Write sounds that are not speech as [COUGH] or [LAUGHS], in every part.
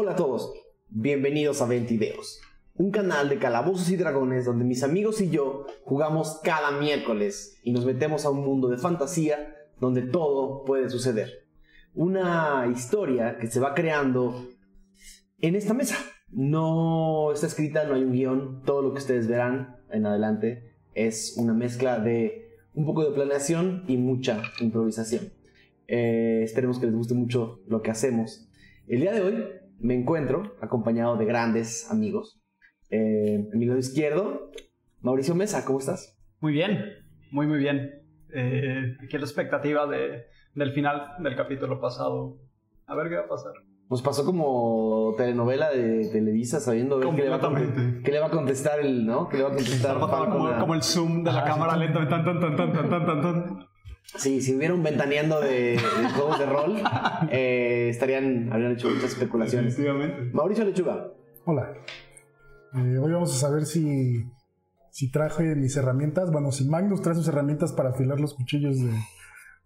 Hola a todos, bienvenidos a Ventideos, un canal de calabozos y dragones donde mis amigos y yo jugamos cada miércoles y nos metemos a un mundo de fantasía donde todo puede suceder. Una historia que se va creando en esta mesa. No está escrita, no hay un guion, todo lo que ustedes verán en adelante es una mezcla de un poco de planeación y mucha improvisación. Eh, esperemos que les guste mucho lo que hacemos. El día de hoy me encuentro acompañado de grandes amigos. Eh, a mi lado izquierdo, Mauricio Mesa, ¿cómo estás? Muy bien, muy muy bien. Eh, aquí la expectativa de, del final del capítulo pasado. A ver qué va a pasar. Nos pasó como telenovela de Televisa sabiendo ver qué le, va a qué le va a contestar el, ¿no? ¿Qué le va a contestar como, como el zoom de la cámara. Tan, tan, tan, tan, tan, tan, tan, tan. Sí, si hubiera un ventaneando de, de juegos de rol, [LAUGHS] eh, estarían, habrían hecho muchas especulaciones. Definitivamente. Mauricio Lechuga, Hola. Eh, hoy vamos a saber si, si traje mis herramientas. Bueno, si Magnus trae sus herramientas para afilar los cuchillos de,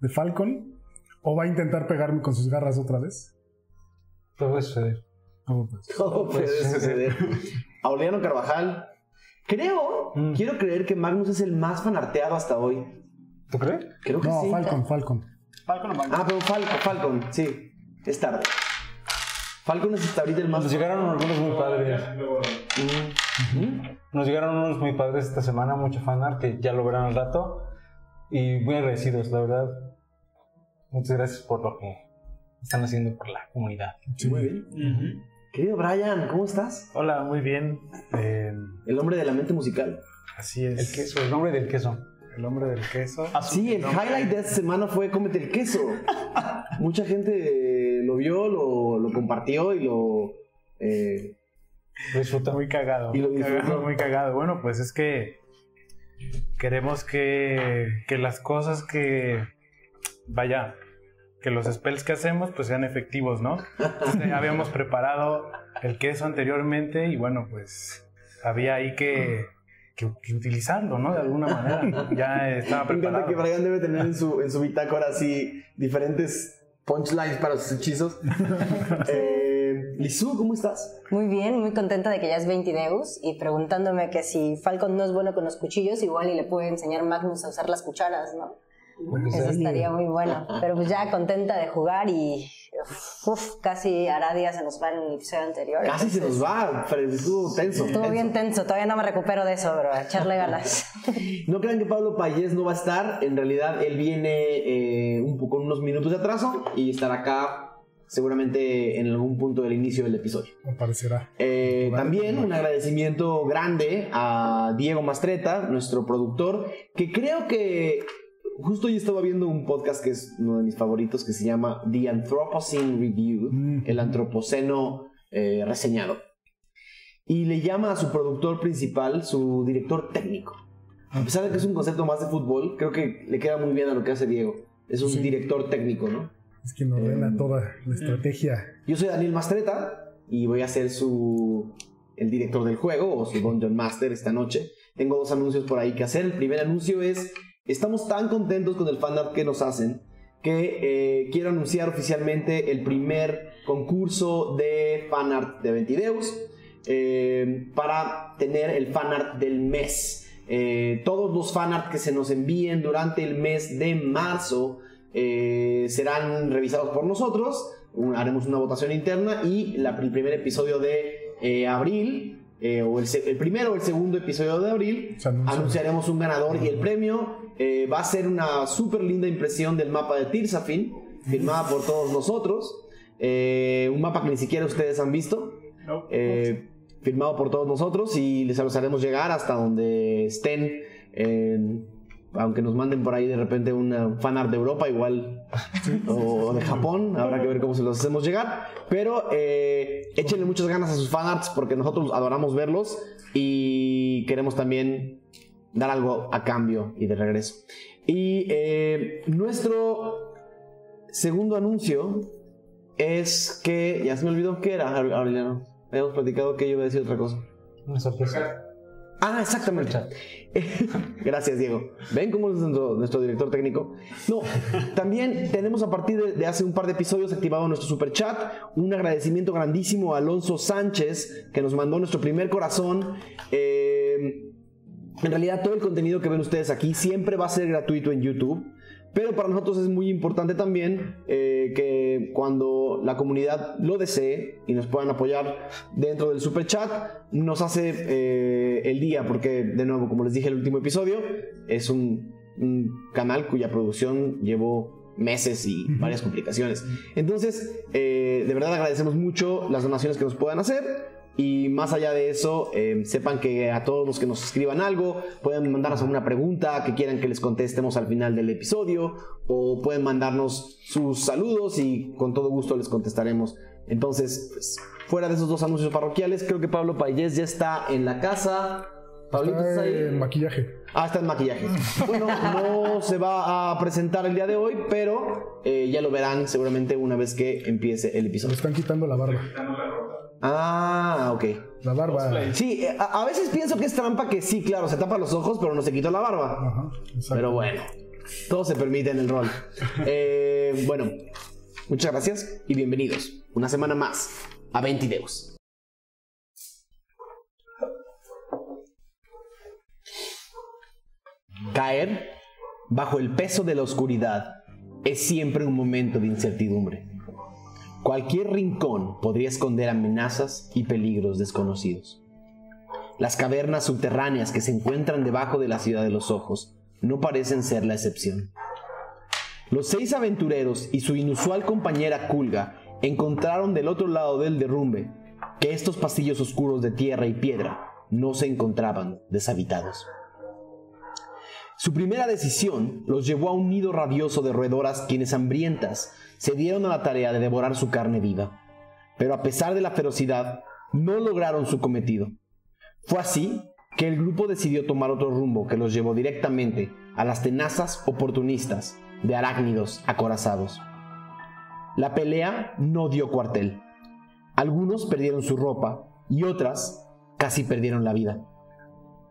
de Falcon. O va a intentar pegarme con sus garras otra vez. Todo eso. eh. No, pues. todo puede suceder. Aureliano Carvajal, creo, Mm. quiero creer que Magnus es el más fanarteado hasta hoy. ¿Tú crees? Creo que No, sí. Falcon, Falcon. Falcon o Magnus. Ah, pero Falcon, Falcon, sí, es tarde. Falcon es hasta ahorita el más. Nos llegaron algunos muy padres. Nos llegaron unos muy padres esta semana, mucho fanart que ya lo verán al rato. Y muy agradecidos, la verdad. Muchas gracias por lo que están haciendo por la comunidad. Sí. Muy bien. Querido Brian, ¿cómo estás? Hola, muy bien. Eh, El hombre de la mente musical. así El es. queso, el nombre del queso. El hombre del queso. Sí, el highlight de esta semana fue cómete el queso. [LAUGHS] Mucha gente lo vio, lo, lo compartió y lo. eh, Lo disfruta. Muy cagado. Y lo disfrutó. cagado, muy cagado. Bueno, pues es que queremos que, que las cosas que. Vaya, que los spells que hacemos pues sean efectivos, ¿no? Entonces, [LAUGHS] ya habíamos preparado el queso anteriormente y bueno, pues había ahí que, que- que utilizarlo, ¿no? De alguna manera. [LAUGHS] Ya estaba Me encanta preparado. que Brian debe tener en su, en su bitácora así diferentes punchlines para sus hechizos. [LAUGHS] eh, Lizu, ¿cómo estás? Muy bien, muy contenta de que ya es 20 Deus y preguntándome que si Falcon no es bueno con los cuchillos, igual y le puede enseñar Magnus a usar las cucharas, ¿no? Eso estaría muy bueno. Pero pues ya contenta de jugar y uf, casi Aradia se nos va en el episodio anterior. Casi se nos va, Fred, estuvo tenso. Estuvo tenso. bien tenso, todavía no me recupero de eso, pero a echarle ganas. [LAUGHS] No crean que Pablo Payés no va a estar. En realidad, él viene eh, un poco con unos minutos de atraso y estará acá seguramente en algún punto del inicio del episodio. Aparecerá. Eh, también un agradecimiento grande a Diego Mastreta, nuestro productor, que creo que justo hoy estaba viendo un podcast que es uno de mis favoritos que se llama The Anthropocene Review, Mm. el antropoceno eh, reseñado. Y le llama a su productor principal su director técnico. A pesar de que es un concepto más de fútbol, creo que le queda muy bien a lo que hace Diego. Es un Sí. director técnico, ¿no? Es quien ordena Eh, toda la estrategia. Yo soy Daniel Mastreta y voy a ser su el director del juego o su [LAUGHS] Dungeon Master esta noche. Tengo dos anuncios por ahí que hacer. El primer anuncio es estamos tan contentos con el fanart que nos hacen que eh, quiero anunciar oficialmente el primer concurso de fanart de Ventideus eh, para tener el fanart del mes. Eh, todos los fanart que se nos envíen durante el mes de marzo eh, serán revisados por nosotros. Haremos una votación interna y la- el primer episodio de abril, eh, o el, el primero o el segundo episodio de abril, anunciaremos un ganador y el premio eh, va a ser una súper linda impresión del mapa de Tirsafin, firmada por todos nosotros. Eh, un mapa que ni siquiera ustedes han visto. No. Eh, firmado por todos nosotros y les haremos llegar hasta donde estén. eh, aunque nos manden por ahí de repente una fanart de Europa, igual, [LAUGHS] o de Japón, habrá que ver cómo se los hacemos llegar. Pero eh, échenle muchas ganas a sus fanarts porque nosotros adoramos verlos y queremos también dar algo a cambio y de regreso. Y eh, nuestro segundo anuncio es que, ya se me olvidó qué era, Aureliano. Habíamos platicado que yo iba a decir otra cosa. Una sorpresa. Ah, exactamente. [LAUGHS] Gracias, Diego. ¿Ven cómo es nuestro, nuestro director técnico? No, también tenemos a partir de, de hace un par de episodios activado nuestro super chat. Un agradecimiento grandísimo a Alonso Sánchez, que nos mandó nuestro primer corazón. Eh, en realidad, todo el contenido que ven ustedes aquí siempre va a ser gratuito en YouTube. Pero para nosotros es muy importante también eh, que cuando la comunidad lo desee y nos puedan apoyar dentro del super chat, nos hace eh, el día, porque de nuevo, como les dije en el último episodio, es un, un canal cuya producción llevó meses y varias complicaciones. Entonces, eh, de verdad agradecemos mucho las donaciones que nos puedan hacer. Y más allá de eso, eh, sepan que a todos los que nos escriban algo, pueden mandarnos alguna pregunta que quieran que les contestemos al final del episodio, o pueden mandarnos sus saludos y con todo gusto les contestaremos. Entonces, pues, fuera de esos dos anuncios parroquiales, creo que Pablo Payés ya está en la casa. Pablito, ¿estás Está ahí? en maquillaje. Ah, está en maquillaje. Bueno, no se va a presentar el día de hoy, pero eh, ya lo verán seguramente una vez que empiece el Se le episodio. están quitando la barba. Ah, ok. La barba. Sí, eh, a, a veces pienso que es trampa que sí, claro, se tapa los ojos, pero no se quitó la barba. Ajá, exacto. Pero bueno, todo se permite en el rol. [LAUGHS] Eh, bueno, muchas gracias y bienvenidos una semana más a 20 Deus. Caer bajo el peso de la oscuridad es siempre un momento de incertidumbre. Cualquier rincón podría esconder amenazas y peligros desconocidos. Las cavernas subterráneas que se encuentran debajo de la ciudad de los ojos no parecen ser la excepción. Los seis aventureros y su inusual compañera Kulga encontraron del otro lado del derrumbe que estos pasillos oscuros de tierra y piedra no se encontraban deshabitados. Su primera decisión los llevó a un nido rabioso de roedoras quienes hambrientas se dieron a la tarea de devorar su carne viva. Pero a pesar de la ferocidad, no lograron su cometido. Fue así que el grupo decidió tomar otro rumbo que los llevó directamente a las tenazas oportunistas de arácnidos acorazados. La pelea no dio cuartel. Algunos perdieron su ropa y otras casi perdieron la vida.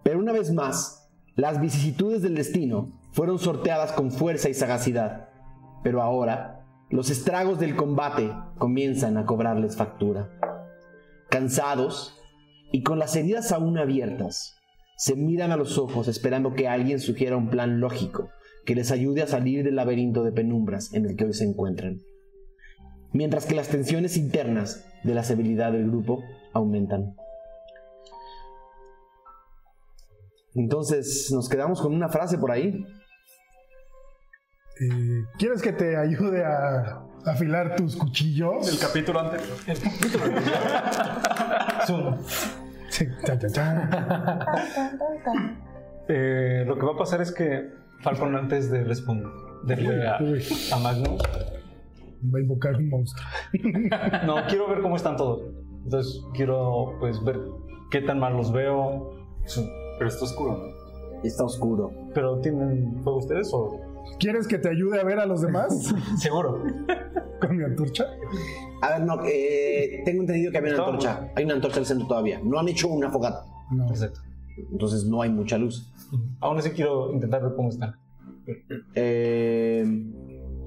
Pero una vez más, las vicisitudes del destino fueron sorteadas con fuerza y sagacidad. Pero ahora, los estragos del combate comienzan a cobrarles factura. Cansados y con las heridas aún abiertas, se miran a los ojos esperando que alguien sugiera un plan lógico que les ayude a salir del laberinto de penumbras en el que hoy se encuentran. Mientras que las tensiones internas de la severidad del grupo aumentan. Entonces, nos quedamos con una frase por ahí. Eh, ¿Quieres que te ayude a afilar tus cuchillos? El capítulo anterior. Zoom. Sí, chan, chan, chan. Eh, lo que va a pasar es que Falcon antes de responderle a, Magnus, va a invocar un monstruo. [LAUGHS] no, quiero ver cómo están todos. Entonces quiero pues ver qué tan mal los veo. Pero está oscuro, ¿no? Está oscuro. ¿Pero tienen fuego ustedes o...? ¿Quieres que te ayude a ver a los demás [LAUGHS] Seguro. con mi antorcha? A ver, no, eh, tengo entendido que había una antorcha. Hay una antorcha al centro todavía. No han hecho una fogata. No. Exacto. Entonces no hay mucha luz. Aún así quiero intentar ver cómo están. Eh,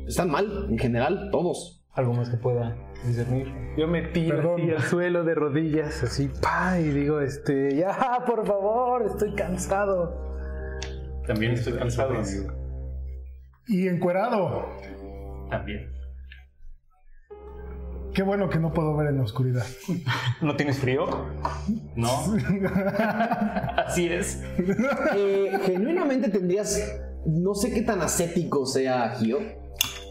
están mal, en general, todos. Algo más que pueda discernir. Yo me tiro así al suelo de rodillas, así, pa, y digo, este, ya, por favor, estoy cansado. También estoy cansado, amigo. Y encuerado. También. Qué bueno que no puedo ver en la oscuridad. ¿No tienes frío? No, [LAUGHS] Así es. [LAUGHS] Eh, genuinamente tendrías. No sé qué tan ascético sea Gio,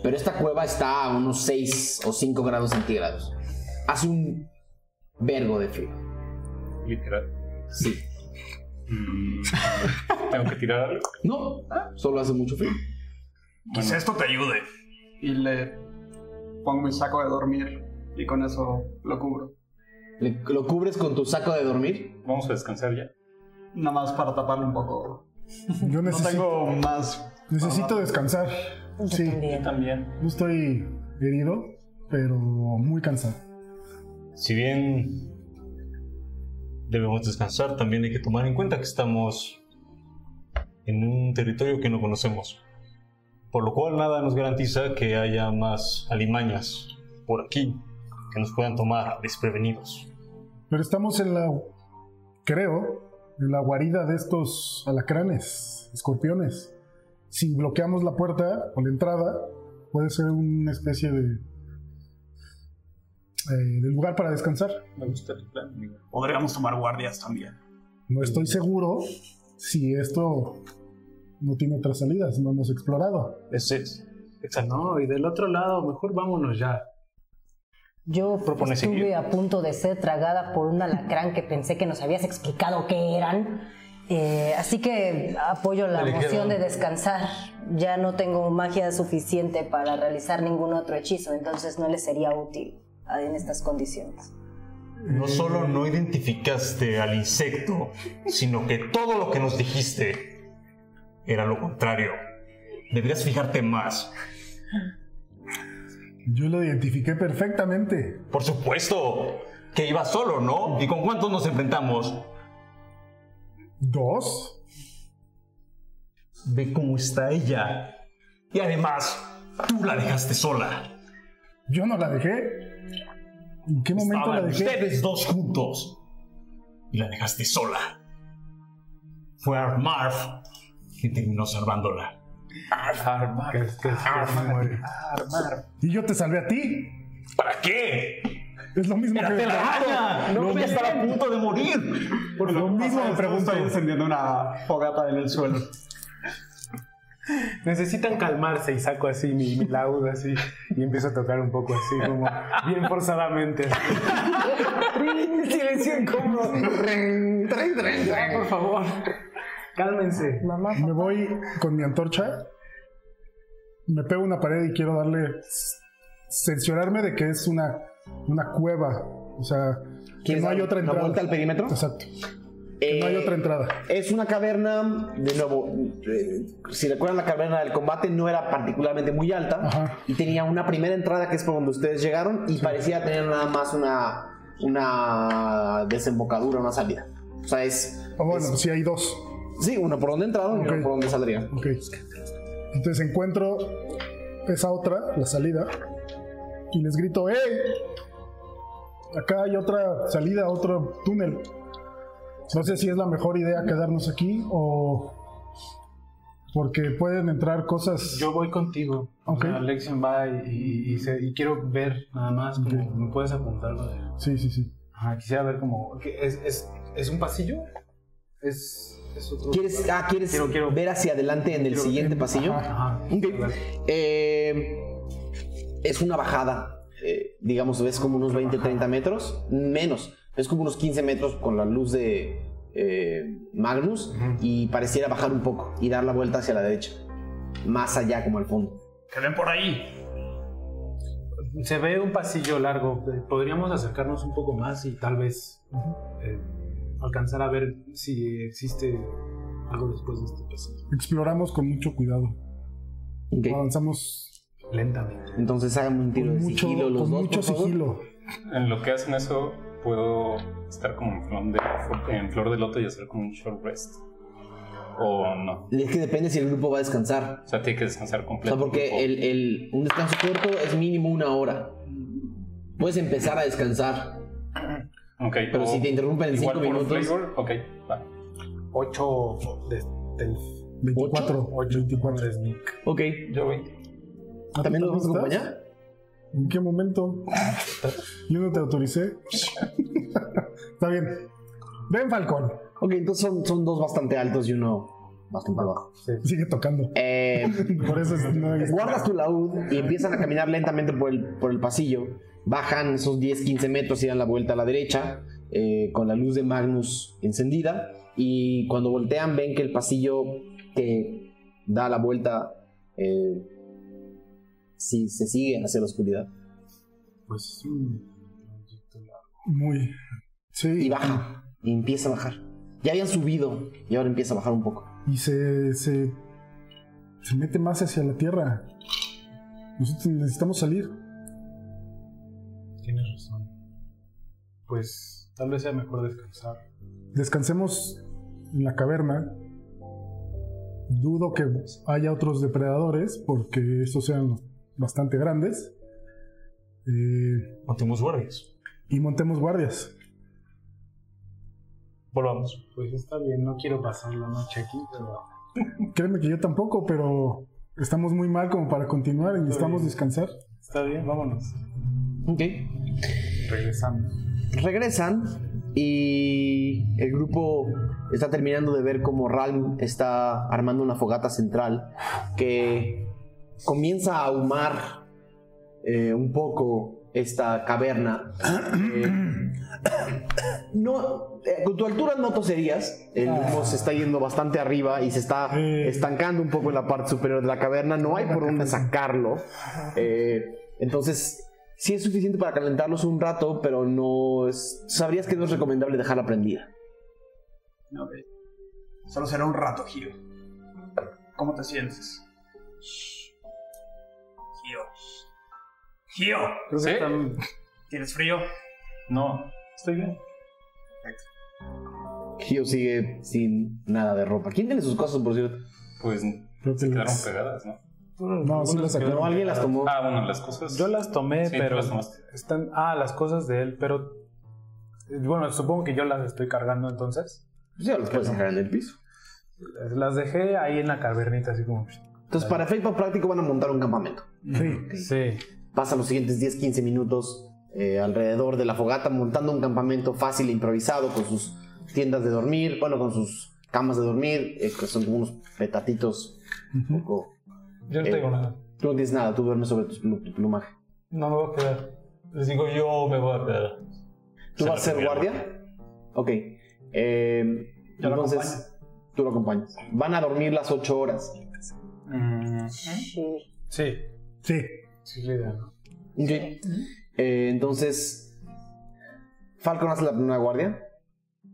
pero esta cueva está a unos 6 o 5 grados centígrados. Hace un vergo de frío. literal. Sí. Mm, Tengo que tirar algo. No, solo hace mucho frío. Bueno, esto te ayude. Y le pongo mi saco de dormir y con eso lo cubro. Le- ¿Lo cubres con tu saco de dormir? vamos a descansar ya. Nada más para taparle un poco. Yo No necesito, tengo más. necesito descansar. Sí, también. También. no estoy herido, pero muy cansado. Si bien debemos descansar, también hay que tomar en cuenta que estamos en un territorio que no conocemos. Por lo cual nada nos garantiza que haya más alimañas por aquí que nos puedan tomar desprevenidos. Pero estamos en la, creo, en la guarida de estos alacranes, escorpiones. Si bloqueamos la puerta o la entrada, puede ser una especie de, eh, de lugar para descansar. Me gusta el plan, amigo. Podríamos tomar guardias también. No estoy seguro si esto no tiene otras salidas, no hemos explorado. Ese es. Exacto. No, y del otro lado, mejor vámonos ya. Yo Propone estuve seguir. a punto de ser tragada por un alacrán que pensé que nos habías explicado qué eran. Eh, así que apoyo la moción de descansar. Ya no tengo magia suficiente para realizar ningún otro hechizo, entonces no le sería útil en estas condiciones. No solo no identificaste al insecto, sino que todo lo que nos dijiste era lo contrario. Deberías fijarte más. Yo lo identifiqué perfectamente. Por supuesto que iba solo, ¿no? ¿Y con cuántos nos enfrentamos? ¿Dos? Ve cómo está ella. Y además, tú la dejaste sola. Yo no la dejé. ¿En qué momento Estaban la dejé? ustedes dos juntos. Y la dejaste sola. Fue Armarf [LAUGHS] quien terminó salvándola. Que este se muere. Y yo te salvé a ti. ¿Para qué? Es lo mismo ¡Era que telaraña! ¡No voy a estar a punto de morir! Por lo mismo me pregunto. Estoy encendiendo una fogata en el suelo. Necesitan calmarse y saco así mi, mi laúd así y empiezo a tocar un poco así como bien forzadamente. Silencio incómodo. Ya, por favor. Cálmense. Mamá, Me voy con mi antorcha. Me pego una pared y quiero darle. cerciorarme de que es una, una cueva. O sea, que ¿Quieres no hay otra entrada. vuelta al perímetro? Exacto. Que no hay Eh, otra entrada. Es una caverna, de nuevo, eh, si recuerdan la caverna del combate no era particularmente muy alta Ajá. y tenía una primera entrada que es por donde ustedes llegaron y parecía tener nada más una, una desembocadura, una salida. O sea, es... Ah, bueno, es- sí hay dos. Sí, una por donde entraron y una por donde saldrían. Ok. Entonces encuentro esa otra, la salida, y les grito, ¡Hey! Acá hay otra salida, otro túnel. No sé si es la mejor idea quedarnos aquí o... Porque pueden entrar cosas... Yo voy contigo. O Ok. sea, Alexion va y, y- y se- y quiero ver nada más. como-. ¿Me puedes apuntar? Sí, sí, sí. Ajá, quisiera ver como... ¿qué- ¿Es, es, es un pasillo? ¿Es, es otro ¿Quieres, ah, ¿quieres Quiero- quiero- ver hacia adelante en el quiero- siguiente pasillo? Ajá. Eh, es una bajada. eh, digamos, ves como unos 20, 30 metros. Menos. Es como unos 15 metros con la luz de eh, Magnus. Y pareciera bajar un poco y dar la vuelta hacia la derecha. Más allá, como al fondo. ¡Que ven por ahí! Se ve un pasillo largo. Podríamos acercarnos un poco más y tal vez eh, alcanzar a ver si existe algo después de este pasillo. Exploramos con mucho cuidado. Ok. Avanzamos Lentamente. Entonces hagan un tiro con de mucho, sigilo los con dos, mucho por favor. sigilo. En lo que hacen eso, puedo estar como en flor de, en flor de loto y hacer como un short rest. O no. Es que depende si el grupo va a descansar. O sea, tiene que descansar O completo. sea, porque el, el- un descanso corto es mínimo una hora. Puedes empezar a descansar. Ok, Pero o si te interrumpen en igual cinco por minutos. flavor, ok, va. 8 de stealth. 24. 24. de sneak. Ok. Yo voy. ¿También nos vamos a acompañar? ¿En qué momento? Yo no te autoricé. Está bien. Ven, Falcón. Ok, entonces son, son dos bastante altos y uno bastante bajo. Sigue tocando. Eh, [LAUGHS] Por eso es- no es- guardas tu laúd y empiezan a caminar lentamente por el, por el pasillo. Bajan esos 10-15 metros y dan la vuelta a la derecha eh, con la luz de Magnus encendida. Y cuando voltean ven que el pasillo que da la vuelta eh, sí, se sigue hacia la oscuridad. Pues es un trayecto largo. Muy. Sí. Y baja, y empieza a bajar. Ya habían subido y ahora empieza a bajar un poco. Y se, se. Se mete más hacia la tierra. Nosotros necesitamos salir. Tienes razón. pues tal vez sea mejor descansar. Descansemos en la caverna. Dudo que haya otros depredadores porque estos sean bastante grandes. Eh, Montemos guardias. y montemos guardias. Volvamos. Pues está bien, no quiero pasar la noche aquí, pero [LAUGHS] Créeme que yo tampoco, pero estamos muy mal como para continuar y necesitamos descansar. está bien, vámonos. Ok. Regresamos. Regresan y el grupo está terminando de ver cómo Ralm está armando una fogata central que comienza a ahumar eh, un poco esta caverna. Eh, no, eh, con tu altura no toserías. El humo se está yendo bastante arriba y se está estancando un poco en la parte superior de la caverna. No hay por dónde sacarlo. Entonces, sí es suficiente para calentarlos un rato, pero no es. Sabrías que no es recomendable dejarla prendida. Ok. Solo será un rato, Gio. ¿Cómo te sientes? Gio. Gio. ¿Sí? están- ¿Tienes frío? No, estoy bien. Gio sigue sin nada de ropa. ¿Quién tiene sus cosas, por cierto? Pues que Se quedaron pegadas, ¿no? No, sí las sacaron. No, alguien las tomó. Ah, bueno, las cosas. Yo las tomé, Sí, pero las están. Ah, las cosas de él, pero. Bueno, supongo que yo las estoy cargando entonces. Sí, los puedes dejar en el piso. Las dejé ahí en la cavernita, así como. Entonces, para efecto práctico, van a montar un campamento. Sí. Sí. Pasan los siguientes 10-15 minutos eh, alrededor de la fogata montando un campamento fácil e improvisado con sus tiendas de dormir, bueno, con sus camas de dormir, eh, que son como unos petatitos. un poco- Yo no Eh, tengo nada. Tú no tienes nada, tú duermes sobre tu, tu plumaje. No me voy a quedar. Les digo, yo me voy a quedar. ¿Tú Se vas a ser guardia? Ok. Eh, Yo lo entonces, tú lo acompañas. Van a dormir las 8 horas. Mm, Sí. Sí. Sí. Sí. Eh, entonces, Falcon hace la primera guardia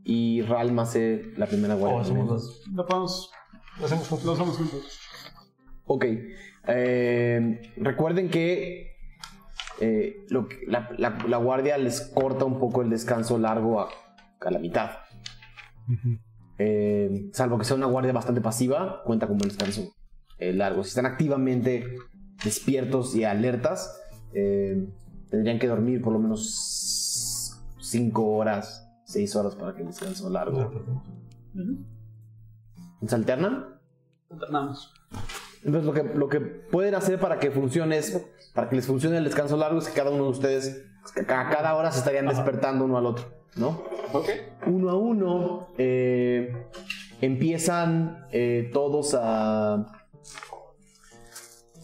y Ralm hace la primera guardia. Oh. Lo podemos. Lo hacemos juntos. Lo hacemos juntos. Ok. Eh, recuerden que, eh, lo que- la, la- la guardia les corta un poco el descanso largo a, a la mitad. Eh, salvo que sea una guardia bastante pasiva, cuenta como un descanso eh, largo. Si están activamente despiertos y alertas, eh, tendrían que dormir por lo menos 5 horas, 6 horas para que el descanso largo. ¿Se alternan? Alternamos. Entonces lo que, lo que pueden hacer para que funcione es, para que les funcione el descanso largo es que cada uno de ustedes, a cada hora se estarían despertando uno al otro, ¿no? ok. Uno a uno eh, empiezan eh, todos a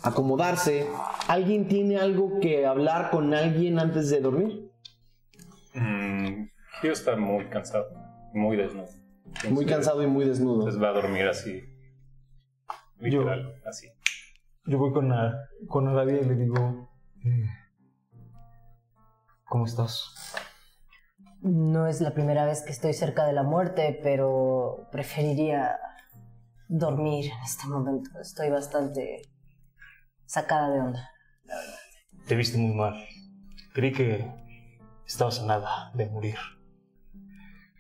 acomodarse. ¿Alguien tiene algo que hablar con alguien antes de dormir? Mm, Gio está muy cansado, muy desnudo. Muy cansado y muy desnudo. Entonces va a dormir así. Literal, así. Yo voy con, la, con Arabia y le digo, eh, ¿cómo estás? No es la primera vez que estoy cerca de la muerte, pero preferiría dormir en este momento. Estoy bastante sacada de onda. Te viste muy mal. Creí que estabas a nada de morir.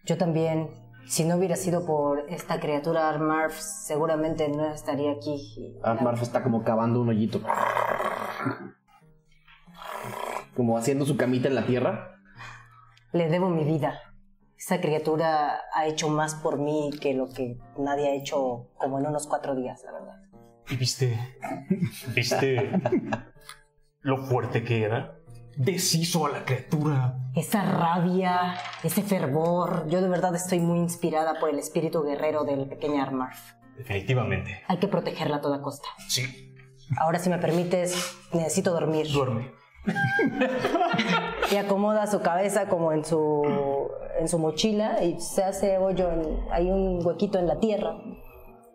Yo también, si no hubiera sido por esta criatura Armarf, seguramente no estaría aquí. Armarf está como cavando un hoyito. Como haciendo su camita en la tierra. Le debo mi vida. Esa criatura ha hecho más por mí que lo que nadie ha hecho como en unos cuatro días, la verdad. ¿Y viste? ¿Viste [LAUGHS] lo fuerte que era? Deshizo a la criatura. Esa rabia, ese fervor, yo de verdad estoy muy inspirada por el espíritu guerrero del pequeño Armarf. Definitivamente. Hay que protegerla a toda costa. Sí. Ahora, si me permites, necesito dormir. Duerme. [LAUGHS] Y acomoda su cabeza como en su, en su mochila y se hace hoyo, en- hay un huequito en la tierra.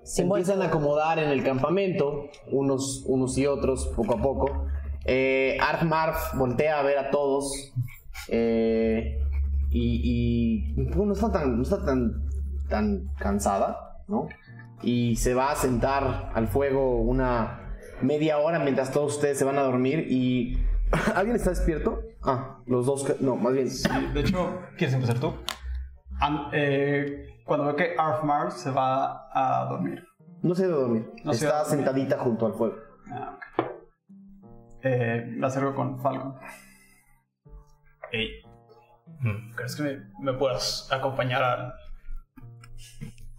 Se empiezan a acomodar en el campamento, unos, unos y otros, poco a poco. Eh, Armarf voltea a ver a todos. eh, y, y bueno, no está tan, no está tan, tan cansada, ¿no? Y se va a sentar al fuego una media hora mientras todos ustedes se van a dormir. Y [LAUGHS] ¿Alguien está despierto? Ah, los dos. que- No, más bien. De hecho, ¿Quieres empezar tú? an- eh, cuando veo que Arfmar se va a dormir. No se debe dormir. No se está dormir. sentadita junto al fuego. Ah, ok. Eh, me acerco con Falcon. Hey, Mm. ¿crees que me, me puedas acompañar a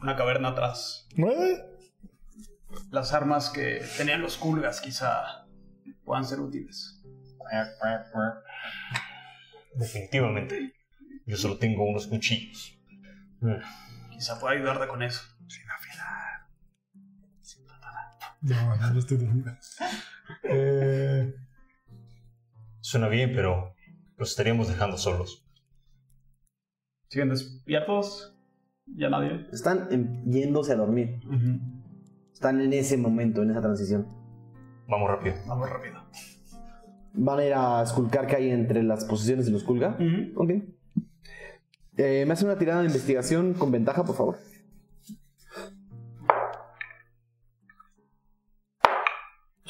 una caverna atrás? ¿Eh? Las armas que tenían los Kulgas quizá puedan ser útiles. Definitivamente. Yo solo tengo unos cuchillos. Quizá pueda ayudarte con eso. No, no, no estoy dormida. Eh, Suena bien, pero los estaríamos dejando solos. ¿Siguen despiertos? ¿Ya nadie? Están em- yéndose a dormir. Están en ese momento, en esa transición. Vamos rápido. Vamos rápido. Van a ir a esculcar que hay entre las posiciones de los Kulga. Ok. Eh, me hace una tirada de investigación con ventaja, por favor.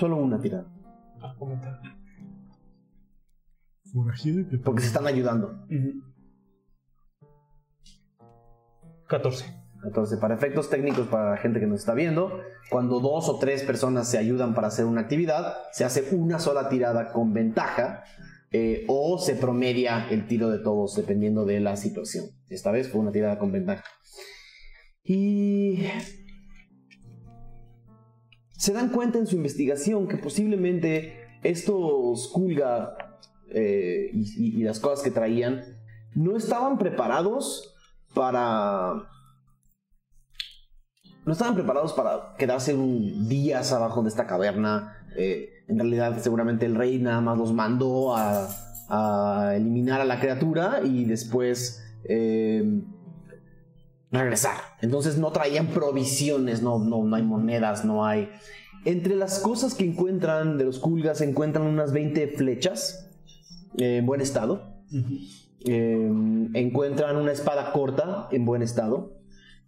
Solo una tirada. Y pepe. Porque se están ayudando. 14. 14. Para efectos técnicos, para la gente que nos está viendo, cuando dos o tres personas se ayudan para hacer una actividad, se hace una sola tirada con ventaja eh, o se promedia el tiro de todos dependiendo de la situación. Esta vez fue una tirada con ventaja. Y se dan cuenta en su investigación que posiblemente estos Kulga eh, y, las cosas que traían no estaban preparados para no estaban preparados para quedarse un días abajo de esta caverna. Eh, en realidad, seguramente el rey nada más los mandó a, a eliminar a la criatura y después eh, regresar. Entonces no traían provisiones, no, no, no hay monedas, no hay. Entre las cosas que encuentran de los Kulgas, se encuentran unas 20 flechas eh, en buen estado. Eh, encuentran una espada corta en buen estado.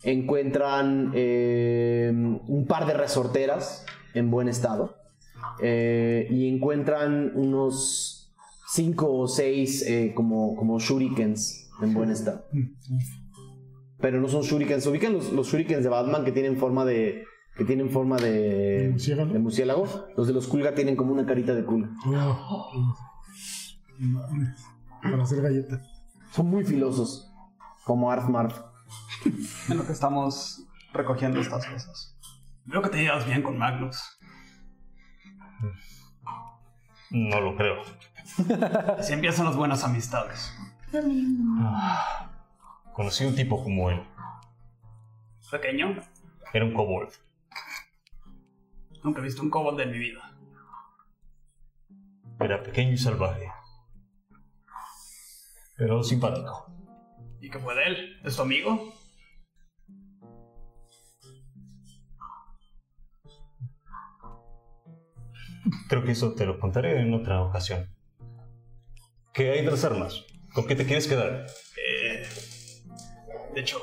Encuentran eh, un par de resorteras en buen estado. Eh, y encuentran unos 5 o 6 como, como shurikens en buen estado. Pero no son shurikens. ¿Ubican los, los shurikens de Batman que tienen forma de. que tienen forma de. ¿De murciélago? de murciélago? Los de los Kulga tienen como una carita de Kulga. Oh. Para hacer galletas. Son muy filosos. Como Arf Marf. En lo que estamos recogiendo estas cosas. Veo que te llevas bien con Magnus. No lo creo. Así empiezan las buenas amistades. Conocí a un tipo como él. Pequeño, Era un kobold. nunca he visto un kobold en mi vida. Era pequeño y salvaje. Pero simpático. ¿Y qué fue de él? ¿Es tu amigo? Creo que eso te lo contaré en otra ocasión. ¿Qué hay de las armas? ¿Con qué te quieres quedar? Eh, de hecho,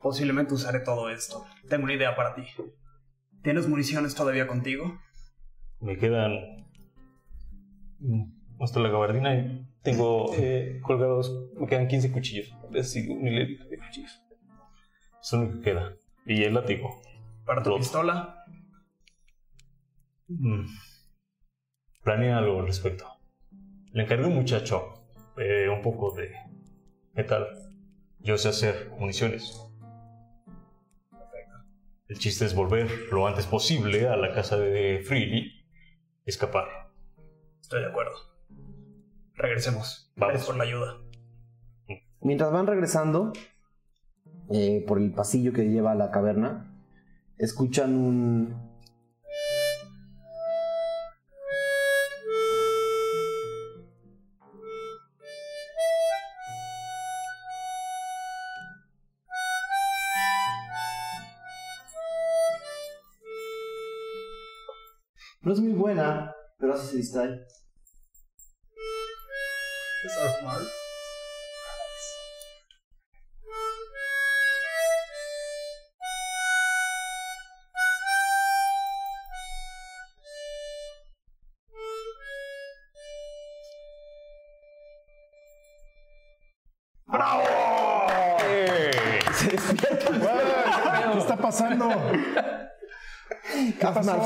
posiblemente usaré todo esto. Tengo una idea para ti. ¿Tienes municiones todavía contigo? Me quedan hasta la gabardina y tengo eh, colgados, me quedan 15 cuchillos. Así, un hilerito de cuchillos. Es lo único que queda. Y el látigo. ¿Para tu pistola? Mm. Planea algo al respecto. Le encargué a un muchacho eh, un poco de metal. Yo sé hacer municiones. El chiste es volver lo antes posible a la casa de Freely y escapar. Estoy de acuerdo. Regresemos. Vamos. Gracias por la ayuda. Mientras van regresando eh, por el pasillo que lleva a la caverna, escuchan un... es muy buena, pero así se distrae. ¿Es Arfmar?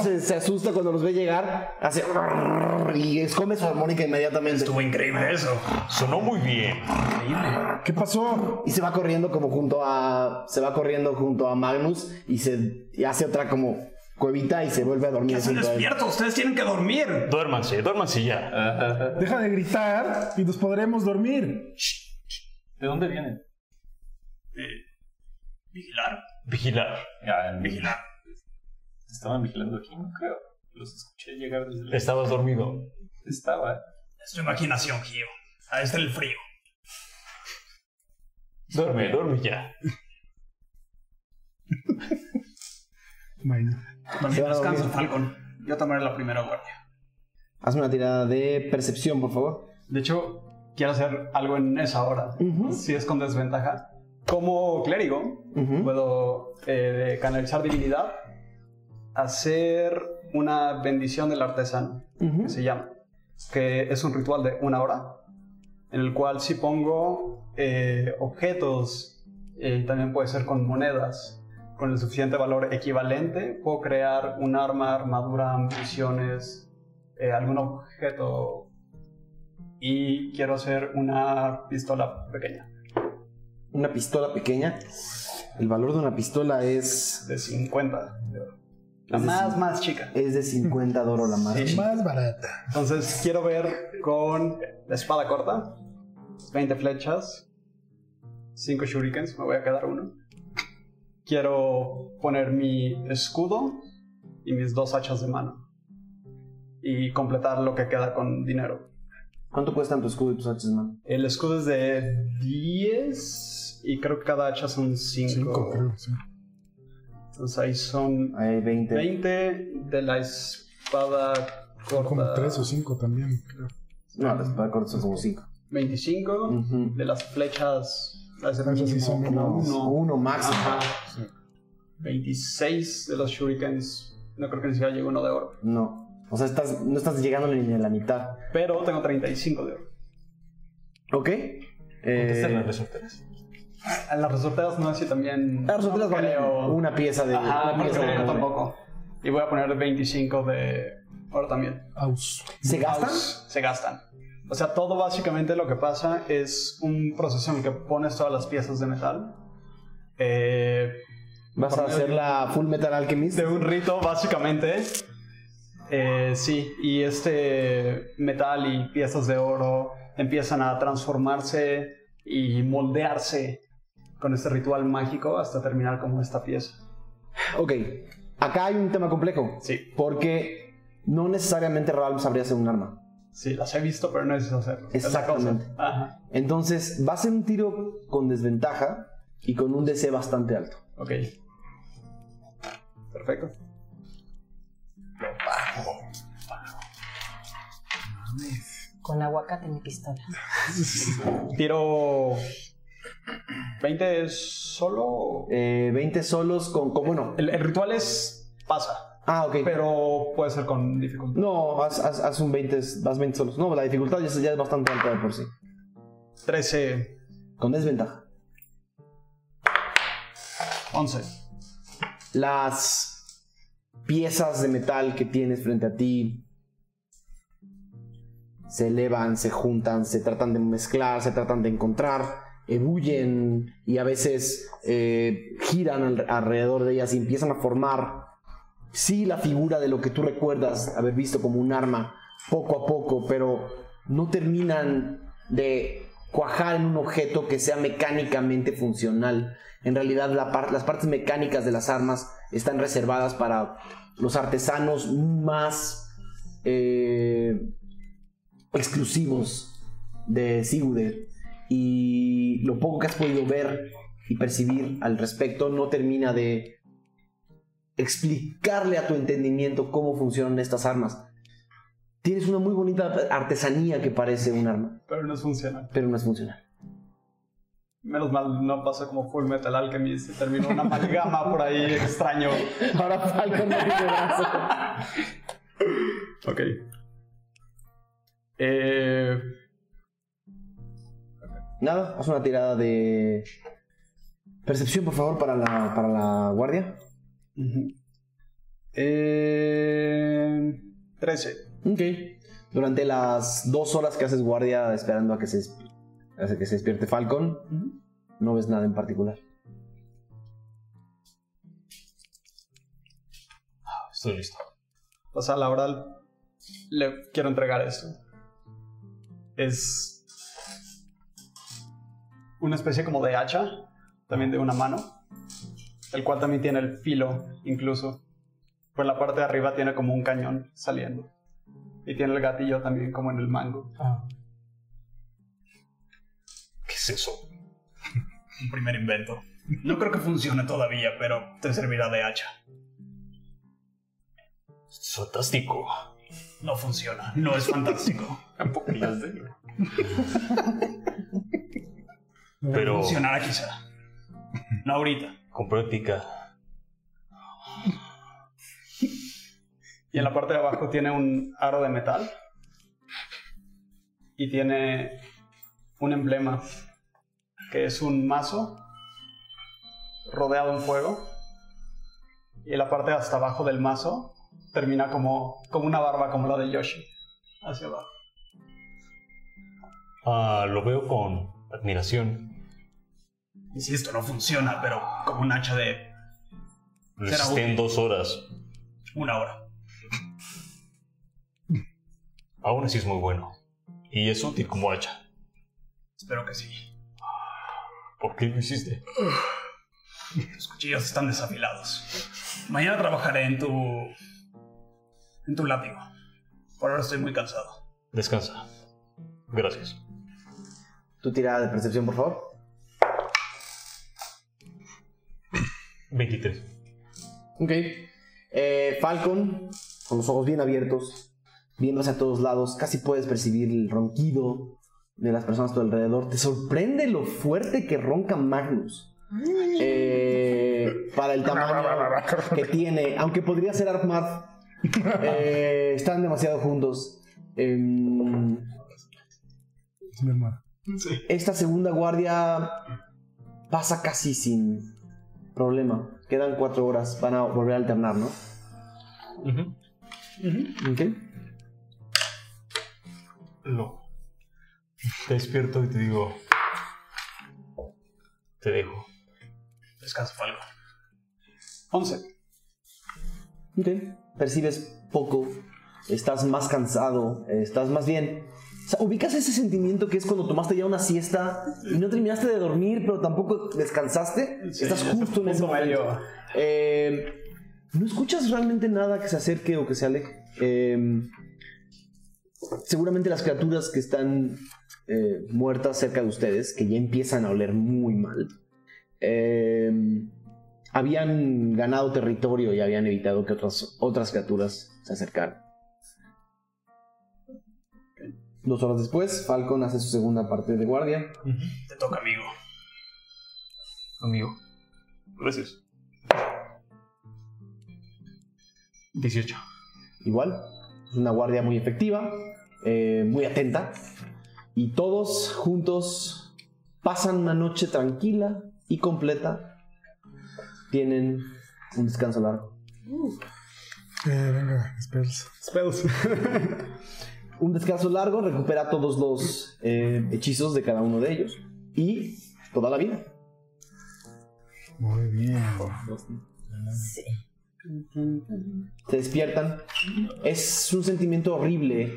Se, se asusta cuando los ve llegar, hace y esconde su armónica inmediatamente. Estuvo increíble eso. Sonó muy bien. ¿Qué pasó? Y se va corriendo como junto a. Se va corriendo junto a Magnus y se y hace otra como cuevita y se vuelve a dormir él. despiertos, ustedes tienen que dormir. Duérmanse, duérmanse ya. Deja de gritar y nos podremos dormir. ¿De dónde vienen? Vigilar. Vigilar. Ya, Vigilar. Estaban vigilando aquí, no creo. Los escuché llegar desde la... Estabas dormido. Estaba. Es tu imaginación, Gio. Ahí está el frío. Duerme, duerme ya. Bueno. Descansa. Falcon. Yo tomaré la primera guardia. Hazme una tirada de percepción, por favor. De hecho, quiero hacer algo en esa hora. Si es con desventaja. Como clérigo, puedo eh, canalizar divinidad, hacer una bendición del artesano, que se llama, que es un ritual de una hora, en el cual si pongo eh, objetos, eh, también puede ser con monedas, con el suficiente valor equivalente, puedo crear un arma, armadura, municiones, eh, algún objeto. Y quiero hacer una pistola pequeña, Una pistola pequeña. El valor de una pistola es. de 50. La de más, más chica. Es de 50 de oro la más. Sí. chica. Más barata. Entonces quiero ver con la espada corta, 20 flechas, 5 shurikens, me voy a quedar uno. Quiero poner mi escudo y mis dos hachas de mano. Y completar lo que queda con dinero. ¿Cuánto cuestan tu escudo y tus hachas, man? El escudo es de 10 y creo que cada hacha son 5. Cinco, creo, sí. Entonces ahí son Hay 20. 20 de la espada corta. Como tres o cinco también, creo. No, las para cortas son como 5. 25 Ujú. de las flechas. Las de Esas sí son como uno. Uno máximo. Ajá. 26 de los shurikens. No creo que ni siquiera llegue uno de oro. No. O sea, estás, no estás llegando ni a la mitad. Pero tengo 35 de oro. ¿Ok? Son Eh, las resorteras. A las resorteras no sé si también. las resorteras no creo. una pieza de. Ajá, una pieza creo tampoco. Y voy a poner 25 de oro también. Aus. ¿Se gastan? Se gastan. O sea, todo básicamente lo que pasa es un proceso en el que pones todas las piezas de metal. Eh, ¿Vas a hacer la Full Metal Alchemist? de un rito, básicamente. Eh, sí, y este metal y piezas de oro empiezan a transformarse y moldearse con este ritual mágico hasta terminar como esta pieza. Ok. Acá hay un tema complejo. Sí, Porque no necesariamente Ralph sabría hacer un arma. sí, las he visto, pero no hacerlo. Es cosa. Exactamente. Ajá, Entonces, va a ser un tiro con desventaja y con un DC bastante alto. ok. Perfecto. Con aguacate en mi pistola. [LAUGHS] Tiro 20 es solo. Eh, 20 solos con, con- Bueno. El, el ritual es pasa, Ah, ok. pero puede ser con dificultad. No, haz, haz- haz un 20, haz 20 solos. No, la dificultad ya es, ya es bastante alta de por sí. 13, Con desventaja. 11. Las piezas de metal que tienes frente a ti se elevan, se juntan, se tratan de mezclar, se tratan de encontrar, ebullen y a veces eh, giran al- alrededor de ellas y empiezan a formar, sí, la figura de lo que tú recuerdas haber visto como un arma poco a poco, pero no terminan de cuajar en un objeto que sea mecánicamente funcional. En realidad las partes mecánicas de las armas están reservadas para los artesanos más eh, exclusivos de Sigurd. Y lo poco que has podido ver y percibir al respecto no termina de explicarle a tu entendimiento cómo funcionan estas armas. Tienes una muy bonita artesanía que parece un arma, Pero no es funcional. pero no es funcional. Menos mal no pasa como Full Metal Alchemist y terminó una amalgama por ahí extraño. Ahora Falcon no tiene brazo. [LAUGHS] Ok. Eh, Nada, haz una tirada de Percepción, por favor, para la, para la guardia. Ujú. Eh, 13. Ok. Durante las dos horas que haces guardia esperando a que se, a que se despierte Falcon, no ves nada en particular. Estoy listo. O sea, la verdad, le quiero entregar esto. Es una especie como de hacha, también de una mano, el cual también tiene el filo, incluso. Por la parte de arriba tiene como un cañón saliendo. Y tiene el gatillo también como en el mango. ¿Qué es eso? [LAUGHS] Un primer invento. No creo que funcione todavía, pero te servirá de hacha. Es fantástico. No funciona, no es fantástico. [LAUGHS] Tampoco sé. [LAUGHS] Pero Funcionará quizá. No ahorita. con práctica. Y en la parte de abajo tiene un aro de metal. Y tiene un emblema que es un mazo rodeado en fuego. Y en la parte hasta abajo del mazo termina como, como una barba como la de Yoshi. Hacia abajo. Ah, lo veo con admiración. Insisto, no funciona, pero como un hacha de Resisté en útil. dos horas. una hora. Aún así es muy bueno. Y es útil como hacha. Espero que sí. ¿Por qué lo hiciste? Los cuchillos están desafilados. Mañana trabajaré en tu. en tu látigo. Por ahora estoy muy cansado. Descansa. Gracias. Tu tirada de percepción, por favor. 23. Ok. Eh, Falcon, con los ojos bien abiertos, viendo hacia todos lados, casi puedes percibir el ronquido de las personas a tu alrededor. Te sorprende lo fuerte que ronca Magnus. Eh, para el tamaño [LAUGHS] que tiene, aunque podría ser Armad, eh, están demasiado juntos. Em, Es mi esta segunda guardia pasa casi sin problema. Quedan cuatro horas, van a volver a alternar, ¿no? Lo. Te despierto y te digo. Te dejo. Descansa, Falco. 11. Ok. Percibes poco, estás más cansado, estás más bien. O sea, ubicas ese sentimiento que es cuando tomaste ya una siesta y no terminaste de dormir, pero tampoco descansaste. estás justo en ese momento. Eh, no escuchas realmente nada que se acerque o que se aleje. Eh, seguramente las criaturas que están eh, muertas cerca de ustedes, que ya empiezan a oler muy mal, eh, habían ganado territorio y habían evitado que otras, otras criaturas se acercaran. Dos horas después, Falcon hace su segunda parte de guardia. Te toca, amigo. Amigo. Gracias. 18. Igual, es una guardia muy efectiva, eh, muy atenta. Y todos juntos pasan una noche tranquila y completa. Tienen un descanso largo. Eh, venga, spells. [LAUGHS] Spells. Un descanso largo recupera todos los eh, hechizos de cada uno de ellos. Y toda la vida. Muy bien. Sí. Se despiertan. Es un sentimiento horrible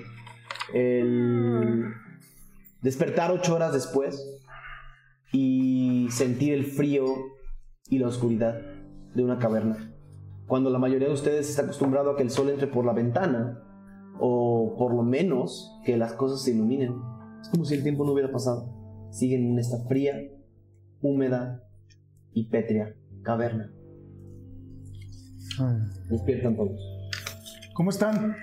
el despertar ocho horas después y sentir el frío y la oscuridad de una caverna. Cuando la mayoría de ustedes está acostumbrado a que el sol entre por la ventana o por lo menos que las cosas se iluminen. Es como si el tiempo no hubiera pasado. Siguen en esta fría, húmeda y pétrea caverna. Ah, Despiertan todos. ¿Cómo están?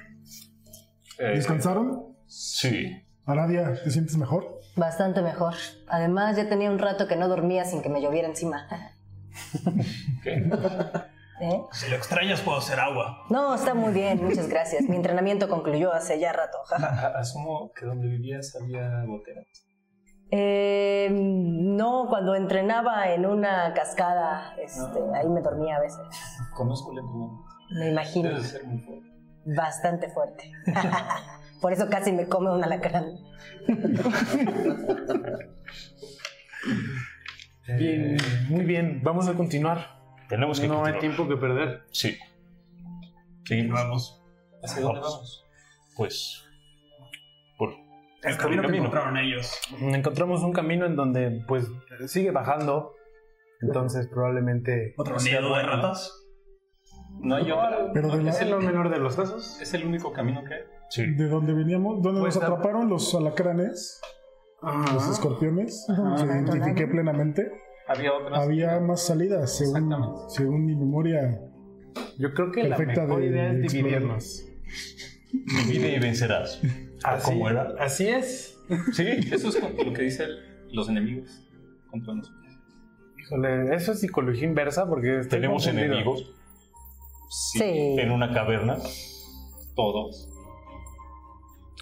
Eh, ¿Descansaron? Sí. Aradia, ¿te sientes mejor? Bastante mejor. Además, ya tenía un rato que no dormía sin que me lloviera encima. [LAUGHS] ¿Eh? Si lo extrañas, puedo hacer agua. No, está muy bien, muchas gracias. Mi entrenamiento concluyó hace ya rato. Asumo que donde vivías había goteras. Eh, no, cuando entrenaba en una cascada, este, ahí me dormía a veces. Conozco el entrenamiento. Me imagino. Debe ser muy fuerte. Bastante fuerte. [LAUGHS] Por eso casi me come un alacrán. [LAUGHS] Bien, muy bien. Vamos a continuar. Tenemos que No hay continuar. tiempo que perder. Sí. Seguimos. Vamos. ¿Hacia dónde vamos? Pues. Por El camino que encontraron ellos. Encontramos un camino en donde, pues, sigue bajando. Entonces, probablemente. Otro nido de ratas. No hay otra. Pero de la- es, ¿Es lo el, menor de los casos? es el único camino que hay. Sí. ¿De dónde veníamos? ¿Dónde Pues, nos ah, atraparon los alacranes? Los escorpiones. Ajá. Se identifiqué plenamente. Había otras. Había más salidas, según, según mi memoria. Yo creo que la mejor de idea es dividirnos. [LAUGHS] Divide y vencerás. Así, ¿Cómo era? así es. Sí. Eso es como lo que dicen los enemigos contra nosotros. Híjole, eso es psicología inversa porque Tenemos confundido. enemigos Sí. en una caverna. Todos.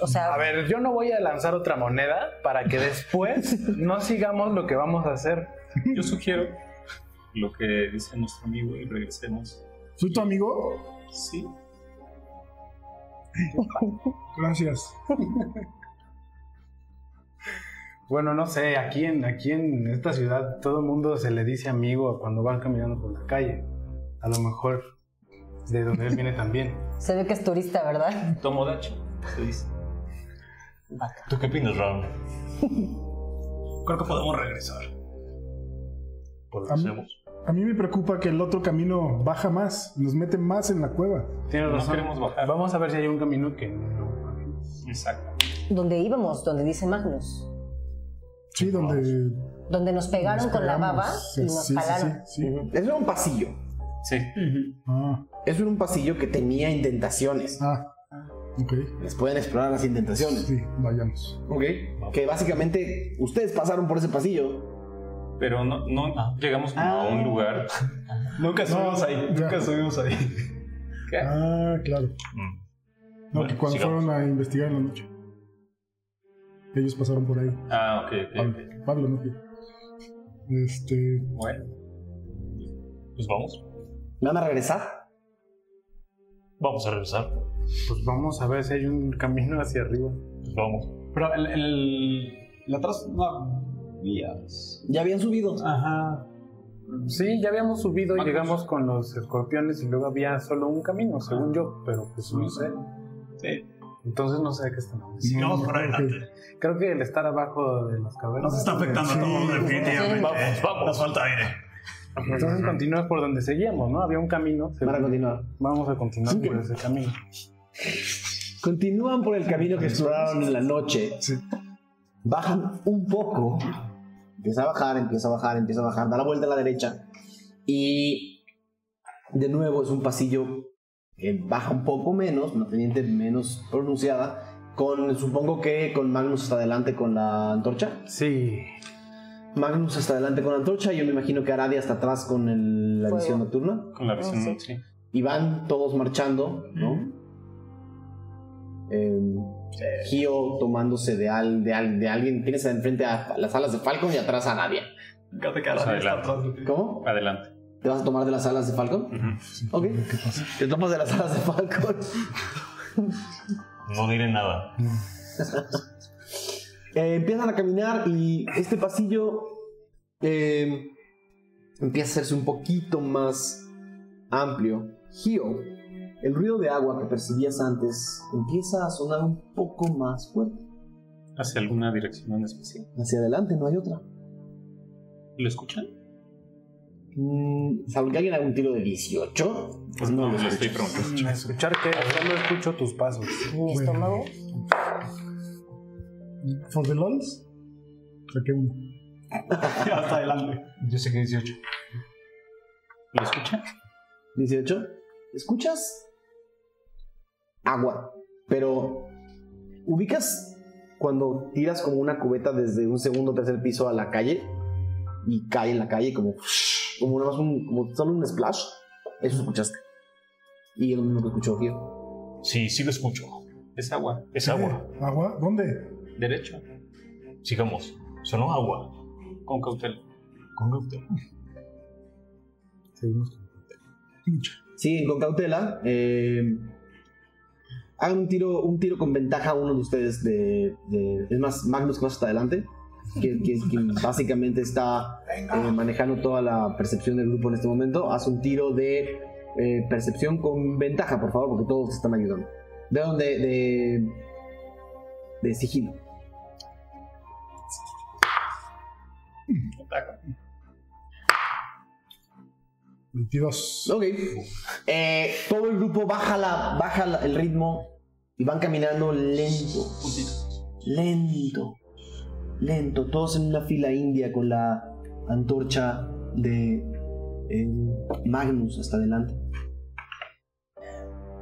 O sea, A ver, yo no voy a lanzar otra moneda para que después [LAUGHS] no sigamos lo que vamos a hacer. Yo [LAUGHS] sugiero lo que dice nuestro amigo y regresemos. ¿Soy tu amigo? Sí. Gracias. Bueno, no sé, aquí en, aquí en esta ciudad todo el mundo se le dice amigo cuando van caminando por la calle. A lo mejor de donde él viene también. [LAUGHS] se ve que es turista, ¿verdad? Tomodachi, se dice. ¿Tú qué opinas, Ram? [LAUGHS] Creo que podemos regresar. Por A mí- hacemos. A mí me preocupa que el otro camino baja más, nos mete más en la cueva. Tienes No razón. queremos bajar. Vamos a ver si hay un camino que no. Exacto. Donde íbamos, donde dice Magnus. Sí, donde Donde nos pegaron nos con la baba y nos Sí, sí, jalaron. sí, sí. Eso era un pasillo. Sí. Ah, Eso era un pasillo que tenía indentaciones. ah, ok. Les pueden explorar las indentaciones. Sí, vayamos. Ok. Que básicamente ustedes pasaron por ese pasillo. Pero no, no llegamos como a un lugar. [LAUGHS] Nunca subimos ahí. ya. Nunca subimos [LAUGHS] ahí. ¿Qué? Ah, claro. Mm. No, Bueno, que cuando sigamos. fueron a investigar en la noche. Ellos pasaron por ahí. Ah, ok, ok. Pablo, ok. Pablo no fui. Este. Bueno. Pues vamos. ¿Van a regresar? Vamos a regresar. Pues vamos a ver si hay un camino hacia arriba. Pues vamos. Pero el, el, el atrás no vías. Ya habían subido. Ajá. Sí, ya habíamos subido y llegamos con los escorpiones y luego había solo un camino, según yo, pero pues no sé. Sí. Entonces no sé qué están hablando. Sigamos por adelante. Creo que el estar abajo de las cavernas. Nos está afectando a todos, definitivamente. Vamos, vamos. Nos falta aire. Entonces continúas por donde seguíamos, ¿no? Había un camino. Van a continuar. Vamos a continuar Sí. por ese camino. Continúan por el camino que exploraron en la noche. Bajan un poco. Empieza a bajar, empieza a bajar, empieza a bajar. Da la vuelta a la derecha. Y de nuevo es un pasillo que baja un poco menos, una pendiente menos pronunciada. Con, supongo que con Magnus hasta adelante con la antorcha. Sí. Magnus hasta adelante con la antorcha. Yo me imagino que Aradia hasta atrás con el- la Fuego. visión nocturna. Con la visión, sí. sí. Y van todos marchando, ¿no? Eh, Gio tomándose de, al, de, al- de alguien. Tienes enfrente a las alas de Falcon y atrás a Nadia. Pues adelante. ¿Cómo? Adelante. ¿Te vas a tomar de las alas de Falcon? Ok. Te tomas de las alas de Falcon. No diré nada. [LAUGHS] Eh, empiezan a caminar y este pasillo eh, empieza a hacerse un poquito más amplio. Gio, el ruido de agua que percibías antes empieza a sonar un poco más fuerte. ¿Hacia alguna dirección en especial? Hacia adelante, no hay otra. ¿Lo escuchan? Mm, salvo que alguien haga un tiro de 18. Pues no, lo estoy preguntando. Escuchar que solo escucho tus pasos. Mi estómago. For the lols, saqué uno. [LAUGHS] Hasta adelante. Yo sé que 18. ¿Lo escuchan? 18. ¿Escuchas? Agua. Pero ubicas cuando tiras como una cubeta desde un segundo o tercer piso a la calle y cae en la calle como, como nada más un, como solo un splash. Eso escuchaste. Y es lo mismo que escuchó Gio. Sí, sí lo escucho. Es agua. Es agua. ¿Agua? ¿Dónde? Derecho. Sigamos. Sonó agua. Con cautela. Con cautela. Seguimos con Mucho. Siguen con cautela. eh, hagan un tiro, un tiro con ventaja a uno de ustedes de, de- es más, Magnus más hasta adelante. Que, que- que básicamente está eh, manejando toda la percepción del grupo en este momento. Haz un tiro de eh, percepción con ventaja, por favor, porque todos te están ayudando. De donde de, de sigilo. 22. Ok. Eh, todo el grupo baja, la, baja el ritmo y van caminando lento. Lento. Lento. Todos en una fila india con la antorcha de eh, Magnus hasta adelante.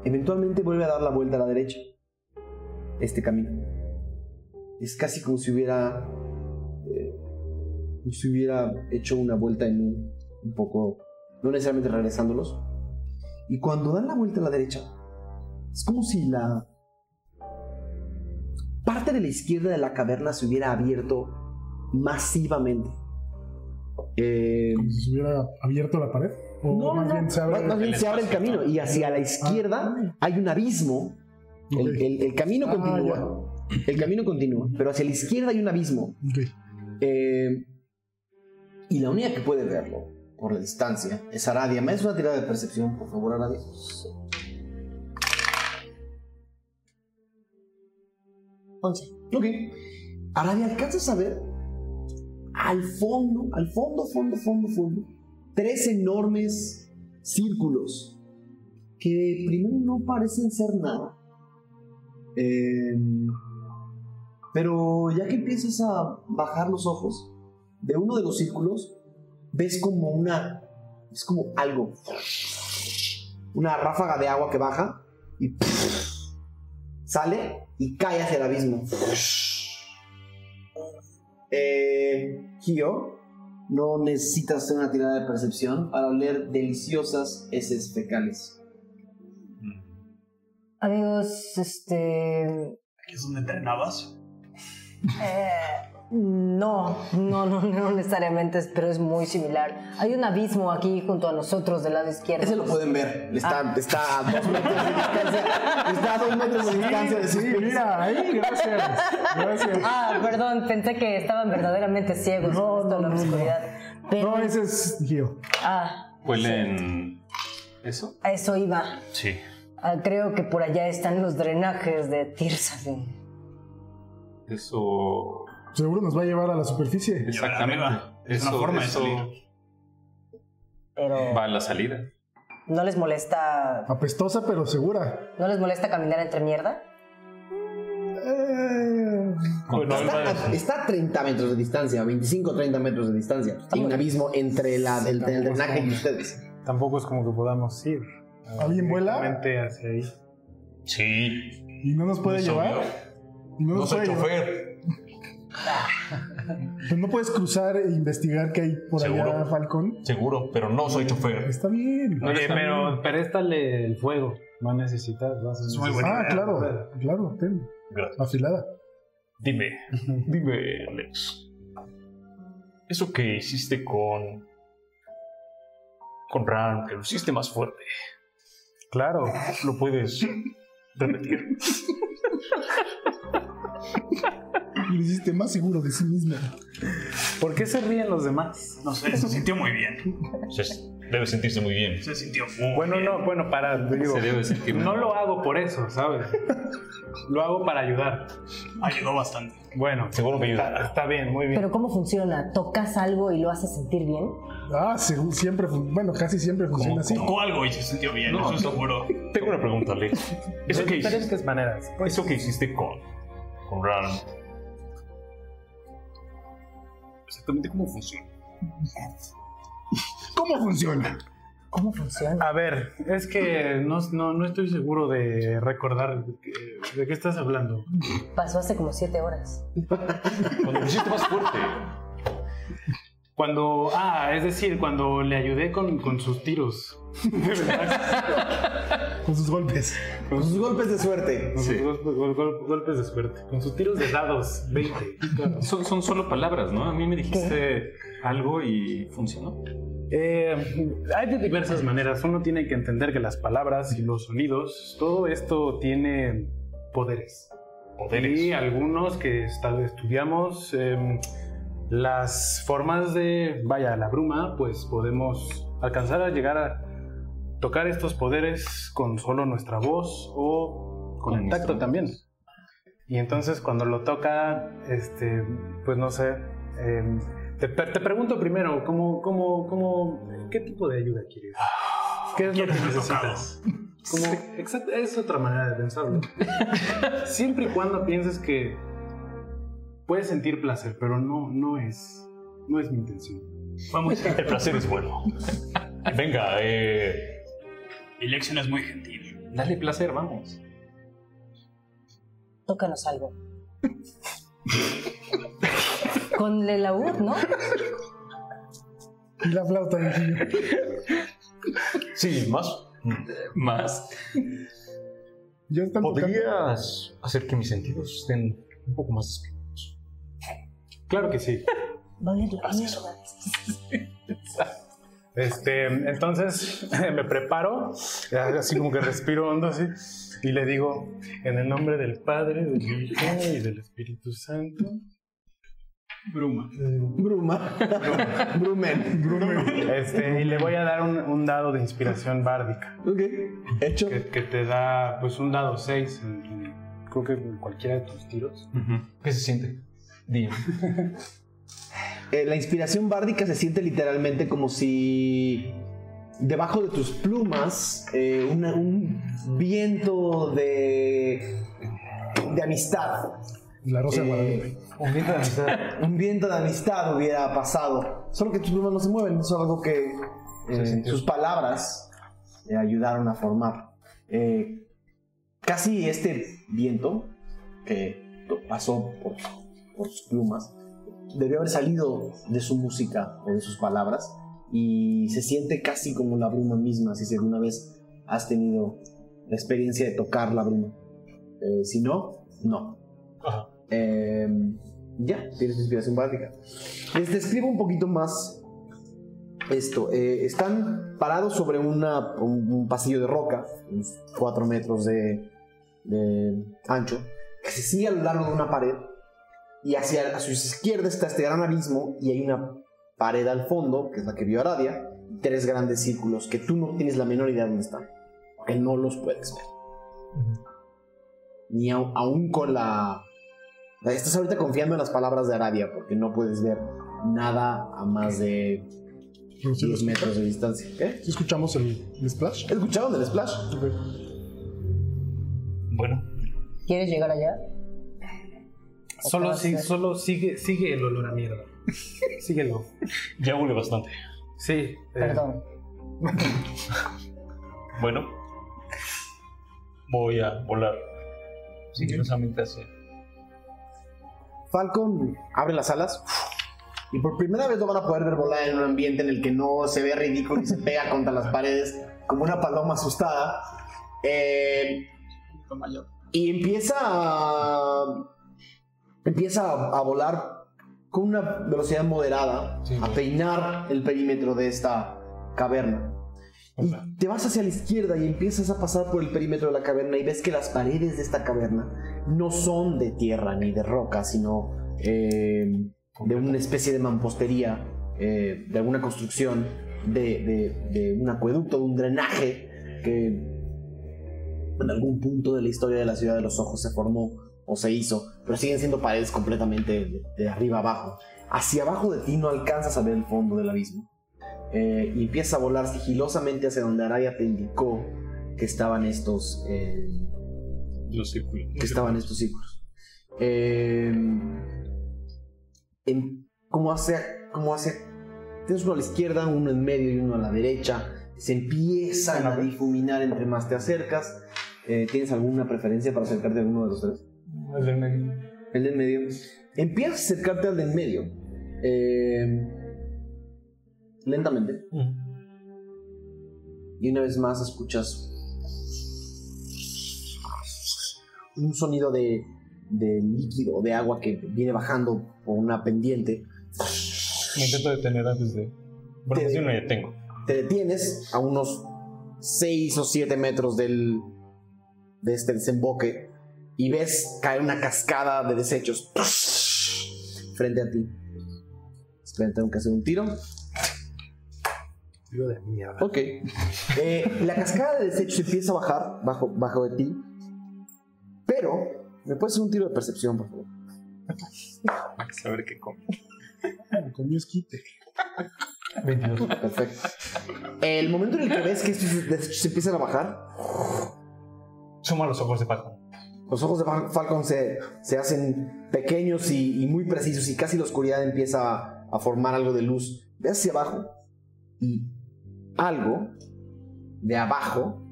Eventualmente vuelve a dar la vuelta a la derecha. Este camino. Es casi como si hubiera. eh, como si hubiera hecho una vuelta en un, un poco no necesariamente regresándolos. Y cuando dan la vuelta a la derecha, es como si la parte de la izquierda de la caverna se hubiera abierto masivamente. Eh, Como si se hubiera abierto la pared. O no, más no, bien se abre. más- más bien se abre el camino y hacia la izquierda hay un abismo. El, Ok. el- el camino Ah, continúa. El camino continúa, pero hacia la izquierda hay un abismo. Eh, y la única que puede verlo por la distancia es Aradia. ¿Me das una tirada de percepción, por favor, Aradia? 11. Ok. Aradia, ¿alcanzas a ver? Al fondo, al fondo, fondo, fondo, fondo, tres enormes círculos que primero no parecen ser nada. Eh, pero ya que empiezas a bajar los ojos, de uno de los círculos ves como una. Es como algo. Una ráfaga de agua que baja y sale y cae hacia el abismo. Eh, Gio, no necesitas hacer una tirada de percepción para oler deliciosas heces fecales. Amigos, este. ¿Aquí es donde entrenabas? eh, no, no, no, no necesariamente, pero es muy similar. Hay un abismo aquí junto a nosotros del lado izquierdo. Ese lo pueden ver. Está, está a dos metros de distancia. Está a dos metros de distancia de Sí, mira, ahí, gracias. Gracias. Ah, perdón, pensé que estaban verdaderamente ciegos No, con la no, no, no. oscuridad. Pero, No, ese es ah, ¿Huelen eso? a eso iba. Sí. Ah, creo que por allá están los drenajes de Tirsaden. Eso. Seguro nos va a llevar a la superficie. Exactamente. Es una Eso- forma de salir. Pero Va a la salida. no les molesta, Apestosa, pero segura. no les molesta caminar entre mierda. Eh, Bueno, Está a, está a 30 metros de distancia, 25 30 metros de distancia. Hay un abismo entre la, el, el drenaje y ustedes. Tampoco es como que podamos ir. eh, ¿Alguien vuela? directamente hacia ahí. Sí. ¿Y no nos puede Eso, llevar? ¿Y no No nos soy puede chofer. No puedes cruzar e investigar qué hay por allá, ¿Seguro? Falcón. Seguro, pero no soy chofer. Está bien. Oye, pero préstale el fuego. No necesitas. vas a Es muy necesitar- buena Ah, idea. claro, claro, ten. Gracias. Afilada. Dime, [LAUGHS] dime, Alex. Eso que hiciste con. con Ran, que lo hiciste más fuerte. Claro. ¿Lo puedes repetir? [LAUGHS] Lo hiciste más seguro de sí mismo. ¿Por qué se ríen los demás? No sé, se sintió muy bien. Se- debe sentirse muy bien. Se sintió muy Bueno, bien. no, bueno, para, digo, Se debe sentir no mal. lo hago por eso, ¿sabes? Lo hago para ayudar. Ayudó bastante. Bueno, Seguro me está, ayudará. está bien, muy bien. Pero ¿cómo funciona? ¿Tocas algo y lo haces sentir bien? Ah, segu- siempre, fun- bueno, casi siempre funciona así. Tocó algo y se sintió bien, No, eso seguro. Tengo una pregunta, Alex. Eso de que hiciste, diferentes maneras. eso que hiciste con. con Ran. Exactamente cómo funciona. [LAUGHS] ¿Cómo funciona? ¿Cómo funciona? A ver, es que no, no, no estoy seguro de recordar de qué, de qué estás hablando. Pasó hace como siete horas. Cuando lo hiciste más fuerte. Cuando, ah, es decir, cuando le ayudé con, con sus tiros. De [LAUGHS] verdad. Con sus golpes. Con sus golpes de suerte. Con sus gol- gol- gol- golpes de suerte. Con sus tiros de dados. 20. Claro. Son, son solo palabras, ¿no? A mí me dijiste algo y funcionó. Eh, hay de diversas maneras. Uno tiene que entender que las palabras y los sonidos, todo esto tiene poderes. Poderes. Y algunos que estudiamos em, las formas de, vaya, la bruma, pues podemos alcanzar a llegar a tocar estos poderes con solo nuestra voz o con, Con el tacto también. Y entonces cuando lo toca, este, pues no sé, em, te, te pregunto primero, ¿cómo, cómo, cómo, ¿qué tipo de ayuda quieres? ¿Qué es lo que necesitas? Como, exacto, es otra manera de pensarlo. [LAUGHS] Siempre y cuando pienses que puedes sentir placer, pero no, no es, no es mi intención. Vamos, el placer es bueno. [LAUGHS] Venga, eh, Mi lección es muy gentil. Dale placer, vamos. Tócanos algo. Con el laúd, ¿no? Y la flauta sí, más. Más. Ya están tocando. ¿Podrías hacer que mis sentidos estén un poco más despiertos? Claro que sí. Va a oler la mierda. Este, entonces [LAUGHS] me preparo, así como que respiro hondo así, y le digo, en el nombre del Padre, del Hijo y del Espíritu Santo. Bruma. Bruma. Brumen. Este, y le voy a dar un, un dado de inspiración bárdica. Ok. Hecho. que, que te da pues un dado 6 creo que en cualquiera de tus tiros. ¿Qué se siente? Dime. [LAUGHS] Eh, la inspiración bárdica se siente literalmente como si debajo de tus plumas eh, una- un viento de, de amistad, La rosa de Eh, Guadalupe. Un viento de amistad. [LAUGHS] un viento de amistad hubiera pasado. Solo que tus plumas no se mueven, es algo que eh, sus palabras le ayudaron a formar. Eh, casi este viento que pasó por, por sus plumas debió haber salido de su música o de sus palabras y se siente casi como la bruma misma, si alguna vez has tenido la experiencia de tocar la bruma. Eh, si no, no. Ajá. Eh, ya, tienes inspiración básica. Les describo un poquito más esto. Eh, están parados sobre una- un, un pasillo de roca, unos 4 metros de, de ancho, que se sigue a lo largo de una pared. Y hacia a su izquierda está este gran abismo y hay una pared al fondo, que es la que vio Aradia, y tres grandes círculos que tú no tienes la menor idea de dónde están, porque no los puedes ver. Ni aún con la... Estás ahorita confiando en las palabras de Aradia, porque no puedes ver nada a más de Pero sí lo 10 metros de distancia. ¿Qué? ¿Sí escuchamos el, el splash? ¿Escucharon el splash? Bueno, ¿Quieres llegar allá? Solo, vez. solo sigue, sigue el olor a mierda. [LAUGHS] Síguelo. ya huele bastante. Sí. eh, Perdón. Bueno, voy a volar sigilosamente hacia. Falcon abre las alas y por primera vez lo van a poder ver volar en un ambiente en el que no se ve ridículo y se pega [LAUGHS] contra las paredes como una paloma asustada. Eh, y empieza a, empieza a, a volar con una velocidad moderada, a peinar el perímetro de esta caverna. Y te vas hacia la izquierda y empiezas a pasar por el perímetro de la caverna y ves que las paredes de esta caverna no son de tierra ni de roca, sino eh, de una especie de mampostería, eh, de alguna construcción, de, de- de un acueducto, de un drenaje que en algún punto de la historia de la ciudad de los ojos se formó o se hizo, pero siguen siendo paredes completamente de, de arriba abajo. Hacia abajo de ti no alcanzas a ver el fondo del abismo. Eh, y empieza a volar sigilosamente hacia donde Araya te indicó que estaban estos, eh, Los círculos. que estaban estos círculos. Eh, en- como hacia, como hacia, tienes uno a la izquierda, uno en medio y uno a la derecha. Se empiezan a difuminar entre más te acercas. ¿Tienes alguna preferencia para acercarte a alguno de los tres? El del medio. El del medio. Empiezas a acercarte al del medio. Eh, lentamente. Y una vez más escuchas un sonido de, de líquido, de agua que viene bajando por una pendiente. Me intento detener antes de. Bueno, Te- sí me detengo. Te detienes a unos 6 o 7 metros del, de este desemboque y ves caer una cascada de desechos frente a ti. Espera, tengo que hacer un tiro. Tiro de mierda. Ok. Eh, la cascada de desechos empieza a bajar bajo, bajo de ti. Pero, ¿me puedes hacer un tiro de percepción, por favor? Saber qué come. Me comió esquite. 22. Perfecto. El momento en el que ves que estos desechos empiezan a bajar, Suma los ojos de Paco. Los ojos de Fal- Falcon se, se hacen pequeños y, muy precisos y casi la oscuridad empieza a formar algo de luz. Ves hacia abajo y algo de abajo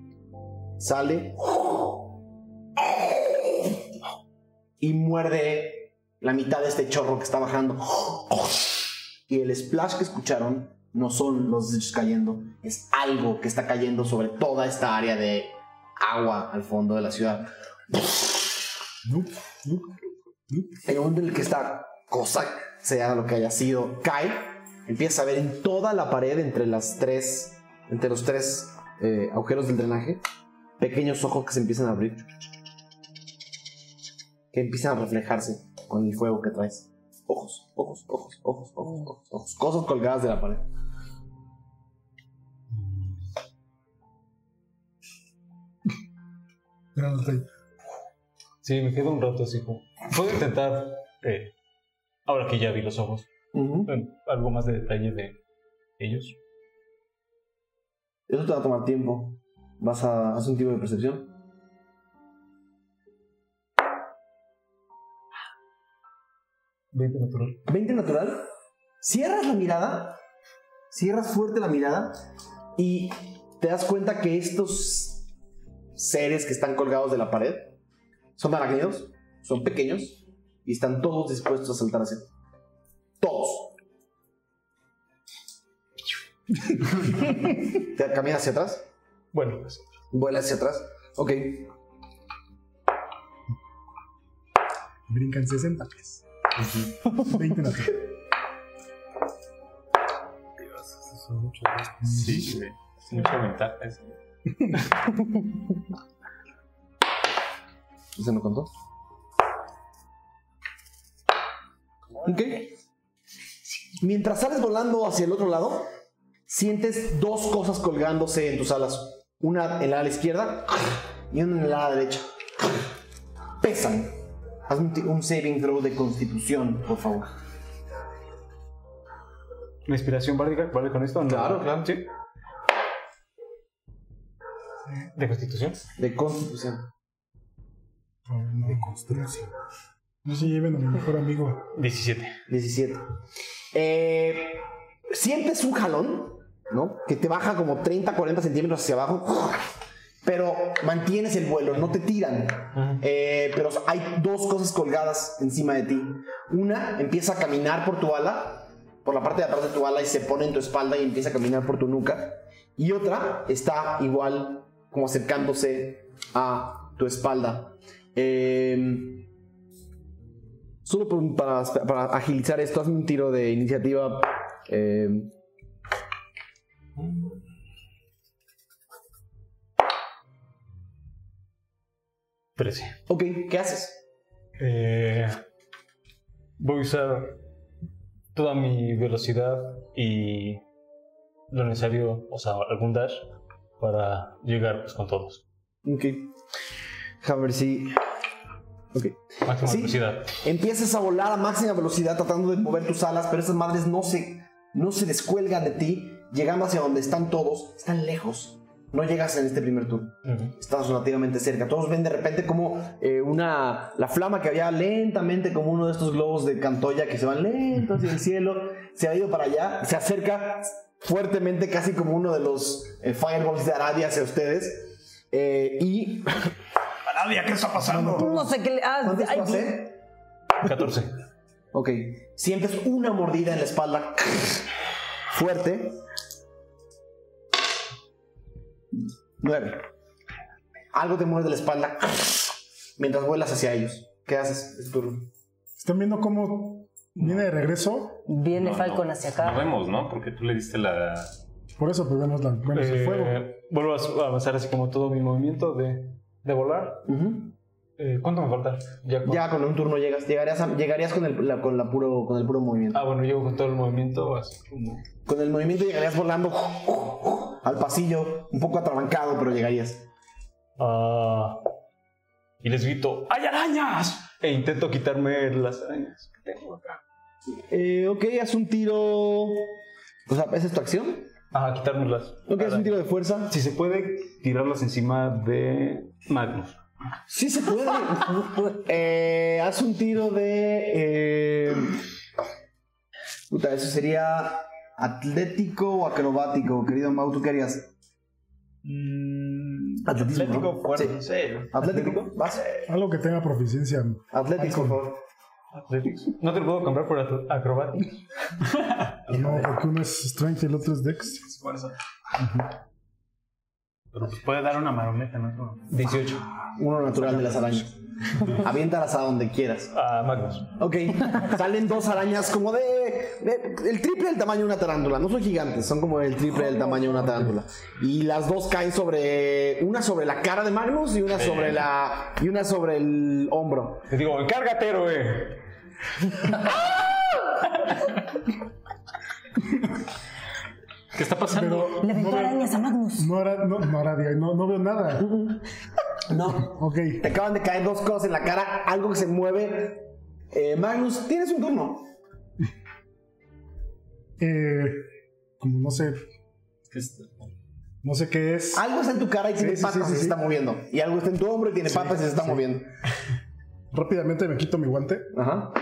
sale y muerde la mitad de este chorro que está bajando. Y el splash que escucharon no son los desechos cayendo, es algo que está cayendo sobre toda esta área de agua al fondo de la ciudad. El momento en el que esta cosa, sea lo que haya sido, cae, empieza a ver en toda la pared entre las tres, entre los tres eh, agujeros del drenaje, pequeños ojos que se empiezan a abrir, que empiezan a reflejarse con el fuego que traes. Ojos, ojos, ojos, ojos, ojos, ojos, ojos, cosas colgadas de la pared. Sí, me quedo un rato así como. Puedo intentar. eh, ahora que ya vi los ojos. algo más de detalle de ellos. Eso te va a tomar tiempo. Vas a hacer un tipo de percepción. Veinte natural. 20 natural. Cierras la mirada. Cierras fuerte la mirada. Y te das cuenta que estos seres que están colgados de la pared son arácnidos. Son pequeños. Y están todos dispuestos a saltar hacia ti. Todos. [LAUGHS] ¿Te caminas hacia atrás? Bueno, pues. Vuela hacia atrás. Ok. Brincan 60 pies. 20 natural. Sí, güey. Es mucha ventaja [LAUGHS] eso. ¿Se me contó? Ok. Mientras sales volando hacia el otro lado, sientes dos cosas colgándose en tus alas. Una en la ala izquierda y una en la ala derecha. Pesan. Haz un, un saving throw de constitución, por favor. ¿La inspiración bárdica vale con esto? no? Claro, claro. Sí. ¿De constitución? De constitución. De construcción. No se lleven a mi mejor amigo. 17. 17. Eh, sientes un jalón, ¿no? Que te baja como 30, 40 centímetros hacia abajo. Pero mantienes el vuelo, no te tiran. Eh, pero hay dos cosas colgadas encima de ti. Una empieza a caminar por tu ala, por la parte de atrás de tu ala y se pone en tu espalda y empieza a caminar por tu nuca. Y otra está igual como acercándose a tu espalda. Eh, Solo para, para agilizar esto, hazme un tiro de iniciativa. eh, 13. ok, ¿qué haces? Eh, voy a usar toda mi velocidad y lo necesario, o sea, algún dash para llegar pues, con todos. Ok. A ver si. Ok. Máxima Sí. velocidad. Empiezas a volar a máxima velocidad tratando de mover tus alas, pero esas madres no se, no se descuelgan de ti, llegando hacia donde están todos. Están lejos. No llegas en este primer turno. Ujú. Estás relativamente cerca. Todos ven de repente como eh, una. La flama que había lentamente, como uno de estos globos de Cantoya que se van lentos hacia el cielo, se ha ido para allá. Se acerca fuertemente, casi como uno de los eh, fireballs de Arabia hacia ustedes. Eh, y. ¿qué está pasando? No sé qué le. Ah, ¿Cuántos ay, pasé? 14. Ok. Sientes una mordida en la espalda. Fuerte. Nueve. Algo te muerde la espalda. mientras vuelas hacia ellos. ¿Qué haces? Es turno. ¿Están viendo cómo viene de regreso? Viene No, Falcon no. hacia No acá. vemos, ¿no? Porque tú le diste la. Por eso pues vemos, la, vemos el Eh, fuego. vuelvo a avanzar así como todo mi movimiento de, de volar. Eh, ¿Cuánto me falta? Ya, con- Ya con un turno llegas. Llegarías, a- llegarías con, el, la- con, la puro, con el puro movimiento. Ah, bueno, llego con todo el movimiento así como... Con el movimiento llegarías volando al pasillo, un poco atrabancado, pero llegarías. Ah, y les grito, ¡hay arañas! E intento quitarme las arañas que tengo acá. Eh, ok, haz un tiro. O sea, ¿esa es tu acción? Ah, quitármelas. Ok, haz un tiro de fuerza. Si se puede, tirarlas encima de Magnus. Sí se puede. Eh, haz un tiro de. eh, Puta, eso sería atlético o acrobático, querido Mau, ¿tú qué harías? Atletismo, Atlético, ¿no? fuerte. Sí. Sí. ¿Atlético? ¿Vas? Algo que tenga proficiencia. Atlético, por favor. No te lo puedo comprar por acrobatics. [LAUGHS] No, porque uno es strength y el otro es dex. Pero pues puede dar una marometa, ¿no? 18. Uno natural de las arañas. [LAUGHS] Aviéntalas a donde quieras. A Magnus. Ok, salen dos arañas como de, de- el triple del tamaño de una tarántula. No son gigantes, son como el triple del tamaño de una tarántula. Y las dos caen sobre una sobre la cara de Magnus y una sobre la y una sobre el hombro. Te digo, encárgate, héroe. [LAUGHS] [LAUGHS] ¿Qué está pasando? Pero Le aventó no, arañas a Magnus. no, hará- no, no no, no veo nada. [LAUGHS] No, Ok. te acaban de caer dos cosas en la cara, algo que se mueve. Eh, Magnus, tienes un turno. Eh, como no sé. No sé qué es. Algo está en tu cara y tiene Sí, patas sí, y sí, se está moviendo. Y algo está en tu hombro y tiene patas y se está sí. moviendo. [LAUGHS] Rápidamente me quito mi guante Ajá.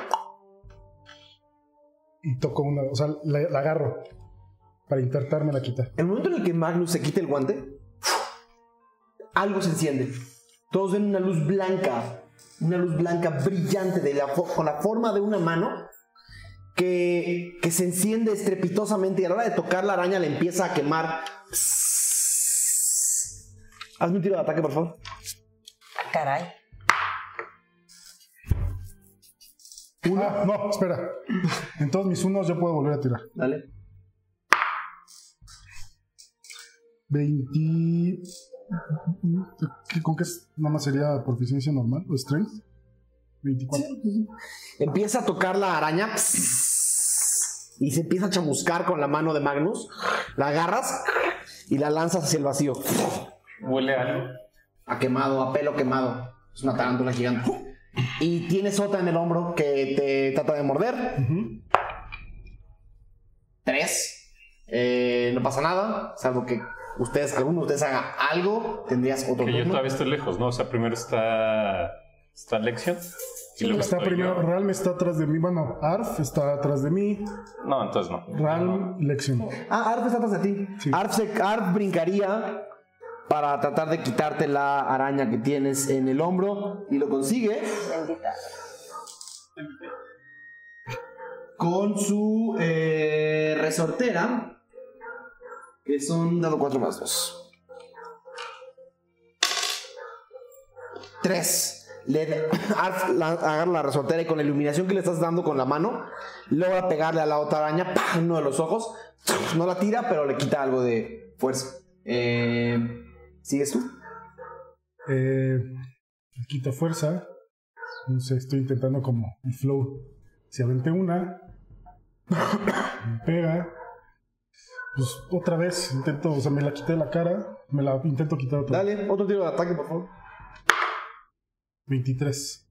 y toco una. O sea, la, la agarro para intentarme la quitar. El momento en el que Magnus se quita el guante, algo se enciende. Todos ven una luz blanca, una luz blanca brillante de la con la forma de una mano que, que se enciende estrepitosamente y a la hora de tocar la araña le empieza a quemar. Hazme un tiro de ataque, por favor. Caray. Ah, no, espera. En todos mis unos yo puedo volver a tirar. Dale. 20. ¿Qué- ¿Con qué es? nada más sería proficiencia normal o strength? 24. Empieza a tocar la araña y se empieza a chamuscar con la mano de Magnus. La agarras y la lanzas hacia el vacío. Huele a algo. a quemado, a pelo quemado. Es una tarántula gigante. Y tienes otra en el hombro que te trata de morder. Tres. Eh, no pasa nada, salvo que ustedes, alguno de ustedes haga algo, tendrías otro Que yo todavía estoy lejos, ¿no? O sea, primero está. Está Lección. Y luego Está primero, yo. Ralm está atrás de mí. Bueno, Arf está atrás de mí. No, entonces no. Ralm, Lexion. Ah, Arf está atrás de ti. Sí. Arf, se- Arf brincaría para tratar de quitarte la araña que tienes en el hombro y lo consigue Bendita. con su eh, resortera, que son dado 4 más 2. 3. Le, [COUGHS] Arf la- agarra la resortera y con la iluminación que le estás dando con la mano, logra pegarle a la otra araña uno de los ojos. [TSK] No la tira, pero le quita algo de fuerza. Eh, ¿Sigues tú? Eh, me quito fuerza. No sé, estoy intentando como el flow. Si aventé una, [COUGHS] me pega. Pues otra vez intento, o sea, me la quité de la cara, me la intento quitar otra vez. Dale, otro tiro de ataque, por favor. 23.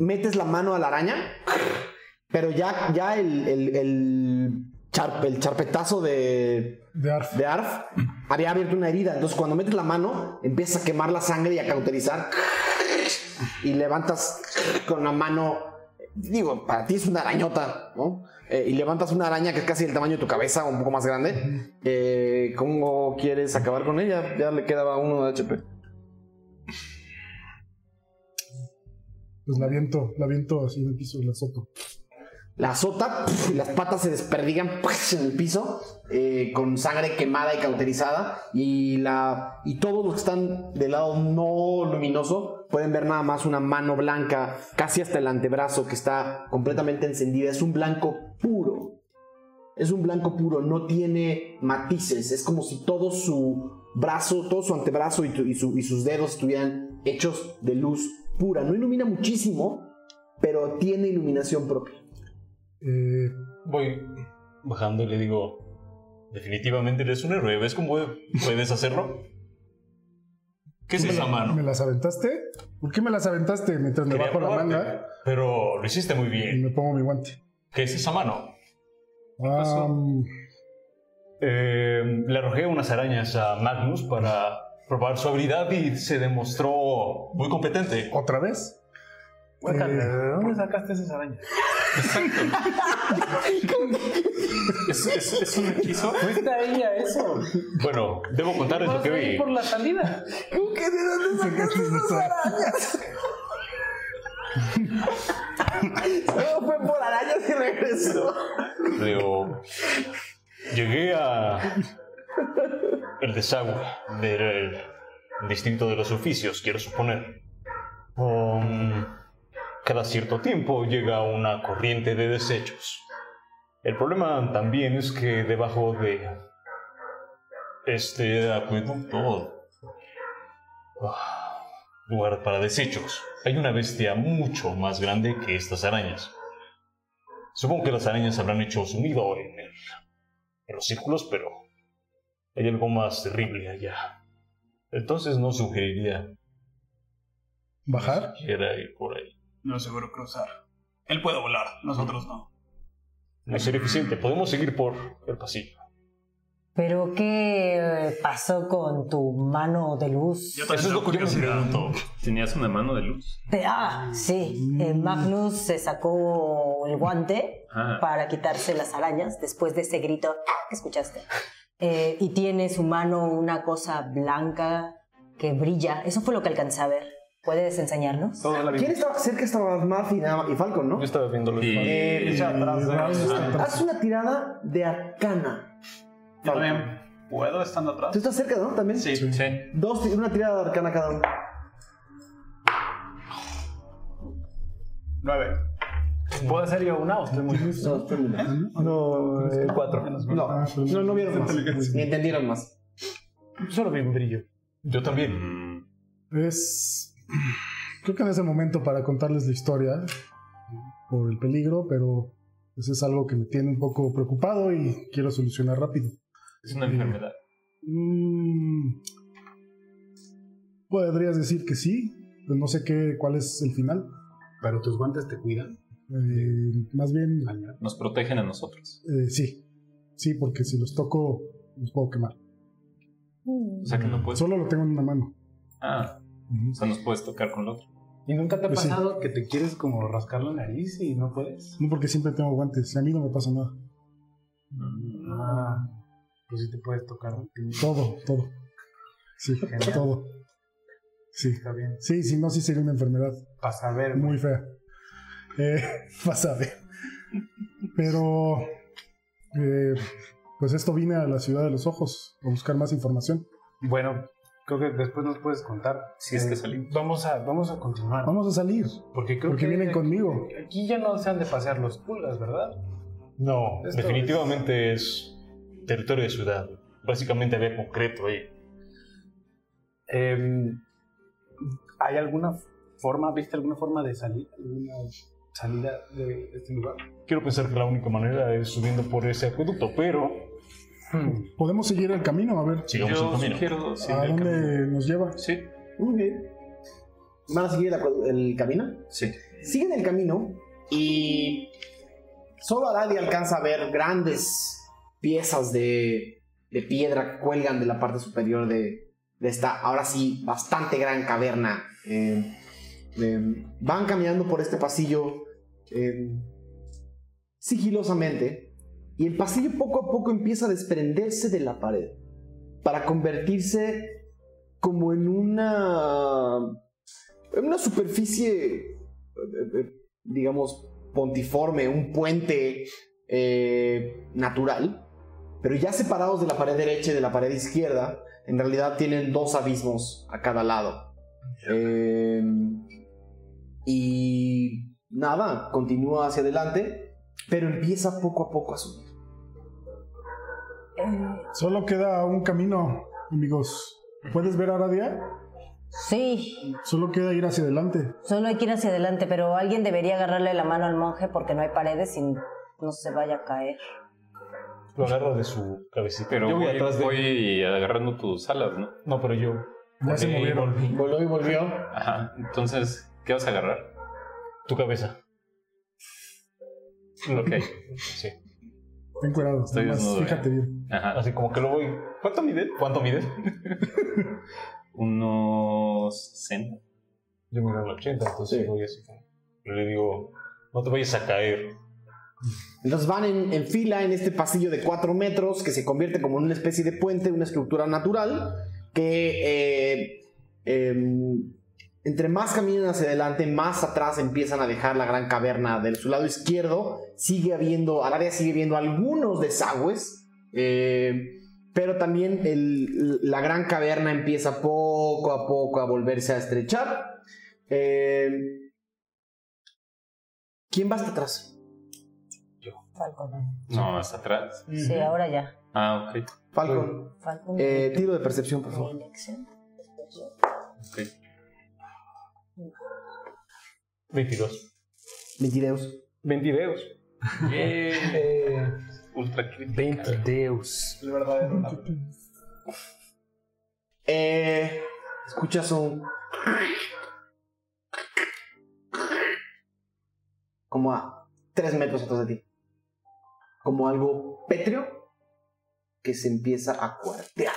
metes la mano a la araña, pero ya, ya el, el, el, char- el charpetazo de, De Arf. de Arf había abierto una herida. Entonces, cuando metes la mano, empiezas a quemar la sangre y a cauterizar. Y levantas con la mano. Digo, para ti es una arañota, ¿no? Eh, y levantas una araña que es casi el tamaño de tu cabeza, un poco más grande. Eh, ¿Cómo quieres acabar con ella? Ya le quedaba uno de HP. Pues la aviento, la aviento así en el piso y la azoto. La azota pf, y las patas se desperdigan pf, en el piso eh, con sangre quemada y cauterizada y la y todos los que están del lado no luminoso pueden ver nada más una mano blanca, casi hasta el antebrazo, que está completamente encendida. Es un blanco puro. Es un blanco puro, no tiene matices. Es como si todo su brazo, todo su antebrazo y, sus dedos estuvieran hechos de luz pura. No ilumina muchísimo, pero tiene iluminación propia. Eh, Voy bajando y le digo, definitivamente eres un héroe, ¿ves cómo puedes hacerlo? ¿Qué es esa ¿Me mano? las aventaste? ¿Por qué me las aventaste mientras me Quería bajo la manga pero lo hiciste muy y bien. me pongo mi guante? ¿Qué es esa mano? Ah, Eh, le arrojé unas arañas a Magnus para probar su habilidad y se demostró muy competente. ¿Otra vez? Cuéntame, Eh, ¿de dónde sacaste esas arañas? ¿Es, es, es un hechizo? ¿Fuiste ahí a eso? Bueno, debo contarles lo que vi. por la salida. Solo [LAUGHS] fue por arañas y regresó. Digo, llegué a el desagüe del distrito de los oficios, quiero suponer. Um, cada cierto tiempo llega una corriente de desechos. El problema también es que debajo de este acueducto, ah, lugar para desechos, hay una bestia mucho más grande que estas arañas. Supongo que las arañas habrán hecho su nido en, el- en los círculos, pero hay algo más terrible allá. Entonces no sugeriría ¿Bajar? siquiera ir por ahí. No es seguro cruzar. Él puede volar, nosotros no. No sería eficiente. Podemos seguir por el pasillo. Pero ¿qué eh, pasó con tu mano de luz? Yo Eso es lo que yo me curiosidad. pregunto. ¿Tenías una mano de luz? Ah, sí. Eh, Magnus se sacó el guante Ah. para quitarse las arañas después de ese grito que escuchaste. Eh, y tiene su mano una cosa blanca que brilla. Eso fue lo que alcancé a ver. ¿Puedes enseñarnos? Toda la ¿Quién estaba cerca? Estaba Marth y, y Falcon, ¿no? Yo estaba viendo los Sí. Eh, atrás de haz una tirada de arcana. Yo también puedo estando Tú atrás. estás cerca, ¿no? También. Sí. Sí. Dos, una tirada de arcana cada uno. Nueve. ¿Puedo hacer yo una o estoy muy No, estoy muy. No, eh, cuatro. no, Ah, no, no vieron más. Ni entendieron más. Solo vi un brillo. Yo también. Es. Creo que no es el momento para contarles la historia por el peligro, pero pues es algo que me tiene un poco preocupado y quiero solucionar rápido. Es una enfermedad. Mm, Podrías decir que sí, pero no sé qué, cuál es el final. Pero tus guantes te cuidan. Eh, más bien, Nos protegen a nosotros. eh, sí. Sí, porque si los toco, los puedo quemar. O sea que no puedes. Solo lo tengo en una mano. Ah. O sea, nos puedes tocar con la otra. ¿Y nunca te ha Pues sí. pasado que te quieres como rascar la nariz y no puedes? No porque siempre tengo guantes a mí no me pasa nada. Ah, pues sí te puedes tocar. a. Todo, todo. Sí, [LAUGHS] Genial. todo. Sí. Está bien. Sí, si no, sí sería una enfermedad Para saber. muy fea. Eh, [LAUGHS] vas a ver. Pero, eh, pues esto vine a la ciudad de los ojos a buscar más información. Bueno, creo que después nos puedes contar. Si es que salimos. Vamos a, vamos a continuar. Vamos a salir, Porque creo porque que vienen conmigo. Aquí ya no se han de pasear los pulgas, ¿verdad? No, Esto definitivamente es territorio de ciudad. Básicamente había concreto ahí. Em, ¿Hay alguna forma, viste alguna forma de salir? ¿Alguna salida de este lugar? Quiero pensar que la única manera es subiendo por ese acueducto, pero Hmm. [CLEARS THROAT] Podemos seguir el camino, a ver sigamos el Yo camino. sugiero seguir a el dónde camino. nos lleva. Sí, Muy bien. ¿Van a seguir el, el camino? sí. Siguen el camino y solo Aradi alcanza a ver grandes piezas de, de piedra que cuelgan de la parte superior de, de esta, ahora sí, bastante gran caverna. Eh, eh, van caminando por este pasillo eh, sigilosamente y el pasillo poco a poco empieza a desprenderse de la pared para convertirse como en una en una superficie eh, eh, digamos pontiforme un puente eh, natural pero ya separados de la pared derecha y de la pared izquierda en realidad tienen dos abismos a cada lado y nada, continúa hacia adelante, pero empieza poco a poco a subir. Solo queda un camino, amigos. ¿Puedes ver a Aradia? Sí, Solo queda ir hacia adelante. solo hay que ir hacia adelante, pero alguien debería agarrarle la mano al monje porque no hay paredes y no se vaya a caer. Lo agarra de su cabecita. Pero yo voy, voy, atrás de voy agarrando tus alas, ¿no? No, pero yo. Ya se volví, movieron. volví. Volvió y volvió. Ajá. Entonces, ¿qué vas a agarrar? Tu cabeza. Ok. [LAUGHS] Sí. Ten cuidado. Estoy nada más desnudo, fíjate ¿eh? bien. Ajá. Así como que lo voy. ¿Cuánto mide? ¿Cuánto mide? [LAUGHS] Unos 60. Yo mido el 80, entonces Sí. voy así como. Le digo, no te vayas a caer. Entonces van en, en fila en este pasillo de 4 metros que se convierte como en una especie de puente, una estructura natural que eh, em, entre más caminan hacia adelante, más atrás empiezan a dejar la gran caverna. De su lado izquierdo sigue habiendo, al área sigue viendo algunos desagües, eh, pero también el- la gran caverna empieza poco a poco a volverse a estrechar. Eh, ¿Quién va hasta atrás? Falcon. No, hasta atrás. Sí, ahora ya. Ah, ok. Falcon. Falcon. Eh, tiro de percepción, por favor. Ok. 22. Mentireos. 22. Ultra crítica. 20 deus. El verdadero. Eh, escuchas un. Como a 3 metros atrás de ti. Como algo pétreo que se empieza a cuartear.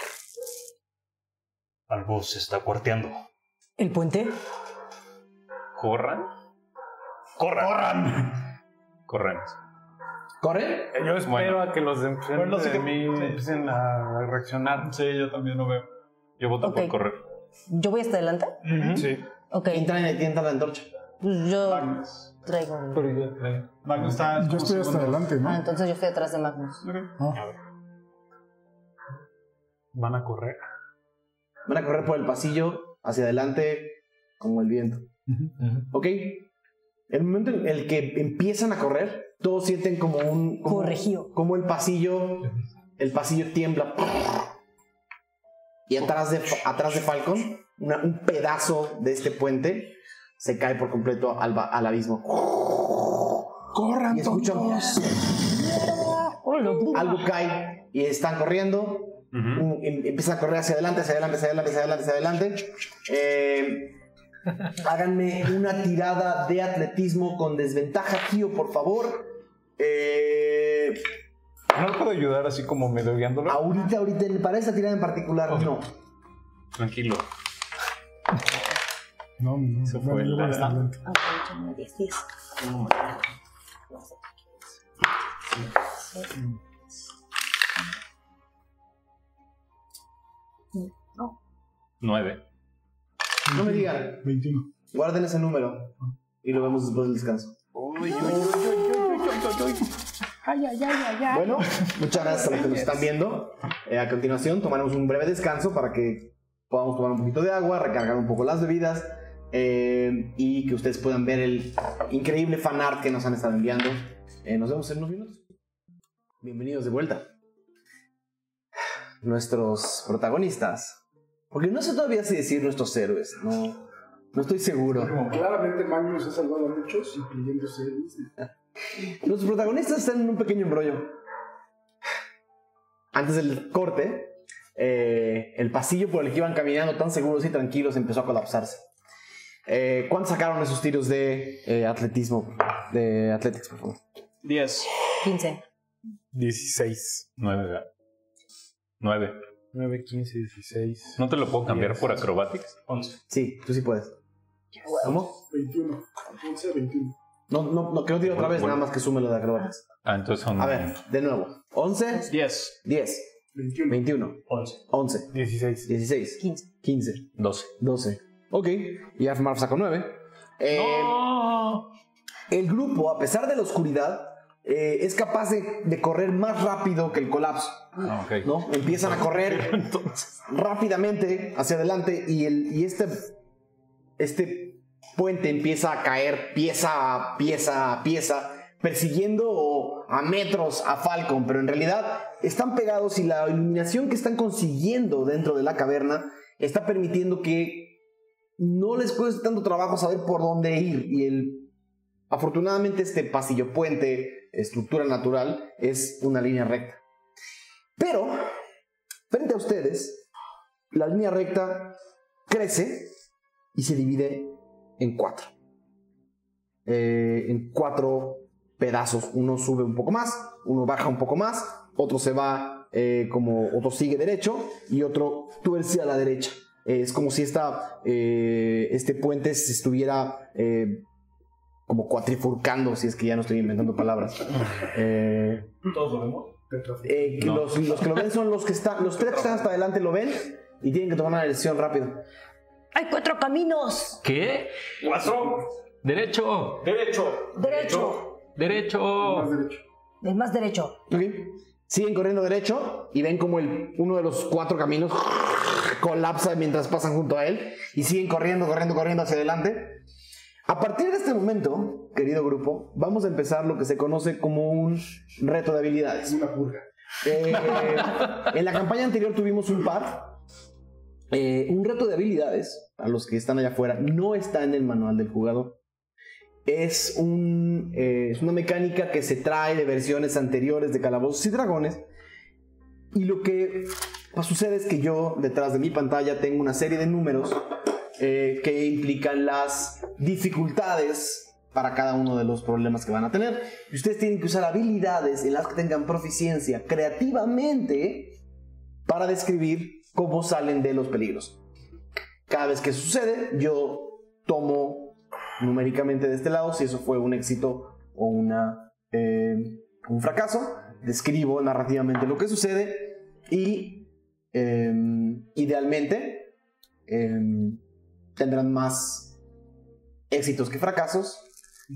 Algo se está cuarteando. ¿El puente? ¿Corran? ¡Corran! Corremos. ¿Corre? Yo espero Bueno. a que los de enfrente Bueno, no sé de qué- mí sí. empiecen a reaccionar. Sí, yo también lo veo. Yo voto Ok. por correr. ¿Yo voy hasta adelante? Sí. Ok, Entra en entra la antorcha. pues yo Magnus. traigo un... Pero ya trae. Magnus está. Yo estoy hasta adelante, ¿no? Ah, entonces yo estoy atrás de Magnus. Ah, Van a correr. Van a correr por el pasillo hacia adelante como el viento. ¿Ok? El momento en el que empiezan a correr, todos sienten como un. Como, Corregido. Como el pasillo. El pasillo tiembla. Y atrás de, atrás de Falcon, una- un pedazo de este puente se cae por completo al, al abismo. ¡Corran Y escuchan. Algo cae y están corriendo. Un- em- empiezan a correr hacia adelante, hacia adelante, hacia adelante, hacia adelante, hacia adelante. Eh, háganme una tirada de atletismo con desventaja, Kio, por favor. Eh, ¿No le puedo ayudar así como medio guiándolo? ahorita, ahorita, para esta tirada en particular, no. Tranquilo. no, no. Se fue 10, 10. Nueve. No me digan, 21. guarden ese número y lo vemos después del descanso. Bueno, muchas gracias a los que nos están viendo. Eh, a continuación tomaremos un breve descanso para que podamos tomar un poquito de agua, recargar un poco las bebidas eh, y que ustedes puedan ver el increíble fanart que nos han estado enviando. Eh, nos vemos en unos minutos. Bienvenidos de vuelta. Nuestros protagonistas. Porque no sé todavía si decir nuestros héroes. No, no estoy seguro. Claramente Magnus ha salvado a muchos, incluyéndose él [LAUGHS] mismo. Los protagonistas están en un pequeño embrollo. Antes del corte, eh, el pasillo por el que iban caminando tan seguros y tranquilos empezó a colapsarse. Eh, ¿Cuántos sacaron esos tiros de eh, atletismo? De athletics, por favor. 10. 15. 16. Nueve. Nueve. 9, 15, 16. ¿No te lo puedo cambiar por acrobatics? 11. Sí, tú sí puedes. ¿Cómo? 21. 11, 21. No, no, no, que no tire otra vez, Bueno. nada más que súmelo de acrobatics. Ah, entonces son. A ver, de nuevo. 11, 10. 10, 21. 21, 11. 11, 16. 16, 15. 15, 12. 12. Ok, y Arfmar sacó 9. Eh, El grupo, a pesar de la oscuridad, eh, es capaz de, de correr más rápido que el colapso. Ah. ¿no? Empiezan a correr rápidamente hacia adelante y, el, y este este puente empieza a caer pieza a pieza a pieza, persiguiendo a metros a Falcon, pero en realidad están pegados y la iluminación que están consiguiendo dentro de la caverna está permitiendo que no les cueste tanto trabajo saber por dónde ir y el afortunadamente este pasillo puente estructura natural es una línea recta. Pero frente a ustedes la línea recta crece y se divide en cuatro. Eh, en cuatro pedazos. Uno sube un poco más uno baja un poco más otro se va eh, como otro sigue derecho y otro tuerce a la derecha. Es como si esta, eh, este puente se estuviera como cuatrifurcando, si es que ya no estoy inventando palabras. [LAUGHS] Eh, ¿Todos lo vemos? eh, No. los, los que lo ven son los que están, los tres que están hasta adelante lo ven y tienen que tomar una decisión rápido. ¡Hay cuatro caminos! ¿Qué? Cuatro. Derecho. Derecho. Derecho. Derecho. Más derecho. El más derecho. Ok. Siguen corriendo derecho y ven como el, uno de los cuatro caminos [LAUGHS] colapsa mientras pasan junto a él y siguen corriendo, corriendo, corriendo hacia adelante. A partir de este momento, querido grupo, vamos a empezar lo que se conoce como un reto de habilidades. Una purga. Eh, en la campaña anterior tuvimos un par. Eh, un reto de habilidades, a los que están allá afuera, no está en el manual del jugador. Es, un, eh, es una mecánica que se trae de versiones anteriores de Calabozos y Dragones. Y lo que sucede es que yo, detrás de mi pantalla, tengo una serie de números eh, que implican las dificultades para cada uno de los problemas que van a tener. Y ustedes tienen que usar habilidades en las que tengan proficiencia creativamente para describir cómo salen de los peligros. Cada vez que sucede, yo tomo numéricamente de este lado si eso fue un éxito o una, eh, un fracaso, describo narrativamente lo que sucede y eh, idealmente eh, tendrán más éxitos que fracasos.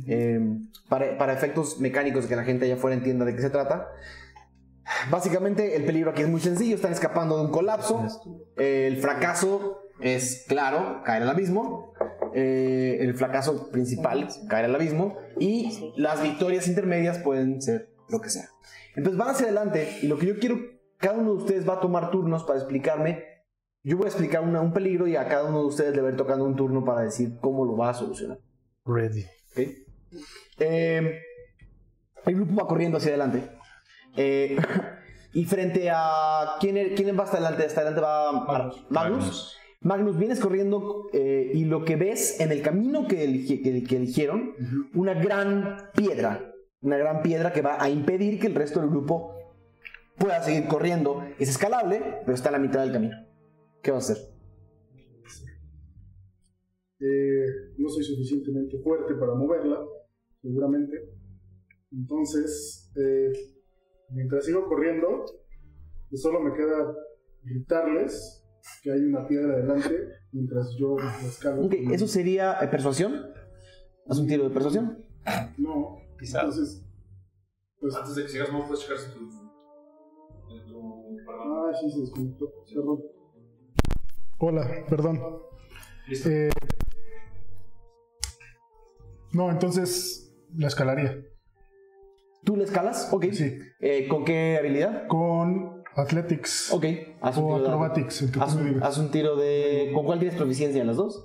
Eh, para, para efectos mecánicos que la gente allá afuera entienda de qué se trata. Básicamente el peligro aquí es muy sencillo, están escapando de un colapso. Eh, el fracaso es claro, caer al abismo. Eh, el fracaso principal, caer al abismo. Y las victorias intermedias pueden ser lo que sea. Entonces van hacia adelante y lo que yo quiero, cada uno de ustedes va a tomar turnos para explicarme. Yo voy a explicar una- un peligro y a cada uno de ustedes le voy a ir tocando un turno para decir cómo lo va a solucionar. Ready. ¿ok? Eh, el grupo va corriendo hacia adelante. Eh, [LAUGHS] y frente a. ¿quién, er- quién va hasta adelante? Hasta adelante va Magnus. Magnus. Magnus, vienes corriendo eh, y lo que ves en el camino que, eligi- que- que eligieron, una gran piedra. Una gran piedra que va a impedir que el resto del grupo pueda seguir corriendo. Es escalable, pero está a la mitad del camino. ¿Qué vas a hacer? Eh, no soy suficientemente fuerte para moverla, seguramente. Entonces, eh, mientras sigo corriendo, pues solo me queda gritarles que hay una piedra delante mientras yo la escalo. Ok, ¿Eso sería eh, persuasión? ¿Haz un tiro de persuasión? No, entonces, pues, Antes de que sigas, ¿no puedes checar si tu. perdón. ah, sí, se desconectó, cerró. Hola, perdón. Eh, no, entonces la escalaría. ¿Tú le escalas? Ok. Sí. Eh, ¿Con qué habilidad? Con Athletics Ok. Haz un o tiro de- Acrobatics, el que Haz tú me un, digas. haz un tiro de. ¿Con cuál tienes proficiencia en las dos?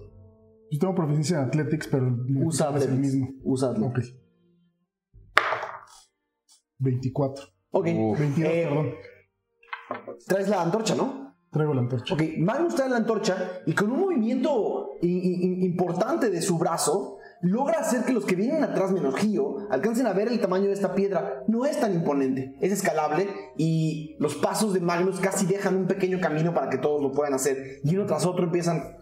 Yo tengo proficiencia en Athletics, pero Usa es el Athletics. mismo. Usa Athletics. Ok. 24. Ok. 22, Eh, perdón. traes la antorcha, ¿no? Traigo la antorcha. Ok. Magnus trae la antorcha y con un movimiento importante de su brazo logra hacer que los que vienen atrás menos Gio alcancen a ver el tamaño de esta piedra. No es tan imponente, es escalable y los pasos de Magnus casi dejan un pequeño camino para que todos lo puedan hacer. Y uno tras otro empiezan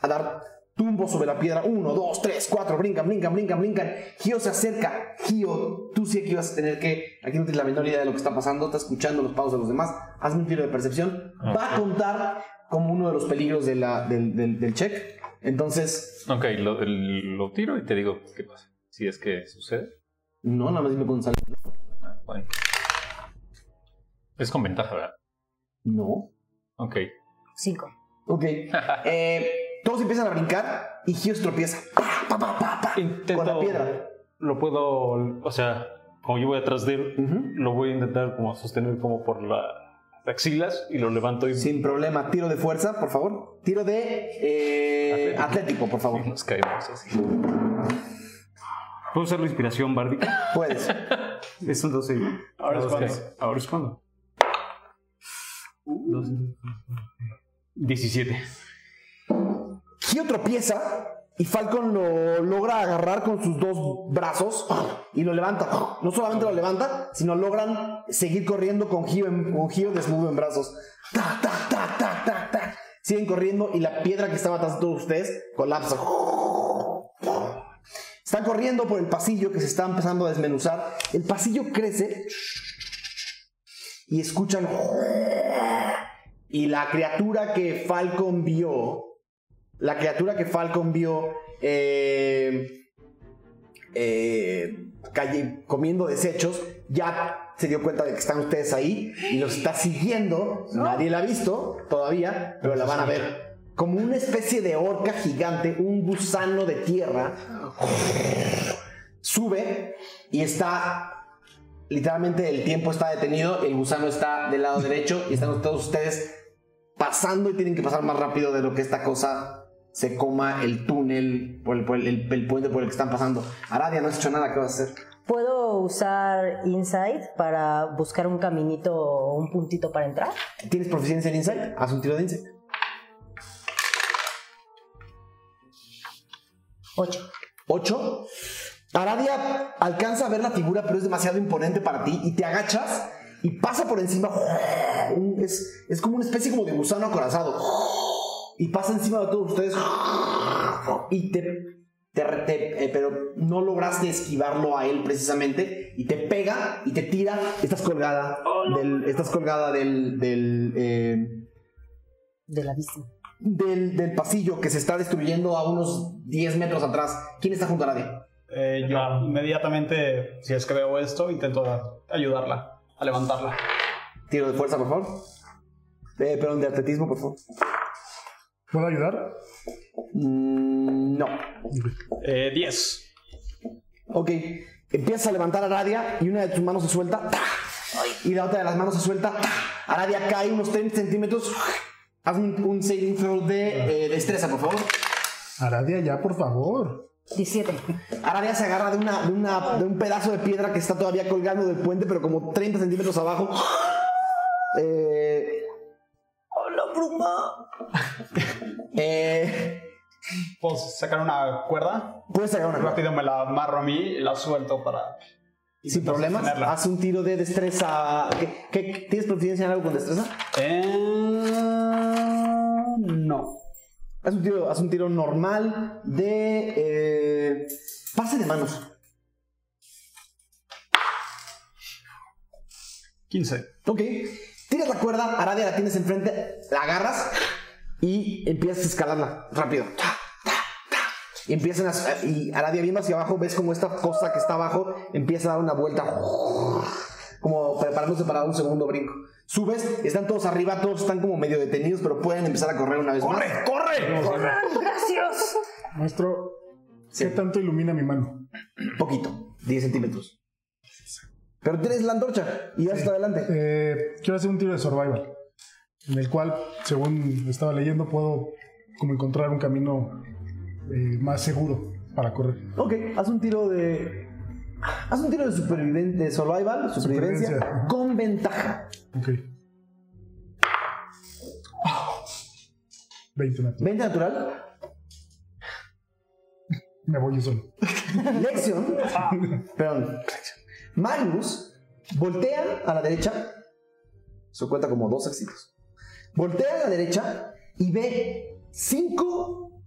a dar tumbos sobre la piedra. Uno, dos, tres, cuatro, brincan, brincan, brincan, brincan. Gio se acerca. Gio, tú sí que vas a tener que. Aquí no tienes la menor idea de lo que está pasando. Está escuchando los pasos de los demás. Hazme un tiro de percepción. Va a contar como uno de los peligros de la- del, del- del check. Entonces, Ok, lo, el- lo tiro y te digo qué pasa. Si es que sucede. no, nada más dime con sal. Ah, bueno. Es con ventaja, ¿verdad? No. Ok. Cinco. Ok. [LAUGHS] Eh, Todos empiezan a brincar y Gios tropieza. Pa, pa, pa, pa, pa, Intento. con la piedra. Lo puedo. O sea, como yo voy atrás de él, lo voy a intentar como sostener como por la, las axilas y lo levanto y. Sin problema. Tiro de fuerza, por favor. Tiro de eh, atlético. por favor. Nos caemos así. ¿Puedo usar la inspiración bárdica? Puedes. [LAUGHS] Es un 12. Ahora es cuando. Ahora es cuando. 17. Gio tropieza y Falcon lo logra agarrar con sus dos brazos y lo levanta. No solamente lo levanta, sino logran seguir corriendo con Gio, en- desnudo en brazos. Ta, ta, ta, ta, ta, ta. Siguen corriendo y la piedra que estaba atrás de todos ustedes colapsa. Están corriendo por el pasillo que se está empezando a desmenuzar. El pasillo crece y escuchan. Y la criatura que Falcon vio la criatura que Falcon vio eh, eh, calle- comiendo desechos ya se dio cuenta de que están ustedes ahí y los está siguiendo. Nadie la ha visto todavía, pero la van a ver. Como una especie de orca gigante, un gusano de tierra, sube y está literalmente el tiempo está detenido, el gusano está del lado derecho y están todos ustedes pasando y tienen que pasar más rápido de lo que esta cosa se coma el túnel, por el, por el- el- el puente por el que están pasando. Aradia, no has hecho nada, ¿qué vas a hacer? ¿Puedo usar Insight para buscar un caminito o un puntito para entrar? ¿Tienes proficiencia en Insight? Haz un tiro de Insight. 8. 8. Aradia alcanza a ver la figura, pero es demasiado imponente para ti y te agachas y pasa por encima. Es, es como una especie como de gusano acorazado. Y pasa encima de todos ustedes. Y te, te- te- eh, pero no lograste esquivarlo a él precisamente. Y te pega y te tira. Estás colgada. del, estás colgada del. del eh, Del abismo. del, del pasillo que se está destruyendo a unos 10 metros atrás. ¿Quién está junto a Aradia? Eh, yo inmediatamente, si es que veo esto, intento ayudarla a levantarla. Tiro de fuerza, por favor. Eh, perdón, de atletismo, por favor. ¿Puedo ayudar? Mm, no. Eh, 10. Ok. Empiezas a levantar a Aradia y una de tus manos se suelta. ¡ta! Y la otra de las manos se suelta. ¡ta! Aradia cae unos 30 centímetros. Haz un, un saving throw de eh, destreza, por favor. Aradia, ya, por favor. 17. Aradia se agarra de, una, de, una, de un pedazo de piedra que está todavía colgando del puente, pero como 30 centímetros abajo. Eh, ¡Hola, bruma! [LAUGHS] eh, ¿Puedo sacar una cuerda? Puedes sacar una cuerda. Rápido me la amarro a mí y la suelto para... Sin problemas. sostenerla. Haz un tiro de destreza. ¿Qué, qué- tienes proficiencia en algo con destreza? Eh, no. Haz un tiro, haz un tiro normal de. eh, pase de manos. 15. Ok. Tiras la cuerda, Aradia la tienes enfrente, la agarras y empiezas a escalarla rápido. Y empiezan a. Y Aradia viendo hacia abajo, ves como esta cosa que está abajo empieza a dar una vuelta. Como preparándose para dar un segundo brinco. Subes, están todos arriba, todos están como medio detenidos, pero pueden empezar a correr una vez más. ¡Corre! ¡Gracias! Maestro, ¿qué tanto ilumina mi mano? Poquito, 10 centímetros. Pero tienes la antorcha y vas hasta adelante. Eh, quiero hacer un tiro de survival. En el cual, según estaba leyendo, puedo como encontrar un camino eh, más seguro para correr. Ok, haz un tiro de. Haz un tiro de supervivencia, de survival, supervivencia, Supervivencia. con ventaja. Ok. 20 natural. 20 natural. Me voy yo solo. [LAUGHS] Lección. [LAUGHS] Perdón. Magnus voltea a la derecha. Eso cuenta como dos éxitos. Voltea a la derecha y ve cinco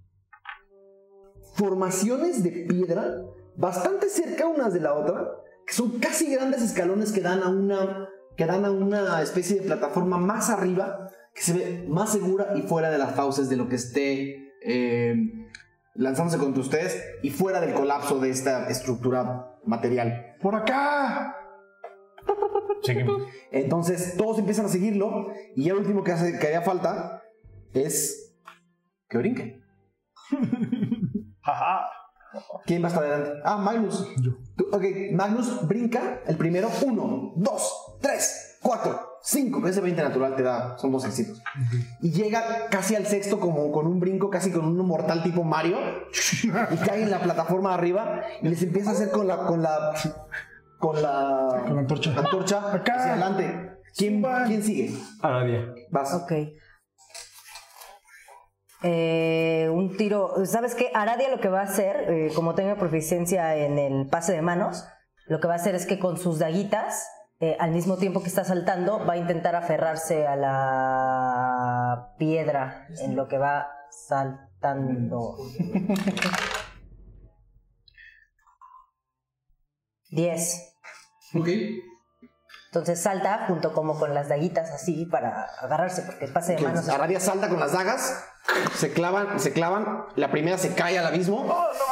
formaciones de piedra bastante cerca unas de la otra, que son casi grandes escalones que dan a una que dan a una especie de plataforma más arriba que se ve más segura y fuera de las fauces de lo que esté eh, lanzándose contra ustedes y fuera del colapso de esta estructura material. ¡Por acá! Seguimos. Entonces todos empiezan a seguirlo y ya lo último que, hace, que haría falta es que brinque. [LAUGHS] Ajá. ¿Quién va hasta adelante? Ah, Magnus. Tú- ok, Magnus brinca el primero. Uno, dos, tres, cuatro, cinco. Ese 20 natural te da, son dos éxitos. Y llega casi al sexto como con un brinco, casi con un mortal tipo Mario. Y cae en la plataforma de arriba y les empieza a hacer con la... Con la con la, Con la antorcha. antorcha Acá. hacia adelante. ¿Quién, ¿Quién sigue? Aradia. Vas. Ok. Eh, un tiro. ¿Sabes qué? Aradia lo que va a hacer, eh, como tenga proficiencia en el pase de manos, lo que va a hacer es que con sus daguitas, eh, al mismo tiempo que está saltando, va a intentar aferrarse a la piedra en lo que va saltando. 10. Ok. Entonces salta junto como con las daguitas así para agarrarse, porque el pase de manos es Aradia salta con las dagas, se clavan, se clavan. La primera se cae al abismo.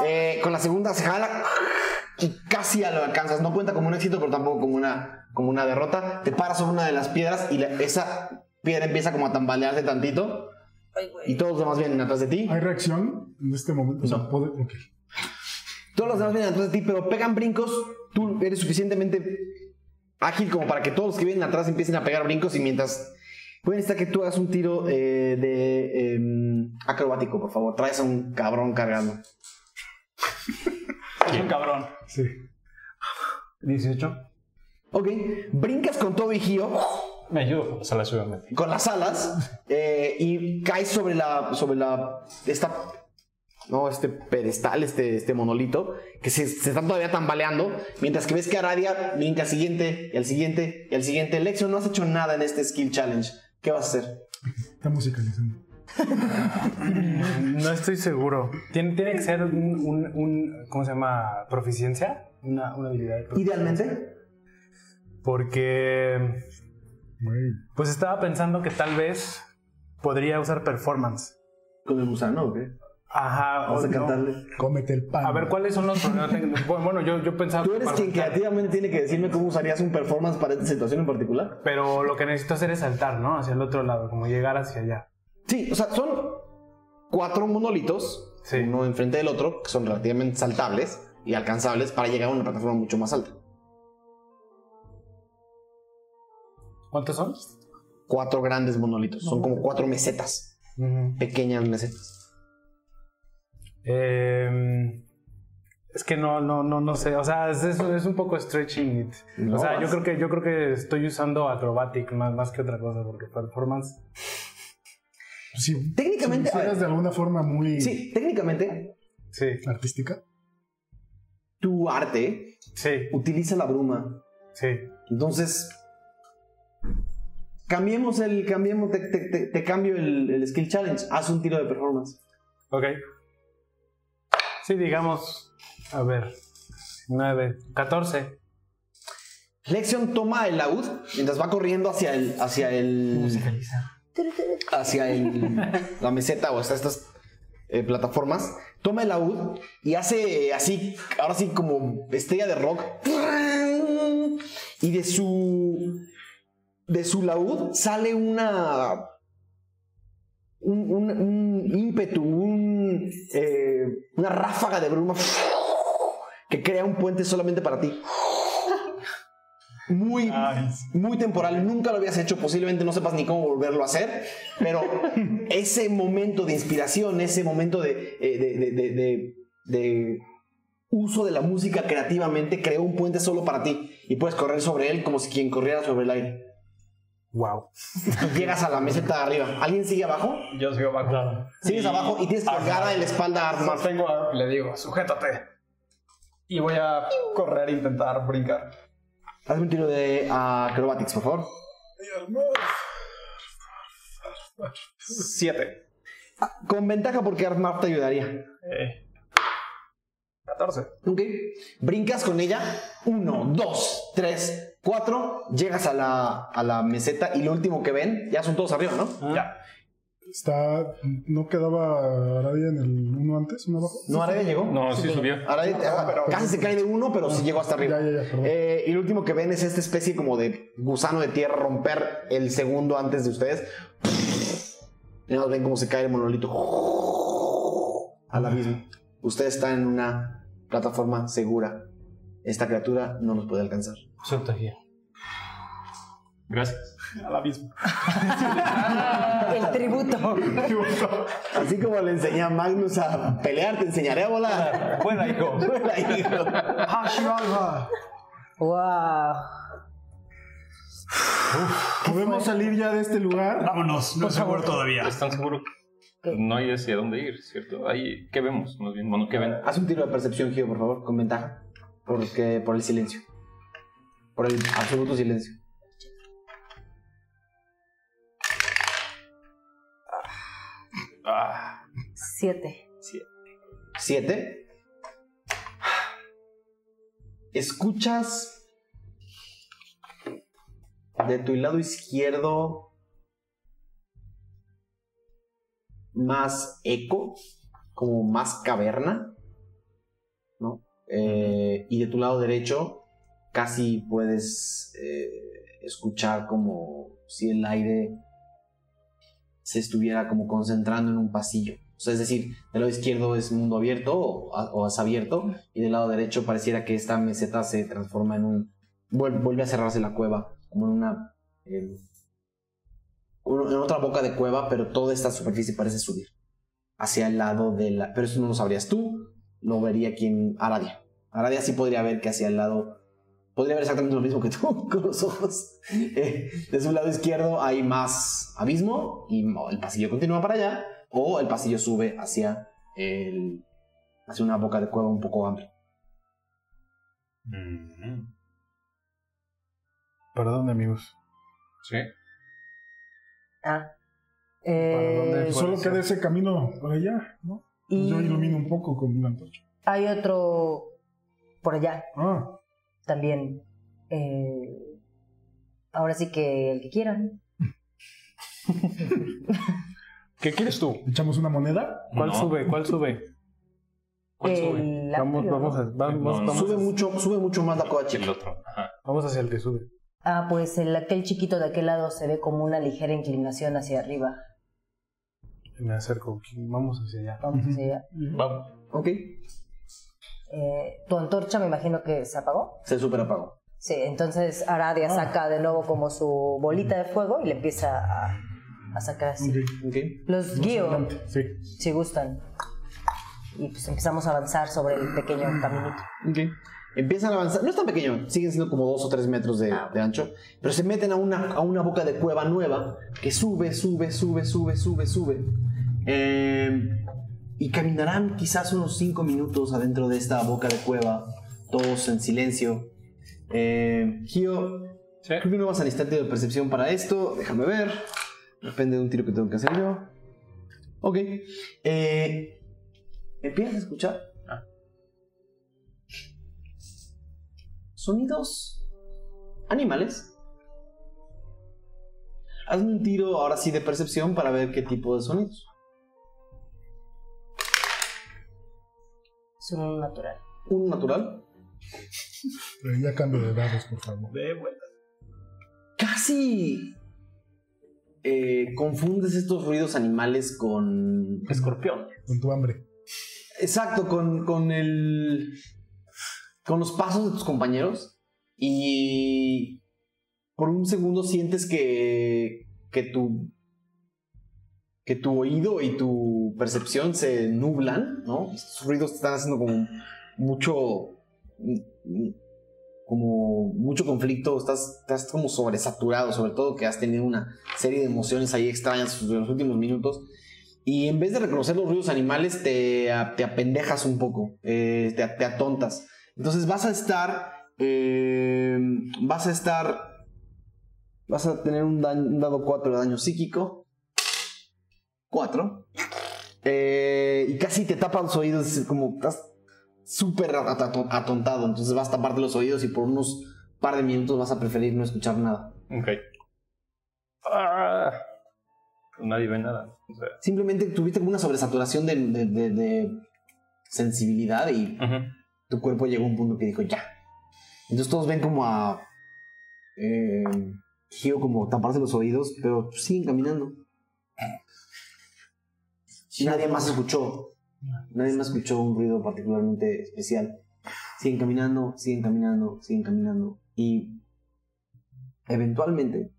eh, con la segunda se jala y casi lo alcanzas. No cuenta como un éxito, pero tampoco como una, como una derrota. Te paras sobre una de las piedras y la- esa piedra empieza como a tambalearse tantito. Y todos los demás vienen atrás de ti. ¿Hay reacción en este momento? O sea, puede-. Todos los demás vienen atrás de ti, pero pegan brincos. Tú eres suficientemente ágil como para que todos los que vienen atrás empiecen a pegar brincos y mientras... Pueden estar que tú hagas un tiro eh, de em, acrobático, por favor. Traes a un cabrón cargando. Es un cabrón. Sí. 18. Ok, brincas con todo giro, Me ayudo con las alas, obviamente. con las alas, eh, y caes sobre la. sobre la. esta. No, este pedestal, este, este monolito, que se, se están todavía tambaleando, mientras que ves que Aradia brinca al siguiente, y al siguiente, y al siguiente. Lexion, no has hecho nada en este skill challenge. ¿Qué vas a hacer? Está musicalizando. [LAUGHS] No estoy seguro. Tiene, tiene que ser un, un- un- ¿cómo se llama? ¿Proficiencia? Una, una habilidad de. Idealmente, Porque, pues estaba pensando que tal vez podría usar performance. con el gusano, ¿ok? Ajá. Vamos o a no. cantarle. Cómete el pan. A ver, ¿cuáles son los problemas? [LAUGHS] Bueno, yo, yo pensaba... Tú eres quien saltar, creativamente tiene que decirme cómo usarías un performance para esta situación en particular. Pero lo que necesito hacer es saltar, ¿no? Hacia el otro lado, como llegar hacia allá. Sí, o sea, son cuatro monolitos, Sí. uno enfrente del otro, que son relativamente saltables y alcanzables para llegar a una plataforma mucho más alta. ¿Cuántos son? Cuatro grandes monolitos, son como cuatro mesetas, pequeñas mesetas. Eh, es que no, no, no, no sé. O sea, es, un poco stretching it. No, o sea, yo creo que yo creo que estoy usando acrobatic más, más que otra cosa, porque performance. Sí, Técnicamente, si hicieras de alguna forma muy Sí, técnicamente, Sí, artística. tu arte sí, utiliza la bruma. sí. Entonces, cambiemos el, cambiemos, te, te- te- te cambio el, el skill challenge. Haz un tiro de performance. Ok. Sí, digamos. A ver. 9, 14. Lexion toma el laúd mientras va corriendo hacia el. hacia el. Hacia la meseta o hasta estas eh, plataformas. Toma el laúd y hace así, ahora sí como estrella de rock. Y de su. de su laúd sale una. un, un- un ímpetu, un, eh, una ráfaga de bruma que crea un puente solamente para ti. Muy, muy temporal, nunca lo habías hecho, posiblemente no sepas ni cómo volverlo a hacer, pero [LAUGHS] ese momento de inspiración, ese momento de, eh, de- de- de- de- de uso de la música creativamente creó un puente solo para ti y puedes correr sobre él como si quien corriera sobre el aire. Wow. Llegas a la meseta de arriba. ¿Alguien sigue abajo? Yo sigo abajo. Sigues abajo y tienes colgada en la espalda a a- le digo, sujétate. Y voy a correr e intentar brincar. Hazme un tiro de acrobatics, por favor. Siete. Con ventaja porque Armar te ayudaría. Eh, 14. Ok. Brincas con ella. Uno, dos, tres, cuatro. Llegas a la, a la meseta y lo último que ven, ya son todos arriba, ¿no? Ya. Está. ¿No quedaba Aradia en el uno antes, uno abajo? No, Aradia llegó. No, sí subió. Aradia, ah, casi se cae de uno, pero sí llegó hasta arriba. Ya, ya, ya, perdón. Eh, y lo último que ven es esta especie como de gusano de tierra romper el segundo antes de ustedes. Y nada más ven cómo se cae el monolito. al abismo. Usted está en una plataforma segura. Esta criatura no nos puede alcanzar. Guía. Gracias. [LAUGHS] Al abismo. [LAUGHS] El tributo. Así como le enseñé a Magnus a pelear, te enseñaré a volar. Buena, hijo. [LAUGHS] Buena, hijo. Wow. ¿Podemos salir ya de este lugar? Vámonos, no es seguro todavía. ¿Están seguros? No hay hacia dónde ir, ¿cierto? Ahí, ¿Qué vemos? Más bien, bueno, ¿qué ven? Haz un tiro de percepción, Gio, por favor, con ventaja. Porque, por el silencio. Por el absoluto silencio. Ah, Siete. Siete. Escuchas de tu lado izquierdo más eco, como más caverna, ¿no? Eh, y de tu lado derecho casi puedes eh, escuchar como si el aire se estuviera como concentrando en un pasillo. O sea, es decir, del lado izquierdo es mundo abierto o, o es abierto y del lado derecho pareciera que esta meseta se transforma en un... vuel- vuelve a cerrarse la cueva, como en una... eh, un- en otra boca de cueva, pero toda esta superficie parece subir hacia el lado de la... Pero eso no lo sabrías tú, lo vería quien... Aradia. Aradia sí podría ver que hacia el lado... Podría ver exactamente lo mismo que tú [LAUGHS] con los ojos. Eh, de su lado izquierdo hay más abismo y el pasillo continúa para allá o el pasillo sube hacia el hacia una boca de cueva un poco amplia. ¿Para dónde, amigos? Sí. Ah. ¿Para dónde Eh? Solo queda ese camino por allá, ¿no? y Yo ilumino un poco con una antorcha. hay otro por allá Ah, también. Eh, ahora sí que el que quieran. [LAUGHS] ¿Qué quieres tú? ¿echamos una moneda? ¿Cuál No. sube? ¿Cuál sube? ¿Cuál sube? El Vamos, vamos, vamos, No, no. vamos, Sube mucho, sube mucho más la cueva El chica. otro. Ajá. vamos hacia el que sube. Ah, pues el aquel chiquito de aquel lado se ve como una ligera inclinación hacia arriba. Me acerco. Vamos hacia allá. Vamos hacia allá. Vamos. Ok. Eh, tu antorcha me imagino que se apagó. Se super apagó. Sí, entonces Aradia saca de nuevo como su bolita de fuego y le empieza a, a sacar así. Ok. Ok. Los guío, Sí. si gustan. Y pues empezamos a avanzar sobre el pequeño caminito. Ok. Empiezan a avanzar. No es tan pequeño, siguen siendo como dos o tres metros de, Ah. de ancho. Pero se meten a una, a una boca de cueva nueva que sube, sube, sube, sube, sube, sube. Eh, y caminarán quizás unos cinco minutos adentro de esta boca de cueva, todos en silencio. Eh, Gio, creo que no vas a necesitar tiro de percepción para esto. Déjame ver. Depende de un tiro que tengo que hacer yo. Ok. Eh, Empiezas a escuchar sonidos animales. Hazme un tiro ahora sí de percepción para ver qué tipo de sonidos. Es un natural. Un natural. Pero ya cambio de dados, por favor. Casi eh, confundes estos ruidos animales con escorpión. Con tu hambre. Exacto, con, con el. con los pasos de tus compañeros. Y. por un segundo sientes que. que tu. Que tu oído y tu percepción se nublan, ¿no? Estos ruidos te están haciendo como mucho. como mucho conflicto, estás, estás como sobresaturado, sobre todo que has tenido una serie de emociones ahí extrañas en los últimos minutos. Y en vez de reconocer los ruidos animales, te, te apendejas un poco, eh, te, te atontas. Entonces vas a estar. eh, vas a estar. Vas a tener un, daño- un dado 4 de daño psíquico. 4. y casi te tapa los oídos, es como estás súper at- at- atontado. Entonces vas a taparte los oídos y por unos par de minutos vas a preferir no escuchar nada. Ok. Ah, nadie ve nada. O sea, Simplemente tuviste como una sobresaturación de, de- de- de sensibilidad y tu cuerpo llegó a un punto que dijo ya. Entonces todos ven como a eh, Gio como taparse los oídos, pero siguen caminando. Nadie más escuchó Nadie más escuchó un ruido particularmente especial. Siguen caminando, siguen caminando, siguen caminando. Y eventualmente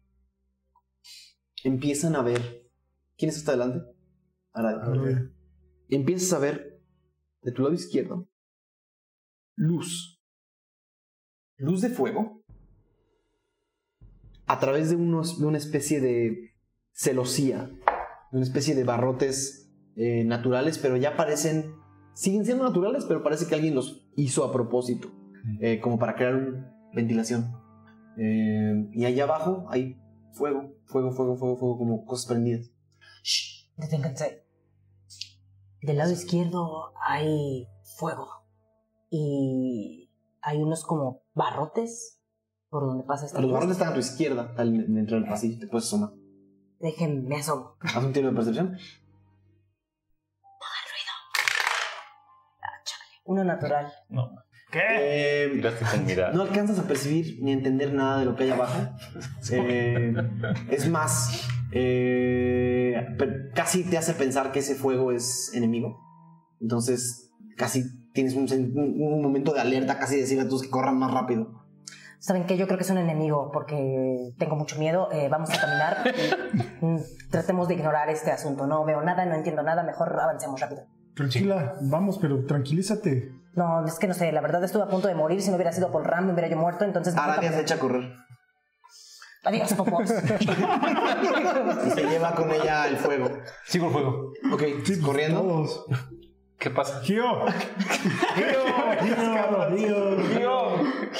empiezan a ver. ¿Quién está adelante? Aradia. Empiezas a ver de tu lado izquierdo luz. Luz de fuego. A través de, unos, de una especie de celosía. Una especie de barrotes eh, naturales, pero ya parecen. Siguen siendo naturales, pero parece que alguien los hizo a propósito. eh, como para crear ventilación. Eh, y allá abajo hay fuego, fuego, fuego, fuego, fuego, como cosas prendidas. Deténganse. Del lado izquierdo hay fuego. Y hay unos como barrotes por donde pasa esta Los barrotes están a tu izquierda, dentro del pasillo, te puedes asomar. Déjenme, me asomo. Haz un tiro de percepción. Uno natural. No. ¿Qué? Miraste con mirada. No alcanzas a percibir ni a entender nada de lo que hay abajo. Eh, es más, eh, casi te hace pensar que ese fuego es enemigo. Entonces, casi tienes un, sen- un- un momento de alerta, casi decir a todos que corran más rápido. Saben que yo creo que es un enemigo porque tengo mucho miedo. Eh, vamos a caminar. y, [LAUGHS] mm, tratemos de ignorar este asunto. No veo nada, no entiendo nada. Mejor avancemos rápido. Tranquila, vamos, pero tranquilízate. No, es que no sé. La verdad estuve a punto de morir. Si no hubiera sido por Ram, me hubiera yo muerto. Entonces. mejor Aradia se echa a correr. Adiós, popos. [LAUGHS] Y se lleva con ella el fuego. Sigo el fuego. Ok, corriendo. Todos. ¿Qué pasa? [LAUGHS] Gio. Gio. Gio. Gio.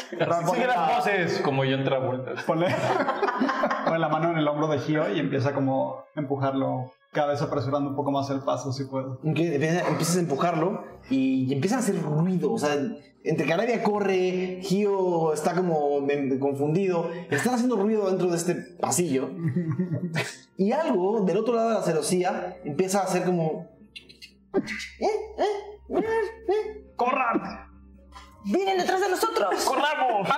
Sigue las voces. Como yo entra vueltas. Ponle, [LAUGHS] pone la mano en el hombro de Gio y empieza como a empujarlo, cada vez apresurando un poco más el paso, si puedo. Empiezas a empujarlo y empiezan a hacer ruido. O sea, entre que Arabia corre, Gio está como confundido. Están haciendo ruido dentro de este pasillo. [LAUGHS] Y algo del otro lado de la celosía empieza a hacer como. ¡Corran! ¡Vienen detrás de nosotros! ¡Corramos!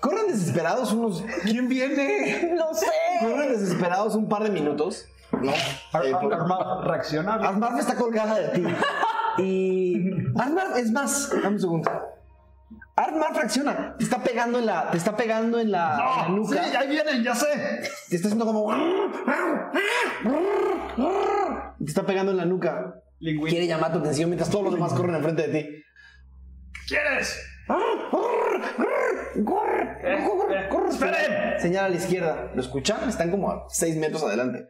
Corren desesperados unos. ¿Quién viene? ¡No sé! Corren desesperados un par de minutos. ¿No? Eh, por- Arma, reacciona. Armarf está colgada de ti. Y. Armarf, es más, dame un segundo. Armarf reacciona. Te está pegando en la. Te está pegando en la, en la nuca. Sí, ahí vienen, ya sé. Te está haciendo como. Te está pegando en la nuca. Lingüín. Quiere llamar tu atención mientras todos los demás corren enfrente de ti. ¿Quieres? ¡Esperen! Señala a la izquierda. ¿Lo escuchan? Están como a 6 metros adelante.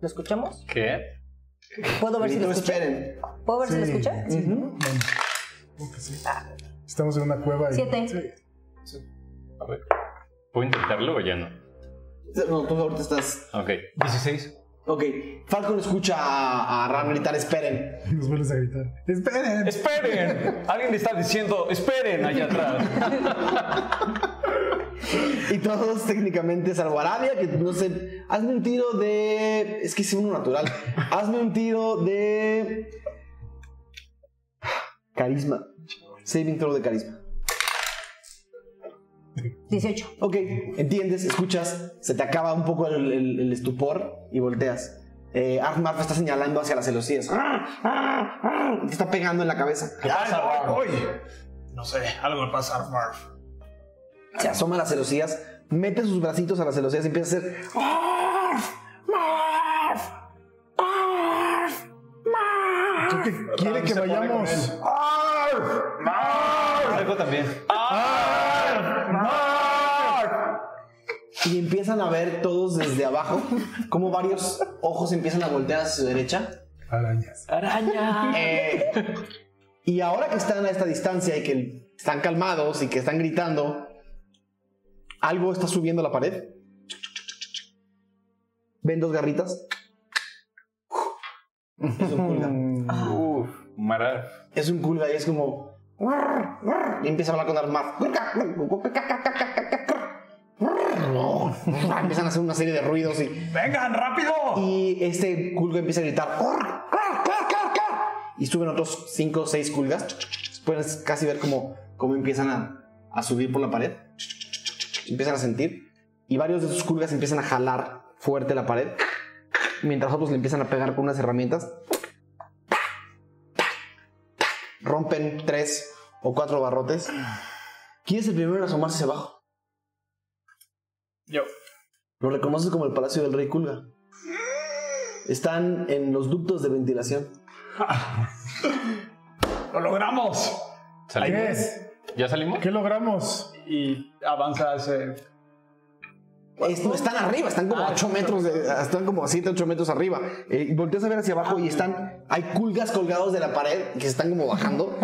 ¿Lo escuchamos? ¿Qué? ¿Puedo ver si lo No escucha? esperen. ¿Puedo ver si lo Sí. Ujú. Creo que sí. Estamos en una cueva. y- Siete. Sí. A ver. ¿Puedo intentarlo o ya no? No, tú ahorita estás. Ok. 16. Ok. Falcon escucha a, a Ram gritar: esperen. Nos vuelves a gritar. ¡Esperen! ¡Esperen! Alguien le está diciendo, esperen allá atrás. Y todos técnicamente, salvo Arabia, que no sé. Hazme un tiro de. Es que es uno natural. Hazme un tiro de. Carisma. Saving throw de carisma. 18. Ok, entiendes, escuchas, se te acaba un poco el, el- el estupor y volteas. Eh, Armarf está señalando hacia las celosías. Te está pegando en la cabeza. Uy, no sé, algo le pasa a Marv. Se asoma a las celosías, mete sus bracitos a las celosías y empieza a hacer. Creo que quiere que se pone con vayamos. Algo también. Y empiezan a ver todos desde abajo como varios ojos empiezan a voltear hacia su derecha. Arañas. Eh, y ahora que están a esta distancia y que están calmados y que están gritando, algo está subiendo la pared. Ven dos garritas. Es un culga. Uf, Mara. Es un culga y es como. Y empieza a hablar con Armar. Empiezan a hacer una serie de ruidos y. ¡Vengan, rápido! Y este culga empieza a gritar. Y suben otros 5 o 6 culgas. Puedes casi ver cómo, cómo empiezan a, a subir por la pared. Empiezan a sentir. Y varios de esos culgas empiezan a jalar fuerte la pared. Mientras otros le empiezan a pegar con unas herramientas. rompen tres o cuatro barrotes. ¿Quién es el primero en asomarse hacia abajo? Yo. Lo reconoces como el Palacio del Rey Kulga. Están en los ductos de ventilación. ¡Lo logramos! ¿Qué? ¿Ya salimos? ¿Qué logramos? Y avanza ese. Es- no, están arriba, están como a 8 metros, de- están como a 7, 8 metros arriba. Eh, y volteas a ver hacia abajo y están, hay culgas colgados de la pared que se están como bajando.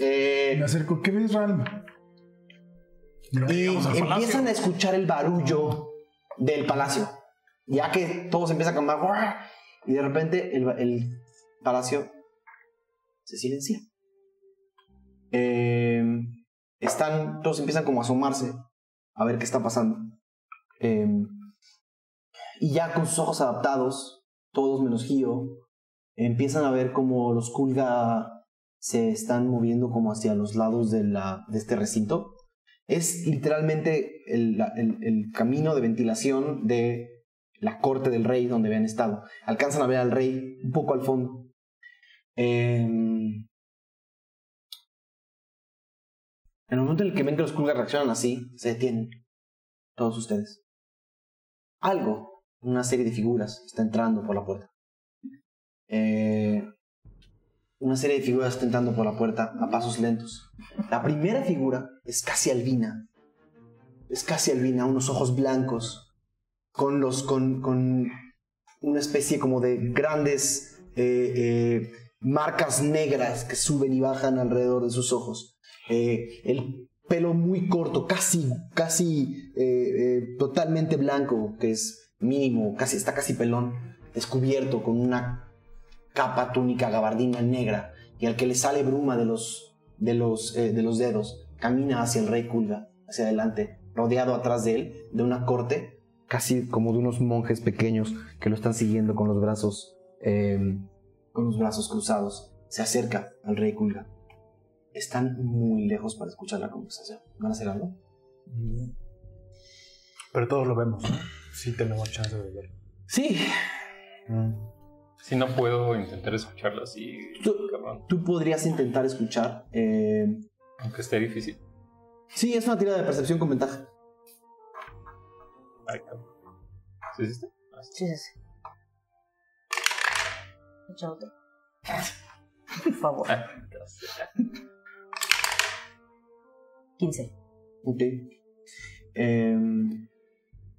Eh, [LAUGHS] Me acerco. ¿Qué ves, Ralm? Y empiezan a escuchar el barullo del palacio. Ya que todo se empieza a cambiar. Y de repente el, el palacio se silencia. Eh, están, todos empiezan como a asomarse a ver qué está pasando. Eh, y ya con sus ojos adaptados, todos menos Gio, empiezan a ver como los Kulga se están moviendo como hacia los lados de, la, de este recinto. Es literalmente el, camino de ventilación de la corte del rey donde habían estado. Alcanzan a ver al rey un poco al fondo. Em, en el momento en el que ven que los Kulga reaccionan así, se detienen. Todos ustedes. Algo, una serie de figuras, está entrando por la puerta. Eh, una serie de figuras está entrando por la puerta a pasos lentos. La primera figura es casi albina. Es casi albina, unos ojos blancos, con los. con, con una especie como de grandes eh, eh, marcas negras que suben y bajan alrededor de sus ojos. Eh, el pelo muy corto, casi, casi totalmente blanco, que es mínimo, casi, está casi pelón, descubierto con una capa, túnica, gabardina negra, y al que le sale bruma de los, de los, eh, de los dedos, camina hacia el rey Kulga, hacia adelante, rodeado atrás de él, de una corte, casi como de unos monjes pequeños que lo están siguiendo con los brazos, eh, con los brazos cruzados. Se acerca al rey Kulga. Están muy lejos para escuchar la conversación. ¿Van a hacer algo? Pero todos lo vemos, ¿no? Sí tenemos chance de verlo. Sí. Si no puedo intentar escucharlo así, cabrón. Tú podrías intentar escuchar. eh, Aunque esté difícil. Sí, es una tirada de percepción con ventaja. Ay, cabrón. ¿Sí hiciste? Sí, sí, sí. Echa otro. Por favor. 15. Ok. Em,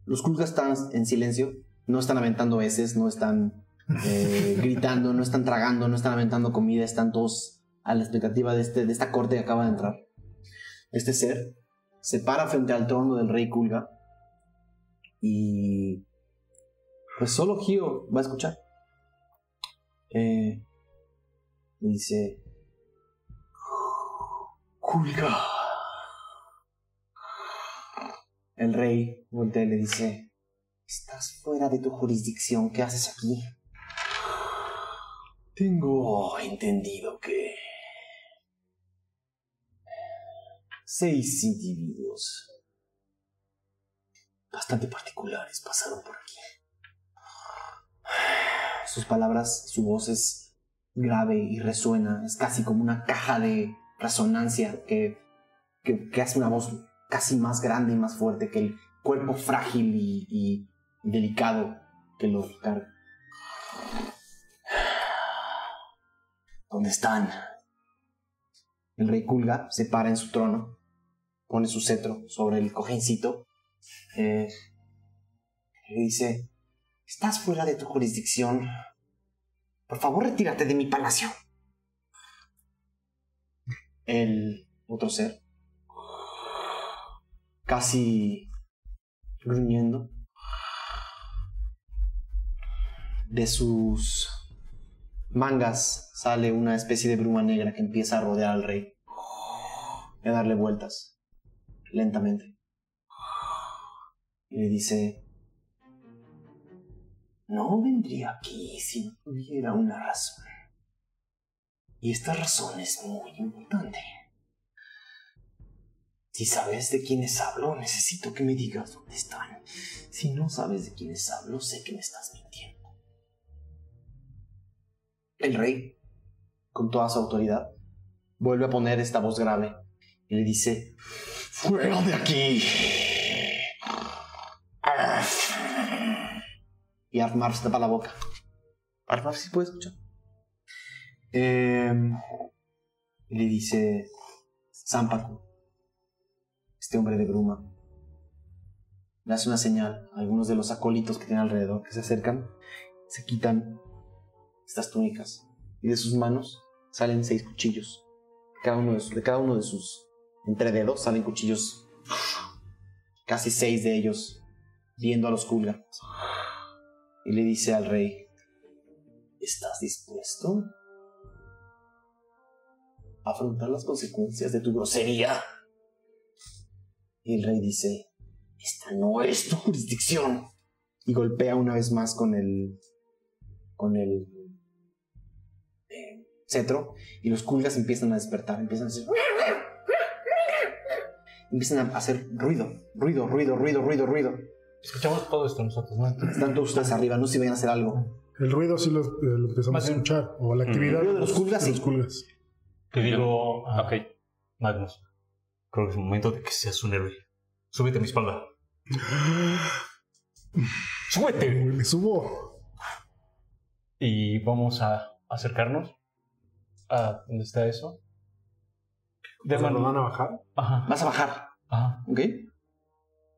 los Kulgas están en silencio. No están aventando heces, no están eh, [LAUGHS] gritando, no están tragando, no están aventando comida. Están todos a la expectativa de, este, de esta corte que acaba de entrar. Este ser se para frente al trono del rey Kulga. Y. Pues solo Gio va a escuchar. Eh, dice. Kulga. El rey voltea y le dice, estás fuera de tu jurisdicción, ¿qué haces aquí? Tengo entendido que seis individuos bastante particulares pasaron por aquí. Sus palabras, su voz es grave y resuena, es casi como una caja de resonancia que, que, hace una voz casi más grande y más fuerte que el cuerpo frágil y, y delicado que lo carga. ¿Dónde están? El rey Kulga se para en su trono, pone su cetro sobre el cojincito eh, y dice, estás fuera de tu jurisdicción. Por favor, retírate de mi palacio. El otro ser casi gruñendo. De sus mangas sale una especie de bruma negra que empieza a rodear al rey y a darle vueltas lentamente. Y le dice, no vendría aquí si no tuviera una razón. Y esta razón es muy importante. Si sabes de quiénes hablo, necesito que me digas dónde están. Si no sabes de quiénes hablo, sé que me estás mintiendo. El rey, con toda su autoridad, vuelve a poner esta voz grave y le dice, ¡Fuera de aquí! Arf. Y Armar se tapa la boca. Armar sí puede escuchar. Em, y le dice, Zampacu, este hombre de bruma, le hace una señal a algunos de los acólitos que tiene alrededor, que se acercan, se quitan estas túnicas y de sus manos salen seis cuchillos. Cada uno de, sus- cada uno de sus entrededos salen cuchillos, casi seis de ellos, viendo a los Kulga. Y le dice al rey, ¿estás dispuesto a afrontar las consecuencias de tu grosería? Y el rey dice, esta no es tu jurisdicción. Y golpea una vez más con el. con el. Cetro. Y los culgas empiezan a despertar. Empiezan a hacer. Empiezan a hacer ruido, ruido, ruido, ruido, ruido, ruido. Escuchamos todo esto nosotros, ¿no? Están todos ustedes arriba, no sé si vayan a hacer algo. El ruido sí lo, eh, lo empezamos Más a escuchar. O la Mm. actividad El ruido de los culgas, de sí. los culgas. Te digo, ah, Magnus, creo que es momento de que seas un héroe. Súbete a mi espalda. ¡Súbete! Me subo. Y vamos a acercarnos a donde está eso. De O sea, man- ¿lo van a bajar? Ajá. Vas a bajar, Ajá. ¿ok?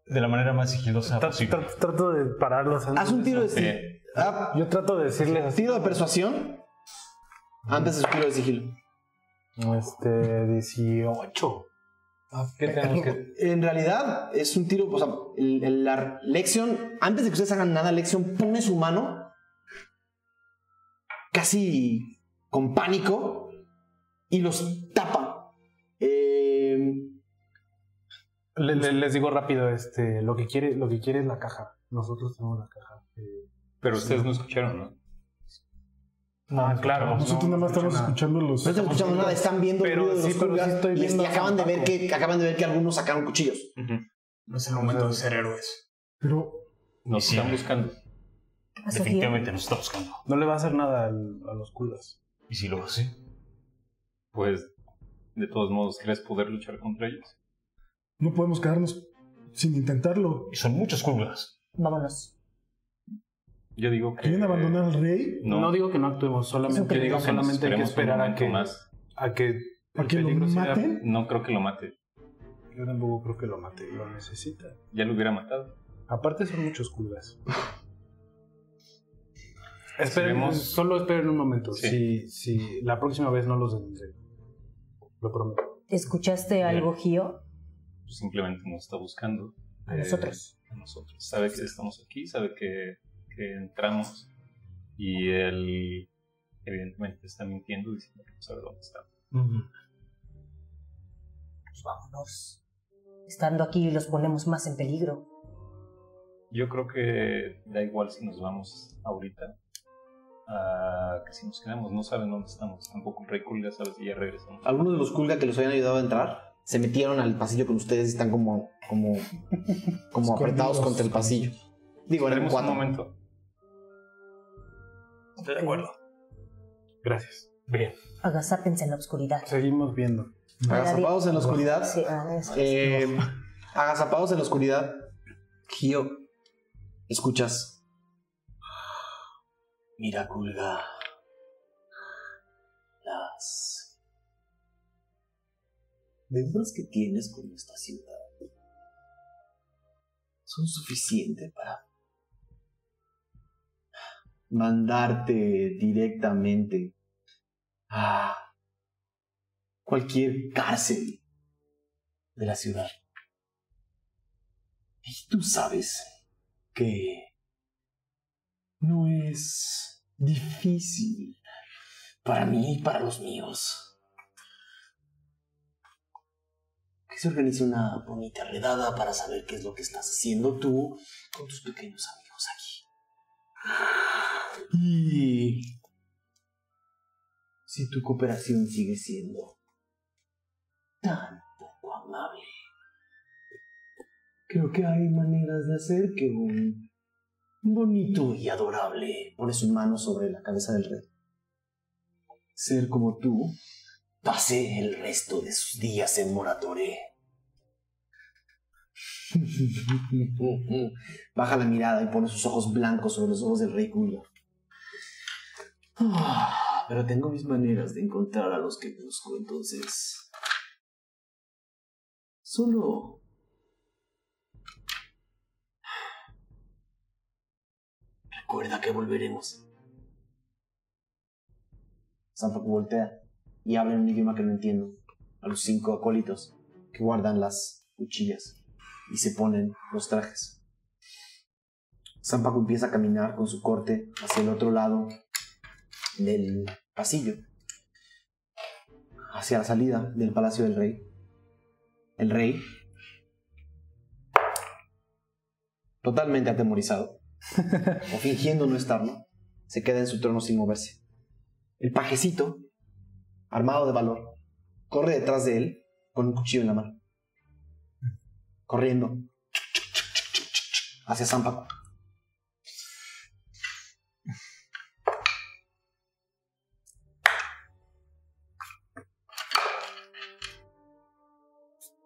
De la manera más sigilosa Tra- posible. tra- trato de pararlos antes Haz un tiro de. si- ah, Yo trato de decirles así. tiro de persuasión antes de su tiro de sigilo. Este, 18. ¿Qué tenemos que...? En realidad es un tiro, o sea, el- el- la lección, antes de que ustedes hagan nada, lección pone su mano casi con pánico y los tapa. Eh, Le- le- les digo rápido, este, lo que quiere, lo que quiere es la caja. Nosotros tenemos la caja. Eh, Pero ustedes no escucharon, ¿no? ah, claro. Nosotros no, nada más estamos nada. escuchando los. no están escuchando nada, están viendo el Pero ruido de sí, los pero sí culgas estoy y, viendo y acaban de ver que acaban de ver que algunos sacaron cuchillos. No es el momento de ser héroes. Pero Nos Sí. están buscando. Definitivamente nos está buscando. No le va a hacer nada al- a los culgas. ¿Y si lo hace? Pues, de todos modos, ¿crees poder luchar contra ellos? no podemos quedarnos sin intentarlo. Y son muchos culgas. Vámonos. Yo digo que... ¿Quieren abandonar al rey? No, No, digo que no actuemos, solamente, yo digo que solamente hay que esperar a que, más. a que ¿A que lo maten? No creo que lo mate. Yo tampoco creo que lo mate, lo necesita. Ya lo hubiera matado. Aparte son muchos culgas. Esperen, Esperemos- solo esperen un momento. Sí. Si, si la próxima vez no los detendré. Lo prometo. ¿Escuchaste algo, Gio? Simplemente nos está buscando. A eh, nosotros. a nosotros. Sabe que estamos aquí, sabe que, que entramos. Y él, evidentemente, está mintiendo diciendo que no sabe dónde está. Pues vámonos. Estando aquí los ponemos más en peligro. Yo creo que da igual si nos vamos ahorita. A que si nos quedamos, no saben dónde estamos. Tampoco el Rey Kulga sabe si ya regresamos. Algunos de los culga que los habían ayudado a entrar se metieron al pasillo con ustedes y están como, como, como apretados contra el pasillo. Digo, Esperemos un cuatro. momento. Estoy de acuerdo. Gracias. Bien. Agazápense en la oscuridad. Seguimos viendo. Agazapados en la oscuridad. Sí, ah. Eh, agazapados en la oscuridad. Gio, escuchas. Mira, Kulga. Las deudas que tienes con esta ciudad son suficientes para mandarte directamente a cualquier cárcel de la ciudad. Y tú sabes que no es difícil para mí y para los míos. Que se organice una bonita redada para saber qué es lo que estás haciendo tú con tus pequeños amigos aquí. Y si tu cooperación sigue siendo tan poco amable, creo que hay maneras de hacer que un bonito y adorable pone su mano sobre la cabeza del rey. Ser como tú pase el resto de sus días en Moratore. [LAUGHS] Baja la mirada y pone sus ojos blancos sobre los ojos del rey Kuya. Ah, Pero tengo mis maneras de encontrar a los que busco, entonces. Solo. Recuerda que volveremos. Sanpaku voltea y habla en un idioma que no entiendo a los cinco acólitos que guardan las cuchillas y se ponen los trajes. Sanpaku empieza a caminar con su corte hacia el otro lado del pasillo, hacia la salida del palacio del rey. El rey, totalmente atemorizado, o fingiendo no estarlo, se queda en su trono sin moverse. El pajecito, armado de valor, corre detrás de él con un cuchillo en la mano. Corriendo hacia Zampaco.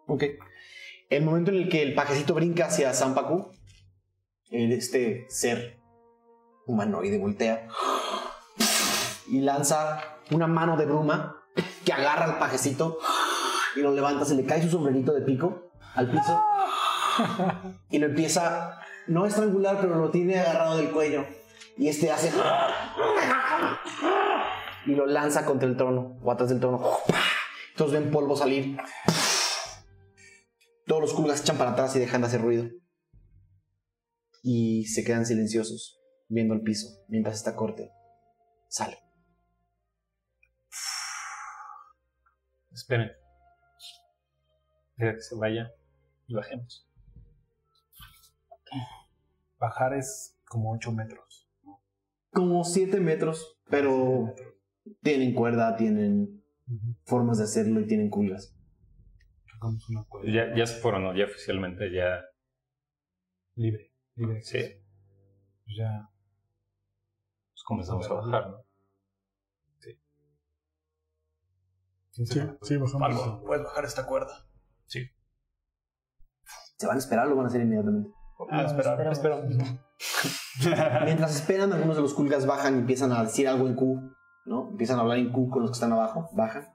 Ok. El momento en el que el pajecito brinca hacia Zampacu, este ser humanoide voltea y lanza una mano de bruma que agarra al pajecito y lo levanta, se le cae su sombrerito de pico al piso y lo empieza, no a estrangular, pero lo tiene agarrado del cuello y este hace y lo lanza contra el trono o atrás del trono. Todos ven polvo salir. Todos los culgas echan para atrás y dejan de hacer ruido. Y se quedan silenciosos, viendo el piso, mientras esta corte sale. [SIGHS] Esperen. Deja que se vaya y bajemos. Bajar es como 8 metros. Como 7 metros, pero tienen cuerda, tienen formas de hacerlo y tienen cuerda. Ya, ya se fueron, ¿no? Ya oficialmente, ya. Libre. Libre. Sí. Pues ya. Pues comenzamos a bajar, ¿no? Sí, sí, bajamos. Algo, puedes bajar esta cuerda. Sí. ¿Se van a esperar o lo van a hacer inmediatamente? Ah, esperar, esperamos. esperamos. [LAUGHS] Mientras esperan, algunos de los culgas bajan y empiezan a decir algo en Q, ¿no? Empiezan a hablar en Q con los que están abajo, bajan.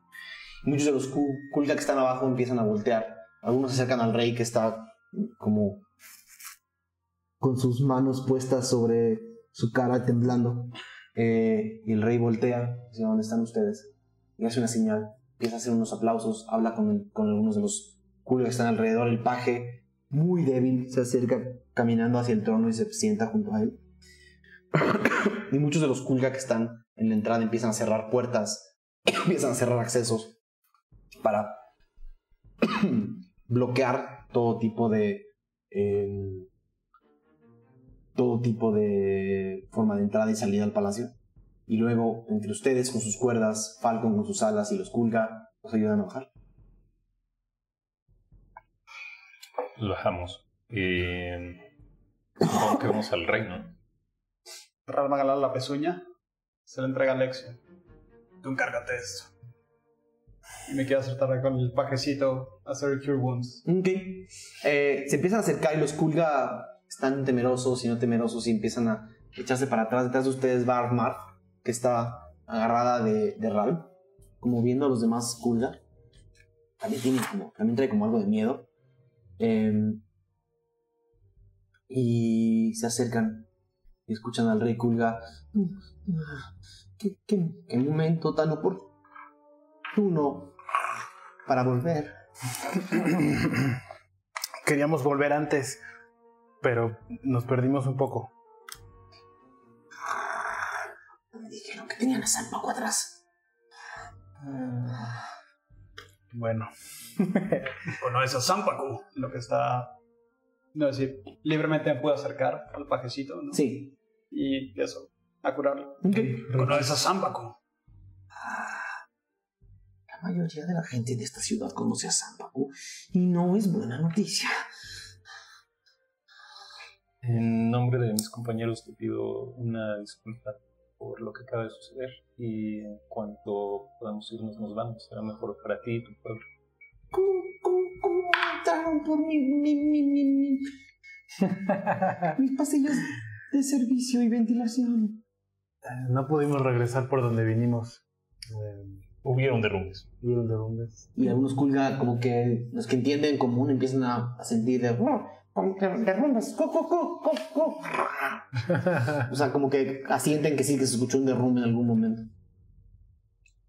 Muchos de los Q, culgas que están abajo empiezan a voltear. Algunos se acercan al rey que está como con sus manos puestas sobre su cara temblando. Eh, y el rey voltea, dice, ¿dónde están ustedes? Y hace una señal, empieza a hacer unos aplausos, habla con, con algunos de los culgas que están alrededor. El paje, muy débil, se acerca caminando hacia el trono y se sienta junto a él. y muchos de los culga que están en la entrada empiezan a cerrar puertas, [COUGHS] empiezan a cerrar accesos para [COUGHS] bloquear todo tipo de eh, todo tipo de forma de entrada y salida al palacio. Y luego, entre ustedes con sus cuerdas, Falcon con sus alas y los Kulga, los ayudan a bajar. Bajamos. Y. Supongo que vamos al reino. Ralma Galán la pezuña, se la entrega a Alexio. Tú encárgate de esto. Y me quiero acertar con el pajecito a hacer Cure Wounds. Ok. Eh, se empiezan a acercar y los Kulga están temerosos y no temerosos y empiezan a echarse para atrás. Detrás de ustedes va Armar, que está agarrada de, de Ral, como viendo a los demás Kulga. También, tiene como, también trae como algo de miedo. Em, y se acercan y escuchan al rey Kulga. ¿Qué, qué, qué momento tan oportuno para volver? Queríamos volver antes, pero nos perdimos un poco. Me dijeron que tenían a Sanpaku atrás. Bueno, [LAUGHS] Bueno, eso es Zampacu, lo que está. No es decir, libremente me puedo acercar al pajecito, ¿no? Sí. Y eso, a curarlo. Ok. Bueno, eso es Zampacu. La mayoría de la gente de esta ciudad conoce a Sanpaku y no es buena noticia. En nombre de mis compañeros te pido una disculpa por lo que acaba de suceder y en cuanto podamos irnos, nos vamos. Será mejor para ti y tu pueblo. ¿Cómo, cómo, cómo entraron por mi, mi, mi, mi, mi- mis pasillos de servicio y ventilación? Eh, No pudimos regresar por donde vinimos. Eh, Hubieron derrumbes. hubieron derrumbes. Y algunos culga como que los que entienden común empiezan a, a sentir de "Oh, como que derrumbes. cu, cu, cu, cu, cu". [LAUGHS] O sea, como que asienten que sí que se escuchó un derrumbe en algún momento.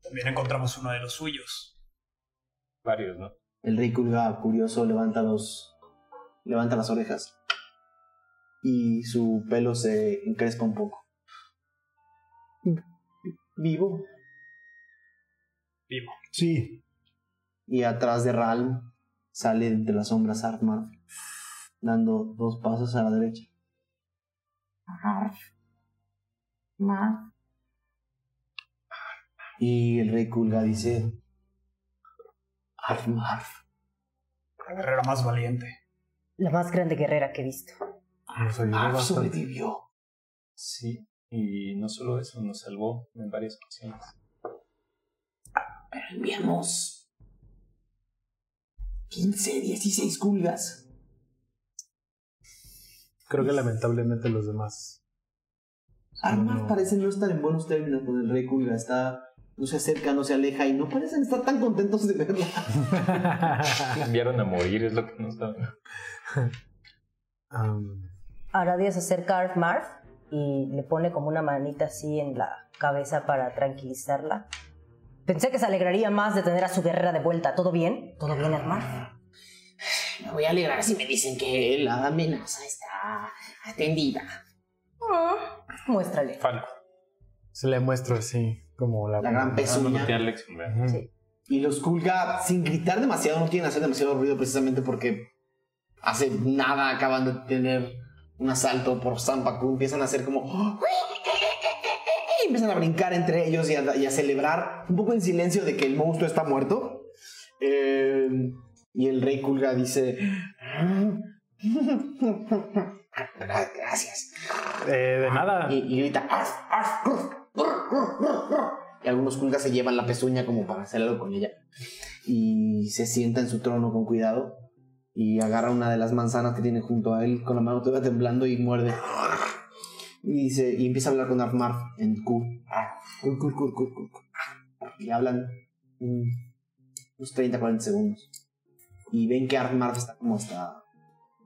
También encontramos uno de los suyos. Varios, ¿no? El rey culga curioso levanta los levanta las orejas y su pelo se encrespa un poco. Vivo. Vivo. Sí. Y atrás de Ralm sale de las sombras Armar, dando dos pasos a la derecha. Y el rey Kulga dice: Armar. La guerrera más valiente. La más grande guerrera que he visto. Nos ayudó Arf bastante. sobrevivió. Sí, y no solo eso, nos salvó en varias ocasiones. Pero enviamos 15, 16 Kulgas. Creo que lamentablemente los demás. Armar No. parece no estar en buenos términos con el rey Kulga. Está, no se acerca, no se aleja y no parecen estar tan contentos de verla. [LAUGHS] Cambiaron a morir, es lo que nos da. Am, Aradia se acerca a Arf Marf y le pone como una manita así en la cabeza para tranquilizarla. Pensé que se alegraría más de tener a su guerrera de vuelta. ¿Todo bien? ¿Todo bien, Arf Marf? Me voy a alegrar si me dicen que la amenaza está atendida. Muéstrale. Falco. se le muestro así, como la, La gran pezuña. Dándote a Alex, ¿verdad? Ujú. Y los Kulga, sin gritar demasiado, no quieren hacer demasiado ruido precisamente porque hace nada acaban de tener un asalto por Zampacu. Empiezan a hacer como... [LAUGHS] y empiezan a brincar entre ellos y a, y a celebrar un poco en silencio de que el monstruo está muerto. Eh, y el rey Kulga dice... "Gra- Gracias. Eh, de nada. Y, y grita. Y algunos culgas se llevan la pezuña como para hacer algo con ella. Y se sienta en su trono con cuidado. Y agarra una de las manzanas que tiene junto a él con la mano todavía temblando y muerde. Y dice, y empieza a hablar con Arfmar en Q. Y hablan unos 30, 40 segundos. Y ven que Arfmar está como está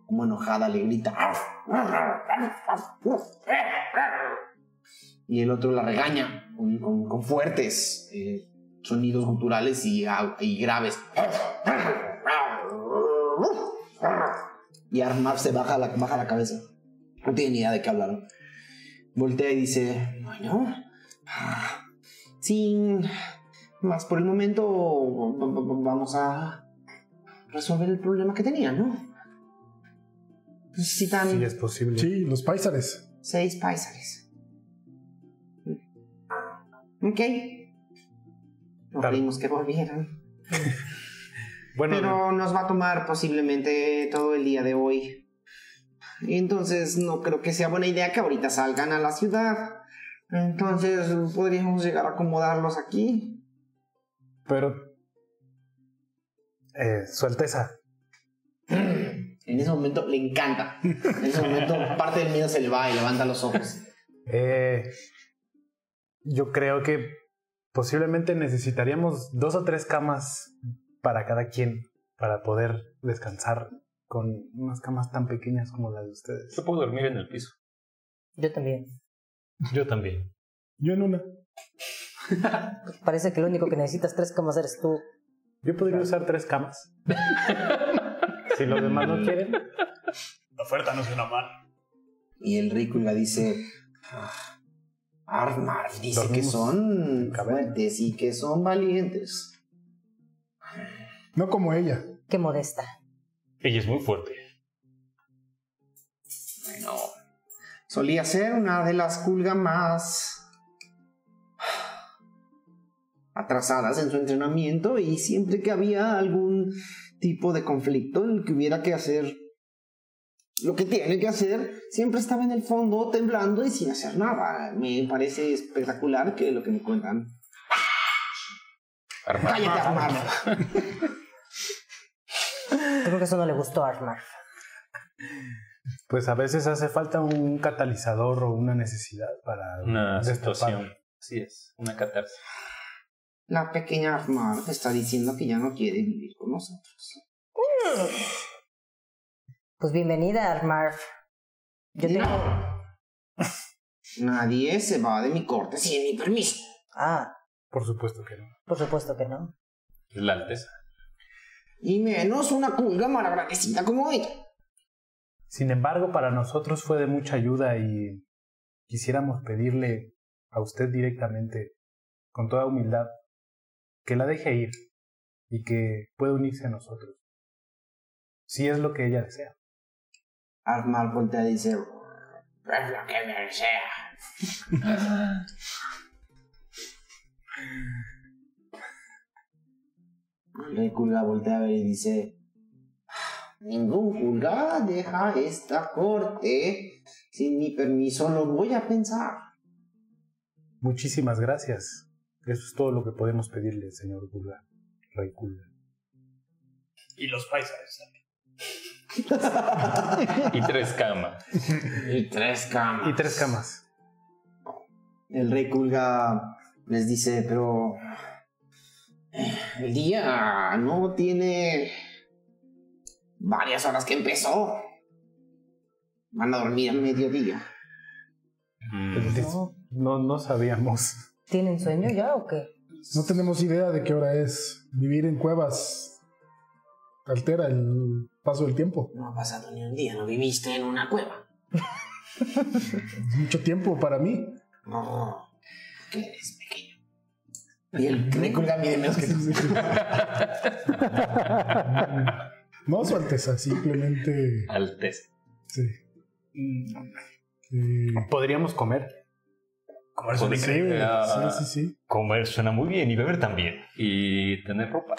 como enojada, le grita. Y el otro la regaña con, con- fuertes eh, sonidos guturales y, au- y graves. Y Armar se baja la, baja la cabeza. No tiene ni idea de qué hablaron. Voltea y dice, bueno, sin más por el momento vamos a resolver el problema que tenían, ¿no? Necesitan Sí, es posible. Sí, los paisares. seis paisares. Ok. No creímos que volvieran. [LAUGHS] Bueno, Pero nos va a tomar posiblemente todo el día de hoy. Entonces no creo que sea buena idea que ahorita salgan a la ciudad. Entonces podríamos llegar a acomodarlos aquí. pero. Eh, su Alteza. En ese momento le encanta. En ese momento parte del miedo se le va y levanta los ojos. Eh, yo creo que posiblemente necesitaríamos dos o tres camas para cada quien para poder descansar con unas camas tan pequeñas como las de ustedes. Yo puedo dormir en el piso. Yo también. Yo también. Yo en una. Parece que lo único que necesitas tres camas eres tú. Yo podría usar tres camas. [LAUGHS] si los demás no quieren. La oferta no suena mal. Y el Rículga dice: "Ah, Armar dice que son caverna. fuertes y que son valientes. No como ella. Qué modesta. Ella es muy fuerte. Bueno, solía ser una de las culgas más atrasadas en su entrenamiento y siempre que había algún tipo de conflicto en el que hubiera que hacer lo que tiene que hacer, siempre estaba en el fondo temblando y sin hacer nada. Me parece espectacular que lo que me cuentan Cállate, Armar. Creo que eso no le gustó a Armar. Pues a veces hace falta un catalizador o una necesidad para Una destapar. situación. Así es, una catarsis. La pequeña Armar está diciendo que ya no quiere vivir con nosotros. Pues bienvenida, Armar. Yo tengo. Nadie se va de mi corte sin mi permiso. Ah, Por supuesto que no. por supuesto que no. Es la alteza. Y menos una culga malagradecida como ella. Sin embargo, para nosotros fue de mucha ayuda y quisiéramos pedirle a usted directamente, con toda humildad, que la deje ir y que pueda unirse a nosotros. Si es lo que ella desea. Armar voltea y dice: Es lo que me desea. El voltea a ver y dice: Ningún Kulga deja esta corte. Sin mi permiso lo voy a pensar. Muchísimas gracias. Eso es todo lo que podemos pedirle, señor Kulga, rey Kulga. Y los paisajes también. [LAUGHS] Y tres camas. Y tres camas. Y tres camas. El rey Kulga les dice, pero eh, el día no tiene varias horas que empezó. Van a dormir a mediodía. No, no, no sabíamos. ¿Tienen sueño ya o qué? No tenemos idea de qué hora es. Vivir en cuevas altera el paso del tiempo. No ha pasado ni un día, no viviste en una cueva. Es [LAUGHS] mucho tiempo para mí. No, que eres pequeño. Y el Kulga mide menos que tú. [LAUGHS] No, Su Alteza, simplemente. Alteza. Sí. Sí. Podríamos comer. Comer suena increíble. sí, sí, sí. Comer suena muy bien y beber también. Y tener ropa.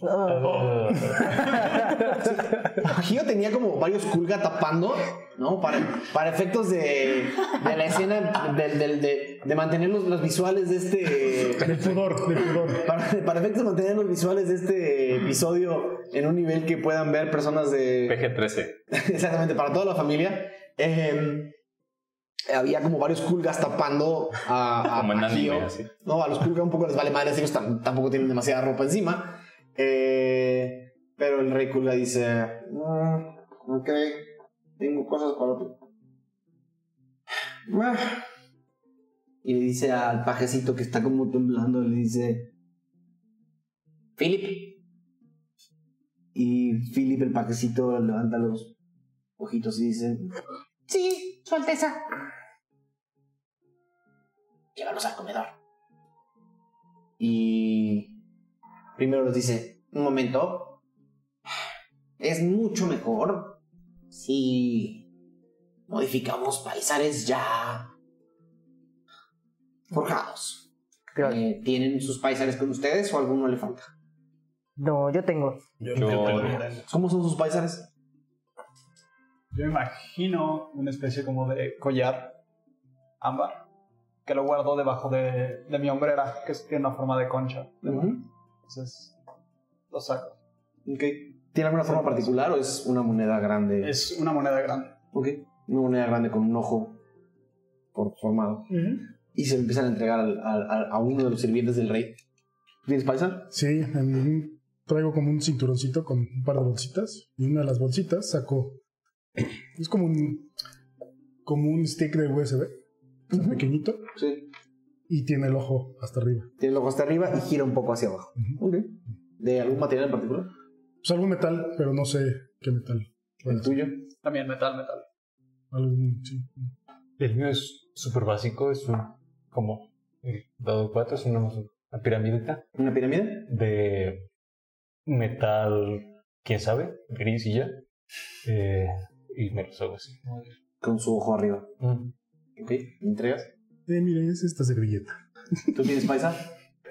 Oh, [LAUGHS] [LAUGHS] Gio tenía como varios Kulga tapando, ¿no? Para, para efectos de, de la escena, del- del- de, de mantener los, los visuales de este. Del pudor, del pudor. Para, para efectos de mantener los visuales de este episodio en un nivel que puedan ver personas de. PG-13. [LAUGHS] Exactamente, para toda la familia. Eh, había como varios Kulgas tapando a, a, Como en a anime, Gio. así. No, a los Kulga un poco les vale madre, ellos tam- tampoco tienen demasiada ropa encima. Eh, pero el rey Kulga dice: "Mm, Ok, tengo cosas para ti. Ah". Y le dice al pajecito que está como temblando: Le dice: Philip. Y Philip, el pajecito, levanta los ojitos y dice: Sí, Su Alteza. Llévanos al comedor. Y primero les dice, un momento, es mucho mejor si modificamos paisares ya forjados. Eh, ¿Tienen sus paisares con ustedes o alguno le falta? No, yo tengo. Yo, Yo- ¿Cómo son sus paisares? Yo me imagino una especie como de collar ámbar que lo guardo debajo de, de mi hombrera, que es- tiene una forma de concha. Entonces, lo saco. Ok. ¿Tiene alguna forma particular o es una moneda grande? Es una moneda grande. Ok. Una moneda grande con un ojo por- formado. Y se lo empiezan a entregar al- al- al- a uno de los sirvientes del rey. ¿Tienes paisa? Sí, en traigo como un cinturoncito con un par de bolsitas. Y una de las bolsitas saco. Es como un. Como un stick de USB. o sea, Pequeñito. Sí. Y tiene el ojo hasta arriba. Tiene el ojo hasta arriba y gira un poco hacia abajo. Ok. ¿De algún material en particular? Pues algún metal, pero no sé qué metal. ¿El tuyo? También metal, metal. Algún, sí. El mío es súper básico, es un, como el dado de cuatro, es una, una piramidita ¿Una pirámide? de metal, quién sabe, gris y ya. Eh, y me los hago así. Con su ojo arriba. Mm. Ok. ¿Me entregas? Eh, miren, es esta servilleta. ¿Tú tienes paisa?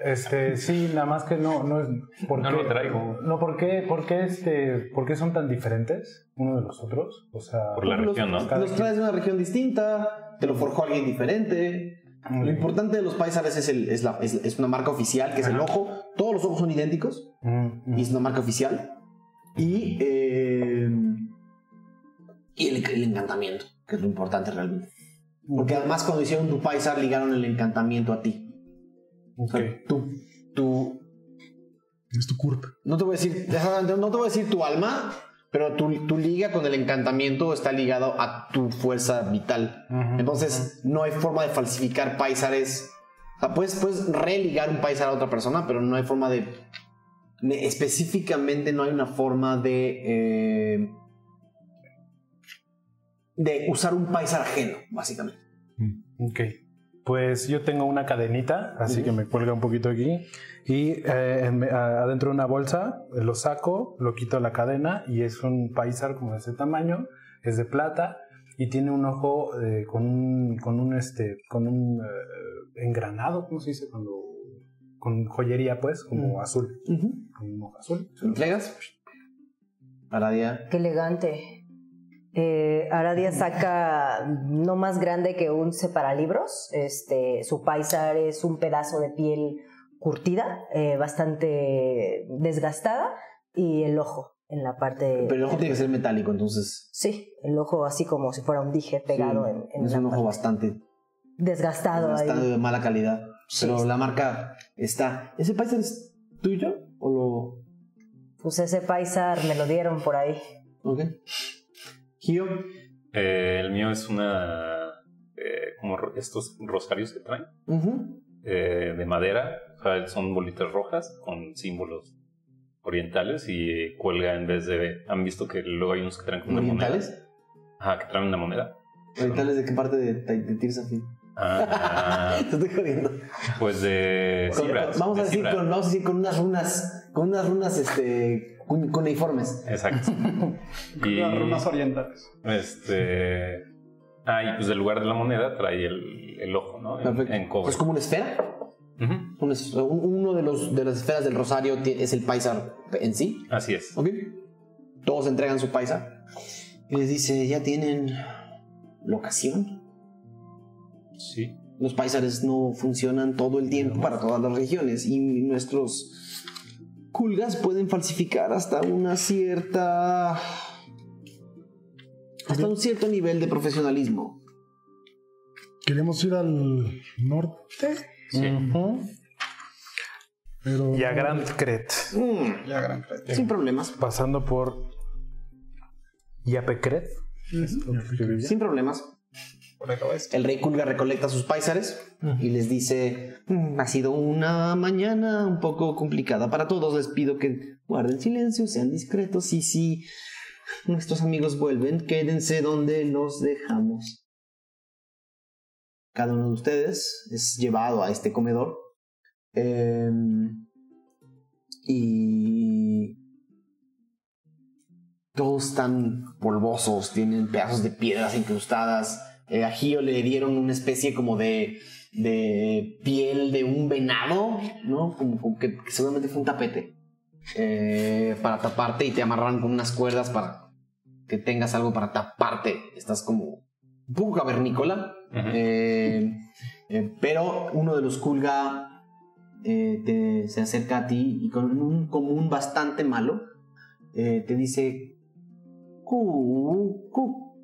Este, sí, nada más que no, no es. ¿por No qué? lo traigo. No, ¿por qué, por qué este, por qué son tan diferentes uno de los otros? O sea, Por la Los- región, ¿no? Cada Los traes de una región distinta, te lo forjó alguien diferente. Lo importante de los paisares es, el- es, la- es- es una marca oficial, que es el ojo. Todos los ojos son idénticos Mm, y es una marca oficial. Y, eh, y el, el encantamiento, que es lo importante realmente. Porque además cuando hicieron tu paisar ligaron el encantamiento a ti. O sea, tú, tú, Es tu curp. no te voy a decir, no te voy a decir tu alma, pero tu, tu liga con el encantamiento está ligado a tu fuerza vital. Entonces, no hay forma de falsificar paisares. O sea, puedes, puedes religar un paisar a otra persona, pero no hay forma de. Específicamente, no hay una forma de. eh, de usar un paisar ajeno, básicamente. Ok. Pues yo tengo una cadenita, así que me cuelga un poquito aquí. Y eh, en- adentro de una bolsa eh, lo saco, lo quito la cadena y es un paisar como de ese tamaño, es de plata y tiene un ojo eh, con un, con un, este, con un eh, engranado, ¿cómo se dice? Cuando, con joyería, pues, como azul. Con un ojo azul. ¿Se lo entregas? Aradia. Qué elegante. Eh, Aradia saca no más grande que un separalibros. Este, su paisar es un pedazo de piel curtida, eh, bastante desgastada, y el ojo en la parte. Pero el ojo tiene que ser metálico, entonces. Sí, el ojo así como si fuera un dije pegado sí, en, en es la un ojo parte. bastante desgastado, Bastante ahí. de mala calidad. Pero la marca está. ¿Ese paisar es tuyo? ¿O lo.? Pues ese paisar me lo dieron por ahí. Ok. Gio. Eh, el mío es una. eh, como estos rosarios que traen eh, de madera. O sea, son bolitas rojas con símbolos orientales y cuelga en vez de. ¿Han visto que luego hay unos que traen como una moneda? ¿Orientales? Ajá, que traen una moneda. ¿Orientales de qué parte de, de? Ah, [LAUGHS] Te estoy jodiendo. pues de Con- vamos, a de decir con, vamos a decir con unas runas. Con unas runas este, cuneiformes. Exacto. [LAUGHS] y, Las runas orientales. Este. Ah, y pues del lugar de la moneda trae el, el ojo, ¿no? En, Perfecto. en cobre. Es como una esfera. Un- uno de, los, de las esferas del rosario es el paisar en sí. Así es. ¿Ok? Todos entregan su paisa. Y les dice, ¿ya tienen locación? Sí. Los paisares no funcionan todo el tiempo para todas las regiones y nuestros culgas pueden falsificar hasta una cierta... hasta un cierto nivel de profesionalismo. Queremos ir al norte, Ujú. pero. Y a Grand Cret, Mm, Ya, gran crédito. sin problemas. pasando por Yapecret. Sin problemas. El rey Kulga recolecta sus paisares y les dice, "Mm, ha sido una mañana un poco complicada para todos, les pido que guarden silencio, sean discretos y si nuestros amigos vuelven, quédense donde los dejamos. Cada uno de ustedes es llevado a este comedor em, y todos están polvosos, tienen pedazos de piedras incrustadas. Eh, a Gio le dieron una especie como de, de piel de un venado, ¿no? Como, como que, que seguramente fue un tapete. eh, para taparte y te amarran con unas cuerdas para que tengas algo para taparte. Estás como un poco cavernícola. Eh, eh, pero uno de los Kulga te- se acerca a ti y con un común bastante malo te dice: "Cu- cu-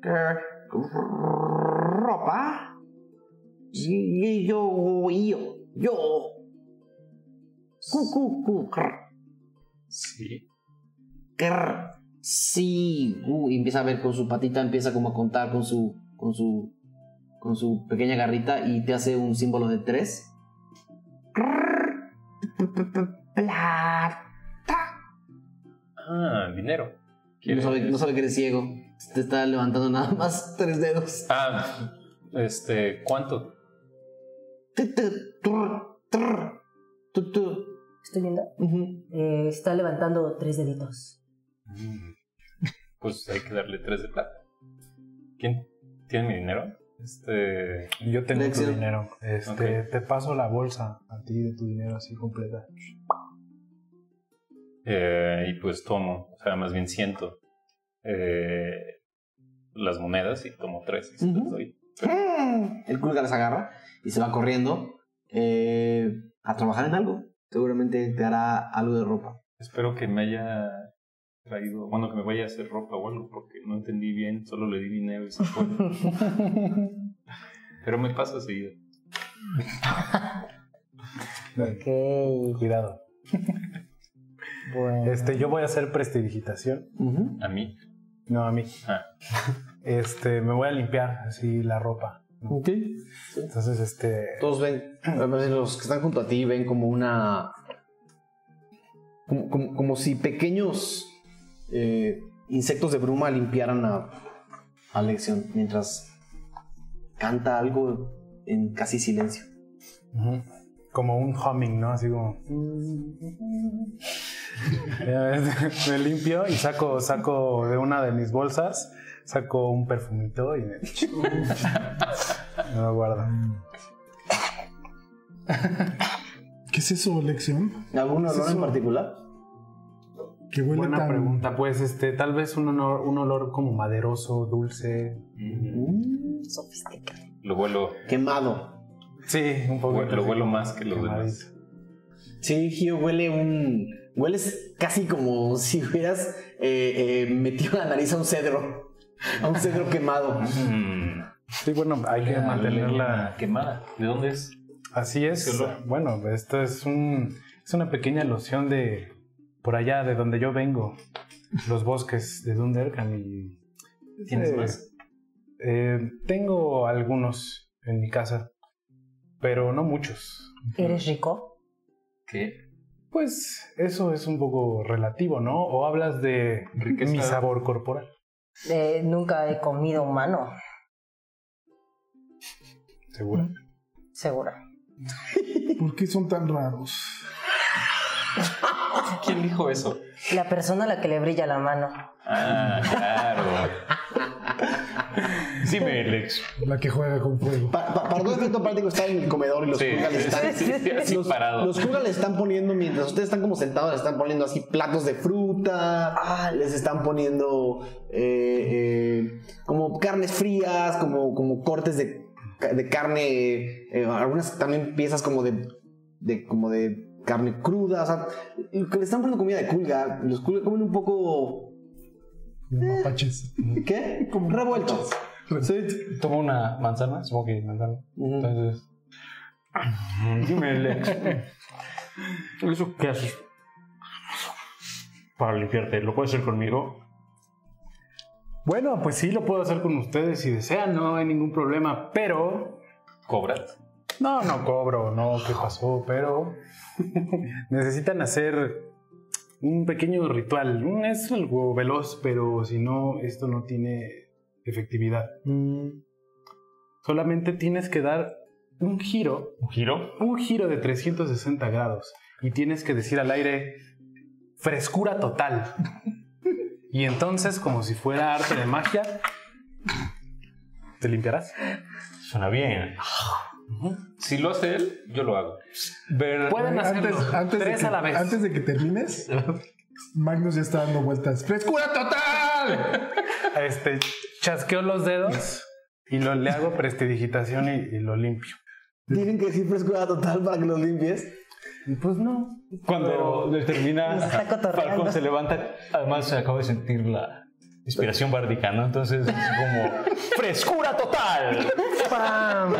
¿Ropa? Yo, yo, yo. Cu- cu- cu- crr, Sí. Sí, uh, y empieza a ver con su patita, empieza como a contar con su, con su, con su pequeña garrita y te hace un símbolo de tres. Plata. Ah, dinero. No sabe, no sabe que eres ciego. Te está levantando nada más tres dedos. Ah, este, ¿cuánto? Estoy viendo. Eh, está levantando tres deditos. Pues hay que darle tres de plata. ¿Quién tiene mi dinero? Este. Yo tengo tu dinero. Este, Te paso la bolsa a ti de tu dinero así completa. eh, y pues tomo, o sea, más bien siento eh, las monedas y tomo tres. y doy. El Kulga las agarra y se va corriendo eh, a trabajar en algo. Seguramente te hará algo de ropa. Espero que me haya traído, bueno, que me vaya a hacer ropa o algo, porque no entendí bien, solo le di dinero y se fue. [LAUGHS] Pero me pasa seguido. Ok. Cuidado. Bueno. Este, yo voy a hacer prestidigitación. A mí. No, a mí. Ah. [LAUGHS] Este, me voy a limpiar así la ropa. ¿no? Ok. Entonces, este. Todos ven, los que están junto a ti ven como una. Como, como- como si pequeños eh, insectos de bruma limpiaran a, a Lección mientras canta algo en casi silencio. Como un humming, ¿no? Así como. [LAUGHS] Me limpio y saco, saco de una de mis bolsas, saco un perfumito y me, me lo guardo. ¿Qué es eso, lección? ¿Algún ¿Es olor en particular? Que huele Buena tan... pregunta, pues este, tal vez un olor, un olor como maderoso, dulce. Sofisticado. Lo vuelo, Quemado. Sí, un poco. lo vuelo más que los demás. Sí, Gio, huele un. Hueles casi como [LAUGHS] si hubieras eh, eh, metido la nariz a un cedro. A un cedro [LAUGHS] quemado. Mm. Sí, bueno, hay que La mantenerla. quemada. ¿De dónde es? Así es. Bueno, esto es un es una pequeña loción de por allá de donde yo vengo, los bosques de Dunderkan y ¿Tienes eh, más? eh, tengo algunos en mi casa, pero no muchos. ¿Eres rico? ¿Qué? Pues eso es un poco relativo, ¿no? O hablas de Riqueza. mi sabor corporal. Eh, nunca he comido humano, Seguro. segura. ¿Por qué son tan raros? ¿Quién dijo eso? La persona a la que le brilla la mano. Ah, claro. Sí, me Lex. La que juega con fuego. Pa- pa- para todo efecto práctico está en el comedor y los Sí, Kuga le están, sí, sí, los, parado. los Kuga le están poniendo, mientras ustedes están como sentados, le están poniendo así platos de fruta, les están poniendo eh, eh, como carnes frías, como, como cortes de, de carne, eh, algunas también piezas como de, de- como de carne cruda, o sea, le están poniendo comida de Kulga, los Kulga comen un poco, Como mapaches. ¿qué? Como revueltos. Sí. Tomo una manzana, supongo que manzana. Entonces. [LAUGHS] Dime, Lex. ¿Eso qué haces? Para limpiarte, ¿lo puedes hacer conmigo? Bueno, pues sí, lo puedo hacer con ustedes si desean, no hay ningún problema, pero ¿Cobras? No, no cobro, no, ¿qué pasó? Pero [LAUGHS] necesitan hacer un pequeño ritual. Es algo veloz, pero si no, esto no tiene efectividad. Solamente tienes que dar un giro, ¿Un giro? un giro de 360 grados y tienes que decir al aire frescura total. [LAUGHS] Y entonces, como si fuera arte de magia, te limpiarás. Suena bien. Si lo hace él, yo lo hago. Ver, Pueden hacerlo Antes, antes, de tres que, a la vez. antes de que termines, [LAUGHS] Magnus ya está dando vueltas. ¡Frescura total! Este, chasqueo los dedos y lo, le hago prestidigitación y, y lo limpio. Tienen que decir frescura total para que los limpies. Pues no. Cuando termina, está cotorreando. Falcon se levanta. Además, acabo de sentir la inspiración bárdica, ¿no? Entonces, es como. ¡Frescura total! ¡Pam!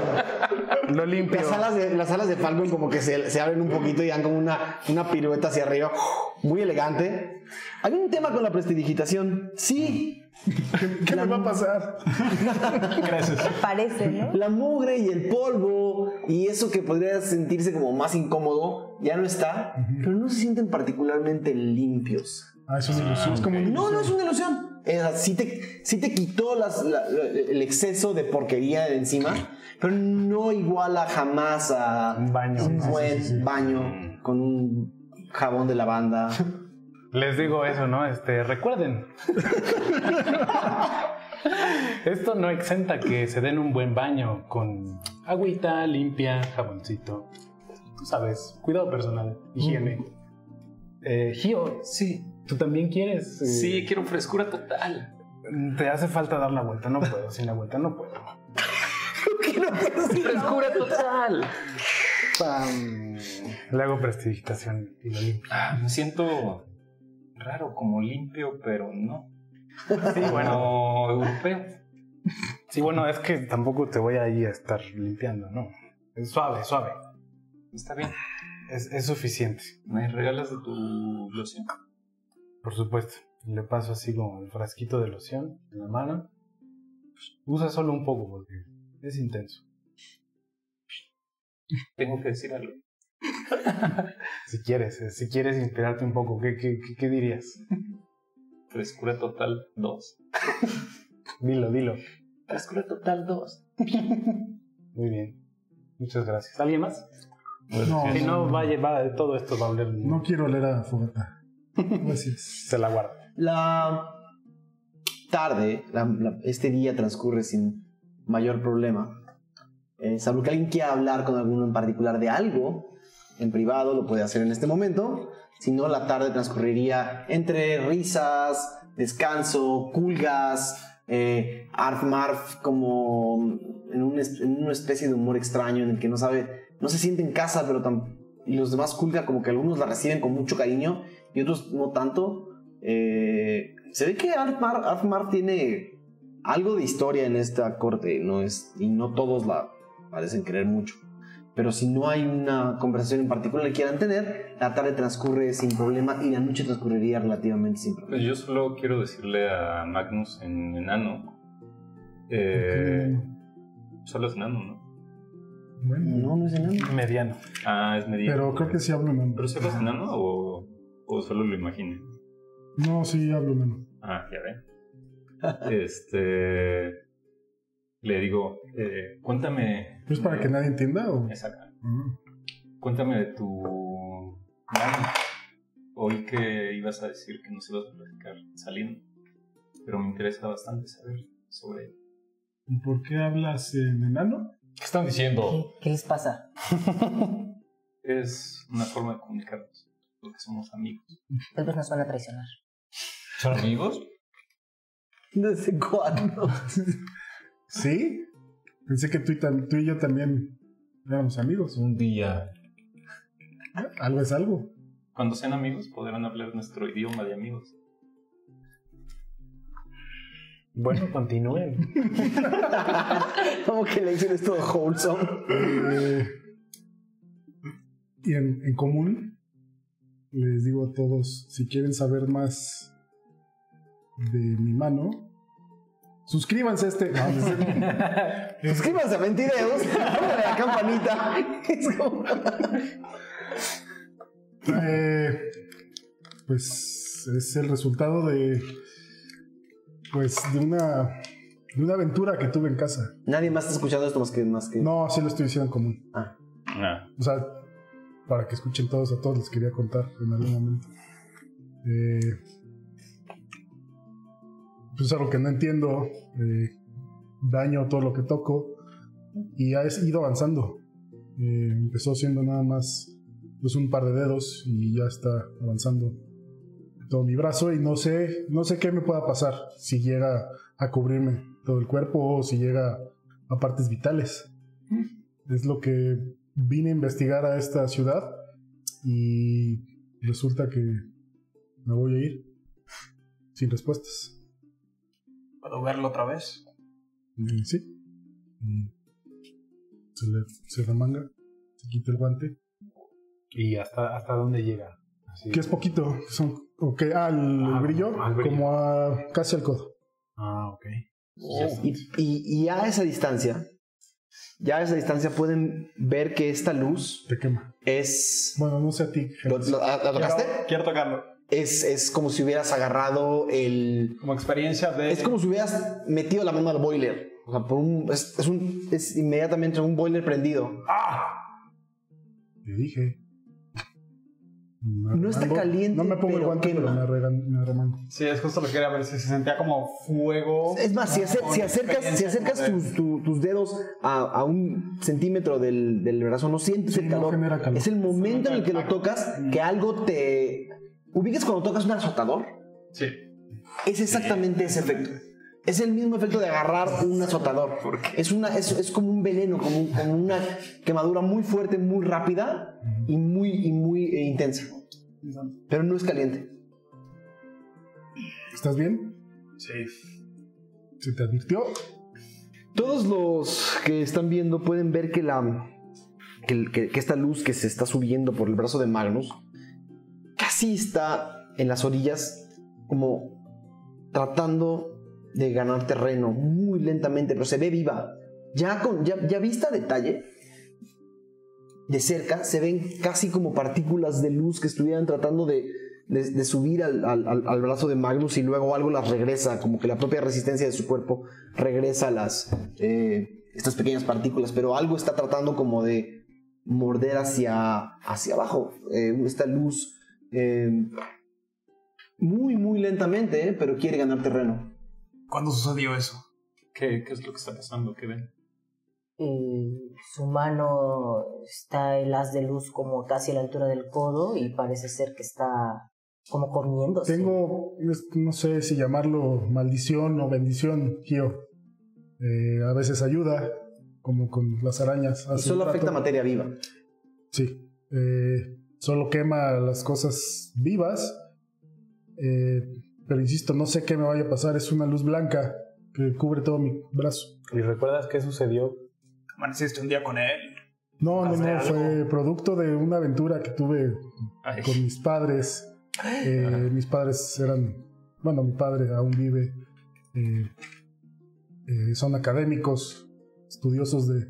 Lo limpio. Las alas de, las alas de Falcon como que se, se abren un poquito y dan como una, una pirueta hacia arriba. Muy elegante. Hay un tema con la prestidigitación. Sí. [LAUGHS] ¿Qué me va a pasar? Parece, ¿no? La mugre y el polvo y eso que podría sentirse como más incómodo ya no está, pero no se sienten particularmente limpios. Ah, es una ilusión. Es como una No, no ilusión. es una ilusión. Eh, sí, te, sí te quitó las- la- la- el exceso de porquería de encima, pero no iguala jamás a Un baño. un buen sí, sí. baño con un jabón de lavanda. Les digo eso, ¿no? Este, recuerden. [LAUGHS] Esto no exenta que se den un buen baño con agüita limpia, jaboncito. Tú sabes, cuidado personal, higiene. Eh, Gio, sí, tú también quieres. eh, Sí, quiero frescura total. Te hace falta dar la vuelta, no puedo, sin la vuelta no puedo. [LAUGHS] No Frescura total. Le hago prestidigitación y lo limpio. Ah, me siento raro, como limpio, pero no. Sí, bueno. Como europeo. Sí, bueno, es que tampoco te voy a ir a estar limpiando, ¿no? Es suave, suave. Está bien. Es, es suficiente. ¿Me regalas de tu loción? Por supuesto. Le paso así como el frasquito de loción en la mano. Usa solo un poco porque es intenso. Tengo que decir algo. [LAUGHS] Si quieres, si quieres inspirarte un poco, ¿qué, qué, qué, qué dirías? Frescura total 2. [LAUGHS] Dilo, dilo. Frescura total 2. [LAUGHS] Muy bien. Muchas gracias. ¿Alguien más? No, si no, no, va a llevar todo esto va a oler. no quiero oler a fogata. Gracias. Se la guardo. La tarde, la- la- este día transcurre sin mayor problema. Eh, salvo que alguien quiera hablar con alguno en particular de algo en privado, lo puede hacer en este momento. Si no, la tarde transcurriría entre risas, descanso, culgas, eh, arf marf, como en, un es- en una especie de humor extraño en el que no sabe, no se siente en casa, pero y los demás culga como que algunos la reciben con mucho cariño y otros no tanto. Eh, se ve que Arfmar tiene algo de historia en esta corte, no es, y no todos la parecen querer mucho. Pero si no hay una conversación en particular que quieran tener, la tarde transcurre sin problema y la noche transcurriría relativamente sin problema. Yo solo quiero decirle a Magnus en enano. Eh, solo es enano, ¿no? Bueno, No, no es enano. Mediano. Ah, es mediano. pero creo que sí hablo menos. ¿Pero solo es enano o, o solo lo imaginé? No, sí hablo menos. Ah, ya ven. [LAUGHS] este. Le digo, eh, cuéntame. ¿Es para que nadie entienda o...? Exacto. Ah. Cuéntame de tu. Mano. Oí que ibas a decir que nos ibas a platicar saliendo. Pero me interesa bastante saber sobre él. ¿Y por qué hablas en enano? ¿Qué están diciendo? ¿Qué les pasa? [LAUGHS] Es una forma de comunicarnos. Porque somos amigos. Tal vez nos van a traicionar. ¿Son amigos? ¿Desde cuándo? ¿Sí? Pensé que tú y, tam- tú y yo también éramos amigos. Un día. Algo es algo. Cuando sean amigos podrán hablar nuestro idioma de amigos. Bueno, continúen. [LAUGHS] Como que le dicen es todo wholesome. Eh, y en, en común, les digo a todos, si quieren saber más de mi mano, suscríbanse a este... No, no. [LAUGHS] Suscríbanse a Mentideos, pónganle la campanita. Es como- Eh, pues es el resultado de... Pues de una... De una aventura que tuve en casa. Nadie más está escuchando esto más que... Más que... No, sí lo estoy diciendo en común. Ah. Ah, O sea, para que escuchen todos, a todos les quería contar en algún momento. Eh, pues es algo que no entiendo. eh, daño todo lo que toco. Y ha ido avanzando. Eh, empezó siendo nada más pues un par de dedos y ya está avanzando todo mi brazo y no sé no sé qué me pueda pasar si llega a cubrirme todo el cuerpo o si llega a partes vitales es lo que vine a investigar a esta ciudad y resulta que me voy a ir sin respuestas. ¿Puedo verlo otra vez? Y sí. Y se le se remanga, se quita el guante. ¿Y hasta, hasta dónde llega? Así. Que es poquito. Son, ok, ah, el, Ah, brillo, al brillo. como a casi al codo. Ah, ok. Y, y- y a esa distancia, ya a esa distancia pueden ver que esta luz Te quema. es... Bueno, no sé a ti. ¿Lo, lo- ah, ¿la tocaste? Quiero, quiero tocarlo. Es, es como si hubieras agarrado el... Como experiencia de... Es como si hubieras metido la mano al boiler. O sea, por un, es, es un, es inmediatamente un boiler prendido. Te dije. No está caliente, No me pongo el pero guante, quema. pero me, arregan- me arremango. Sí, es justo lo que quería ver, si se sentía como fuego. Es más, si, acer- Con si acercas, si acercas tus, tu- tus dedos a, a un centímetro del, del brazo, no sientes Sí, el calor. calor. Es el momento en el que lo tocas que algo te... ¿Ubicas cuando tocas un azotador? Sí. Es exactamente ese efecto. Es el mismo efecto de agarrar un azotador. Es, una, es, es como un veneno, como, un- como una quemadura muy fuerte, muy rápida y muy, y muy eh, intensa. Pero no es caliente. ¿Estás bien? Sí. ¿Se te advirtió? Todos los que están viendo pueden ver que la que, el- que- que esta luz que se está subiendo por el brazo de Magnus casi está en las orillas como tratando de ganar terreno muy lentamente, pero se ve viva. Ya con ya, ya vista detalle de cerca se ven casi como partículas de luz que estuvieran tratando de, de- subir al, al- al- brazo de Magnus y luego algo las regresa, como que la propia resistencia de su cuerpo regresa las eh, estas pequeñas partículas, pero algo está tratando como de morder hacia, hacia abajo. Eh, esta luz eh, muy, muy lentamente, pero quiere ganar terreno. ¿Cuándo sucedió eso? ¿Qué, qué es lo que está pasando? ¿Qué ven? Y su mano está el haz de luz como casi a la altura del codo y parece ser que está como comiéndose. Tengo, no sé si llamarlo maldición o bendición, Gio. Eh, a veces ayuda, como con las arañas. Y solo afecta materia viva. Sí. eh, solo quema las cosas vivas. Eh, pero insisto, no sé qué me vaya a pasar. Es una luz blanca que cubre todo mi brazo. ¿Y recuerdas qué sucedió? ¿Amaneciste un día con él? No, no, ¿Hace no. Fue producto de una aventura que tuve Ay. con mis padres. Eh, mis padres eran, bueno, mi padre aún vive, eh, eh, son académicos, estudiosos de,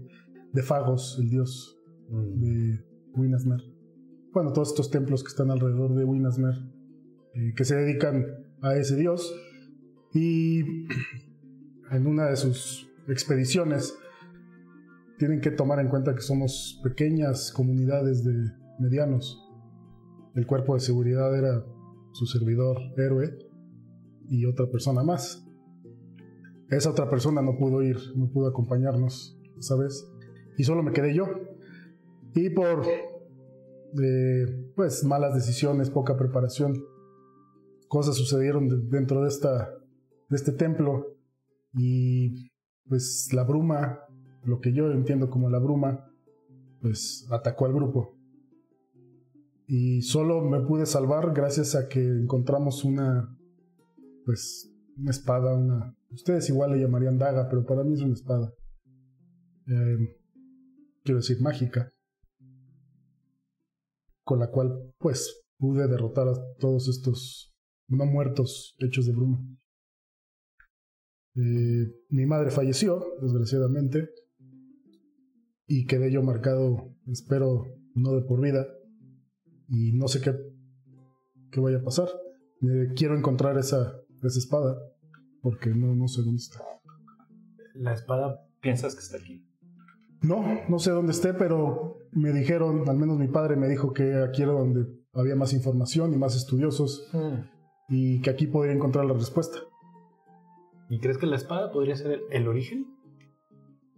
de Fagos, el dios de Winasmer. Bueno, todos estos templos que están alrededor de Winasmer, eh, que se dedican a ese dios. Y en una de sus expediciones tienen que tomar en cuenta que somos pequeñas comunidades de medianos. El cuerpo de seguridad era su servidor héroe y otra persona más. Esa otra persona no pudo ir, no pudo acompañarnos, ¿sabes? Y solo me quedé yo. Y por eh, pues malas decisiones, poca preparación, cosas sucedieron de- dentro de esta de este templo y pues la bruma, lo que yo entiendo como la bruma, pues atacó al grupo. Y solo me pude salvar gracias a que encontramos una, pues, una espada, una... Ustedes igual le llamarían daga, pero para mí es una espada. Eh, quiero decir, mágica. Con la cual, pues, pude derrotar a todos estos no muertos hechos de bruma. Eh, mi madre falleció, desgraciadamente, y quedé yo marcado, espero, no de por vida, y no sé qué, qué vaya a pasar. Eh, quiero encontrar esa, esa espada, porque no, no sé dónde está. La espada. ¿Piensas que está aquí? No, no sé dónde esté, pero me dijeron, al menos mi padre me dijo que aquí era donde había más información y más estudiosos, y que aquí podría encontrar la respuesta. ¿Y crees que la espada podría ser el, el origen?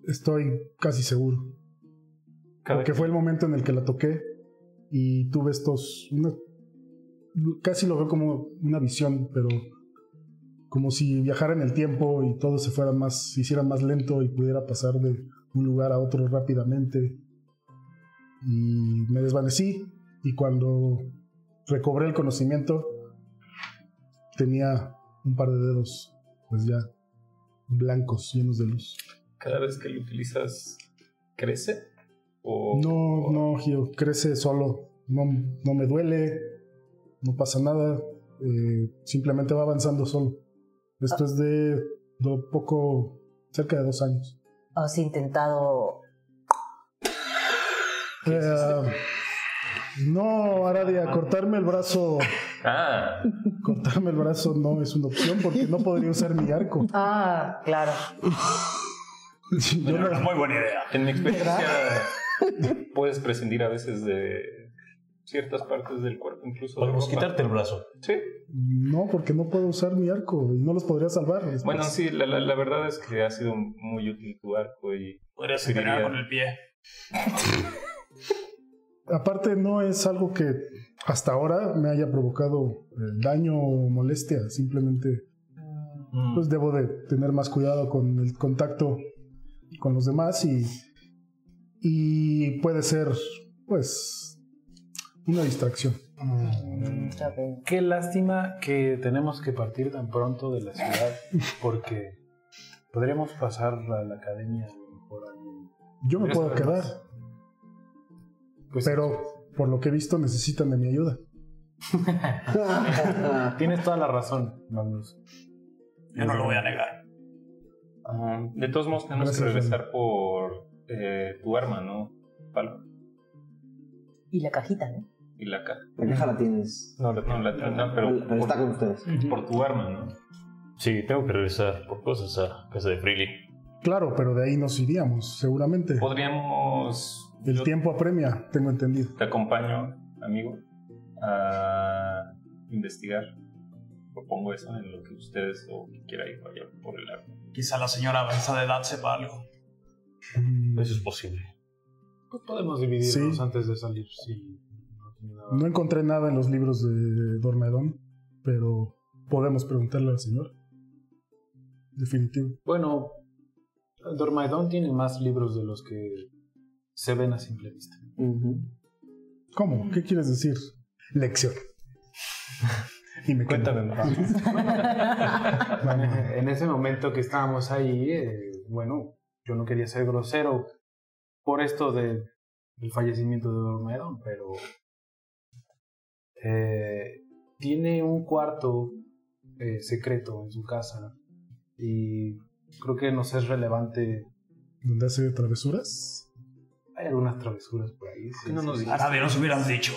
Estoy casi seguro. Cada Porque fue el momento en el que la toqué y tuve estos. una- casi lo veo como una visión, pero como si viajara en el tiempo y todo se fuera más, se hiciera más lento y pudiera pasar de un lugar a otro rápidamente. Y me desvanecí y cuando recobré el conocimiento tenía un par de dedos pues ya blancos, llenos de luz. ¿Cada vez que lo utilizas crece? ¿O No, no, Gio, crece solo. No, no me duele, no pasa nada. eh, simplemente va avanzando solo. Esto es de do- poco, cerca de dos años. ¿Has intentado Eh, no, Aradia, cortarme el brazo, Ah, cortarme el brazo no es una opción porque no podría usar mi arco. Ah, claro. Yo no- Muy buena idea. en mi experiencia puedes prescindir a veces de ciertas partes del cuerpo, incluso de Podemos ropa. quitarte el brazo. Sí. no, porque no puedo usar mi arco y no los podría salvar. después. Bueno, sí, la, la, la verdad es que ha sido muy útil tu arco y Podrías Sí, diría- con el pie. [LAUGHS] Aparte, no es algo que hasta ahora me haya provocado eh, daño o molestia. Simplemente pues debo de tener más cuidado con el contacto con los demás y, y puede ser, pues, una distracción. Qué lástima que tenemos que partir tan pronto de la ciudad porque podríamos pasar a la academia ahí. Yo me puedo quedar, Pues pero por lo que he visto necesitan de mi ayuda. [LAUGHS] tienes toda la razón, Magnus. Yo no lo voy a negar. Ah, de todos modos, tenemos Gracias, que regresar por eh, tu arma, ¿no? Palo. Y la cajita, ¿no? Y la caja. La caja la tienes. No, la, no, la, Pero está con ustedes. por tu arma, ¿no? Sí, tengo que regresar por cosas a casa de Freely. Claro, pero de ahí nos iríamos, seguramente. Podríamos. El yo tiempo apremia, tengo entendido. Te acompaño, amigo, a investigar. Propongo eso en lo que ustedes o quien quiera ir vaya por el arma. Quizá la señora avanzada de edad sepa algo. Mm, Eso es posible. Pues podemos dividirnos Sí. antes de salir. Sí. no tiene nada. No encontré nada en los libros de Dormedón, pero podemos preguntarle al señor. Definitivo. Bueno, Dormaidon tiene más libros de los que se ven a simple vista. ¿Cómo? ¿Qué quieres decir? Lección. [LAUGHS] y me. Cuéntame más. [LAUGHS] en ese momento que estábamos ahí, eh, bueno, yo no quería ser grosero por esto de, del fallecimiento de Dormaidon, pero eh, tiene un cuarto eh, secreto en su casa y creo que nos es relevante. ¿Dónde hace travesuras? Hay algunas travesuras por ahí. ¿Por qué no nos dijiste? A nadie nos hubieras dicho.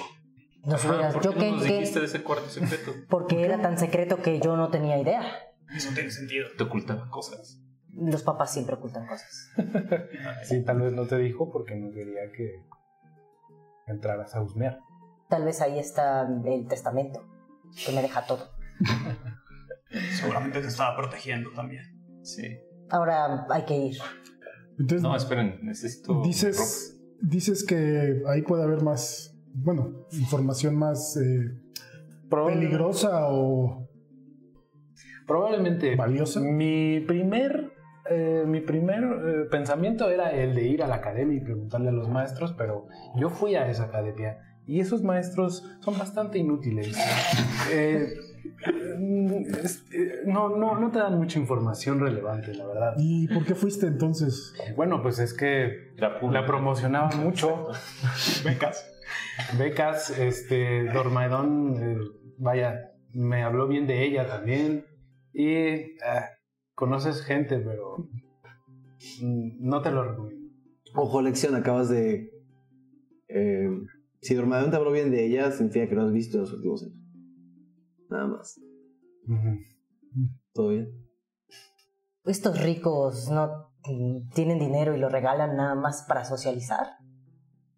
Nos hubieras- ¿Por yo qué no nos que- dijiste de ese cuarto secreto? porque era tan secreto que yo no tenía idea. Eso tiene sentido. Te ocultaba cosas. Los papás siempre ocultan cosas. [LAUGHS] Sí, tal vez no te dijo porque no quería que entraras a husmear. Tal vez ahí está el testamento, que me deja todo. [LAUGHS] Seguramente te estaba protegiendo también. Sí. Ahora hay que ir. Entonces, No, esperen, necesito. dices, dices que ahí puede haber más, bueno, información más eh, peligrosa o Probablemente. valiosa. Mi primer, eh, mi primer eh, pensamiento era el de ir a la academia y preguntarle a los maestros, pero yo fui a esa academia y esos maestros son bastante inútiles. [LAUGHS] Eh, no, no, no te dan mucha información relevante, la verdad. ¿Y por qué fuiste entonces? Bueno, pues es que La la promocionaba mucho. [LAUGHS] Becas. Becas, este, Dormaidón, eh, vaya, me habló bien de ella también. Y ah, conoces gente, pero mm, no te lo recomiendo. Ojo, lección, acabas de. eh, si Dormadón te habló bien de ella, significa que lo has visto en los últimos años. Nada más. ¿Todo bien? Estos ricos no tienen dinero y lo regalan nada más para socializar.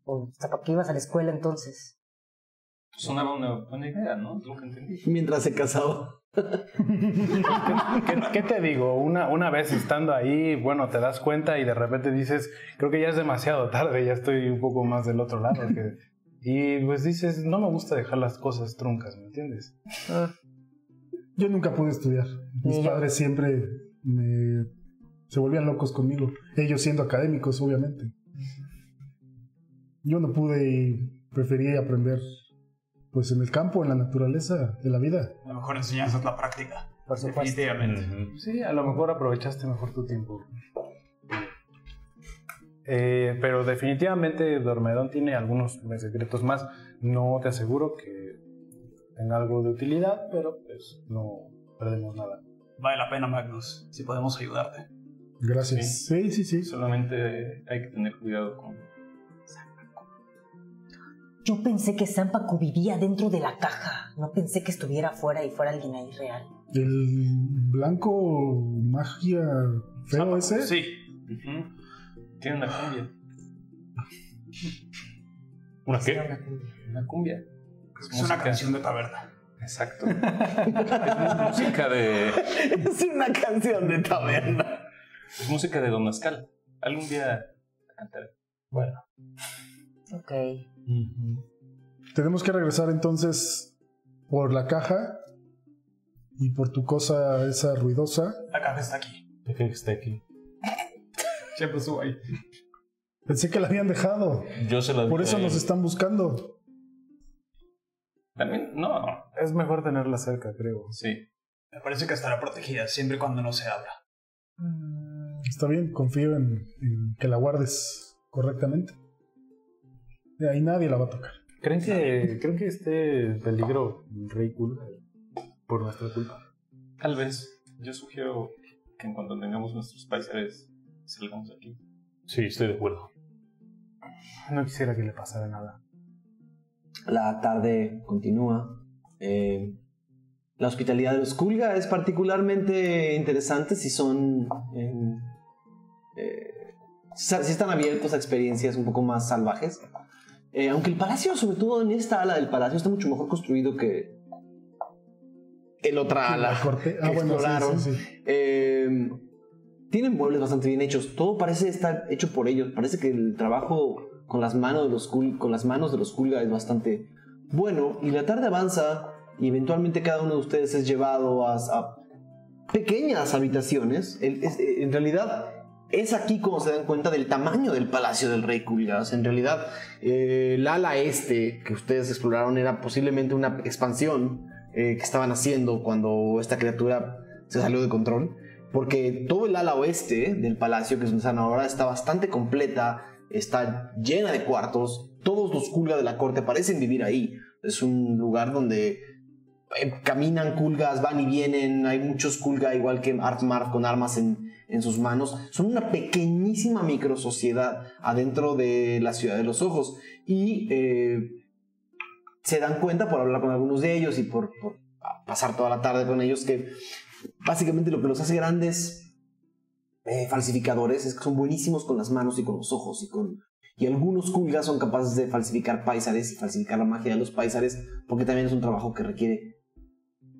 O sea, ¿para qué ibas a la escuela entonces? Sonaba una buena idea, ¿no? Es lo que entendí. Mientras se casaba. [LAUGHS] ¿Qué, qué te digo? Una, una vez estando ahí, bueno, te das cuenta y de repente dices, creo que ya es demasiado tarde, ya estoy un poco más del otro lado. que- y pues dices, no me gusta dejar las cosas truncas, ¿me entiendes? Yo nunca pude estudiar. Mis padres siempre me, se volvían locos conmigo. Ellos siendo académicos, obviamente. Yo no pude y preferí aprender pues en el campo, en la naturaleza de la vida. La mejor enseñanza es la práctica. Por supuesto. Definitivamente. Sí, a lo mejor aprovechaste mejor tu tiempo. Eh, pero definitivamente Dormedón tiene algunos secretos más. No te aseguro que tenga algo de utilidad, pero pues no perdemos nada. Vale la pena, Magnus, si podemos ayudarte. Gracias. Sí, sí, sí. Solamente hay que tener cuidado con. Yo pensé que Sampaku vivía dentro de la caja. No pensé que estuviera afuera y fuera alguien ahí real. El blanco magia feo ese. Sí. Ujú. Tiene una cumbia. [LAUGHS] ¿Una qué? Una cumbia. Es una canción de taberna. Exacto. [LAUGHS] es música de. [LAUGHS] es una canción de taberna. Es música de Don Mascal. Algún día la cantaré. Bueno. Ok. Tenemos que regresar entonces por la caja Y por tu cosa esa ruidosa, La caja está aquí. ¿De qué está aquí? Siempre subo ahí. pensé que la habían dejado. Yo se la Por eso nos están buscando. También, no. Es mejor tenerla cerca, creo. Sí. Me parece que estará protegida siempre y cuando no se abra. Está bien, confío en, en que la guardes correctamente. De ahí nadie la va a tocar. ¿Creen que, [LAUGHS] ¿creen que esté en peligro el Rey Cool por nuestra culpa? Tal vez. Yo sugiero que en cuanto tengamos nuestros paisares salgamos de aquí. Sí, estoy de acuerdo. No quisiera que le pasara nada. La tarde continúa. Eh, la hospitalidad de los Kulga es particularmente interesante si son. eh, eh, si están abiertos a experiencias un poco más salvajes. Eh, aunque el palacio, sobre todo en esta ala del palacio, está mucho mejor construido que el otra ala La corte. que Ah, bueno, sí, exploraron. sí, sí. Eh, tienen muebles bastante bien hechos. Todo parece estar hecho por ellos. Parece que el trabajo con las manos de los, con las manos de los Kulga es bastante bueno. Y la tarde avanza y eventualmente cada uno de ustedes es llevado a, pequeñas habitaciones. En realidad es aquí como se dan cuenta del tamaño del palacio del rey Kulga. O sea, en realidad eh, el ala este que ustedes exploraron era posiblemente una expansión eh, que estaban haciendo cuando esta criatura se salió de control. Porque todo el ala oeste del palacio, que es donde están ahora, está bastante completa, está llena de cuartos. Todos los Kulga de la corte parecen vivir ahí. Es un lugar donde eh, caminan Kulgas, van y vienen. Hay muchos Kulga, igual que Artmarf, con armas en, en sus manos. Son una pequeñísima microsociedad adentro de la ciudad de los ojos. Y eh, se dan cuenta por hablar con algunos de ellos y por, por pasar toda la tarde con ellos que básicamente lo que los hace grandes eh, falsificadores es que son buenísimos con las manos y con los ojos y con y algunos Kulgas son capaces de falsificar paisares y falsificar la magia de los paisares porque también es un trabajo que requiere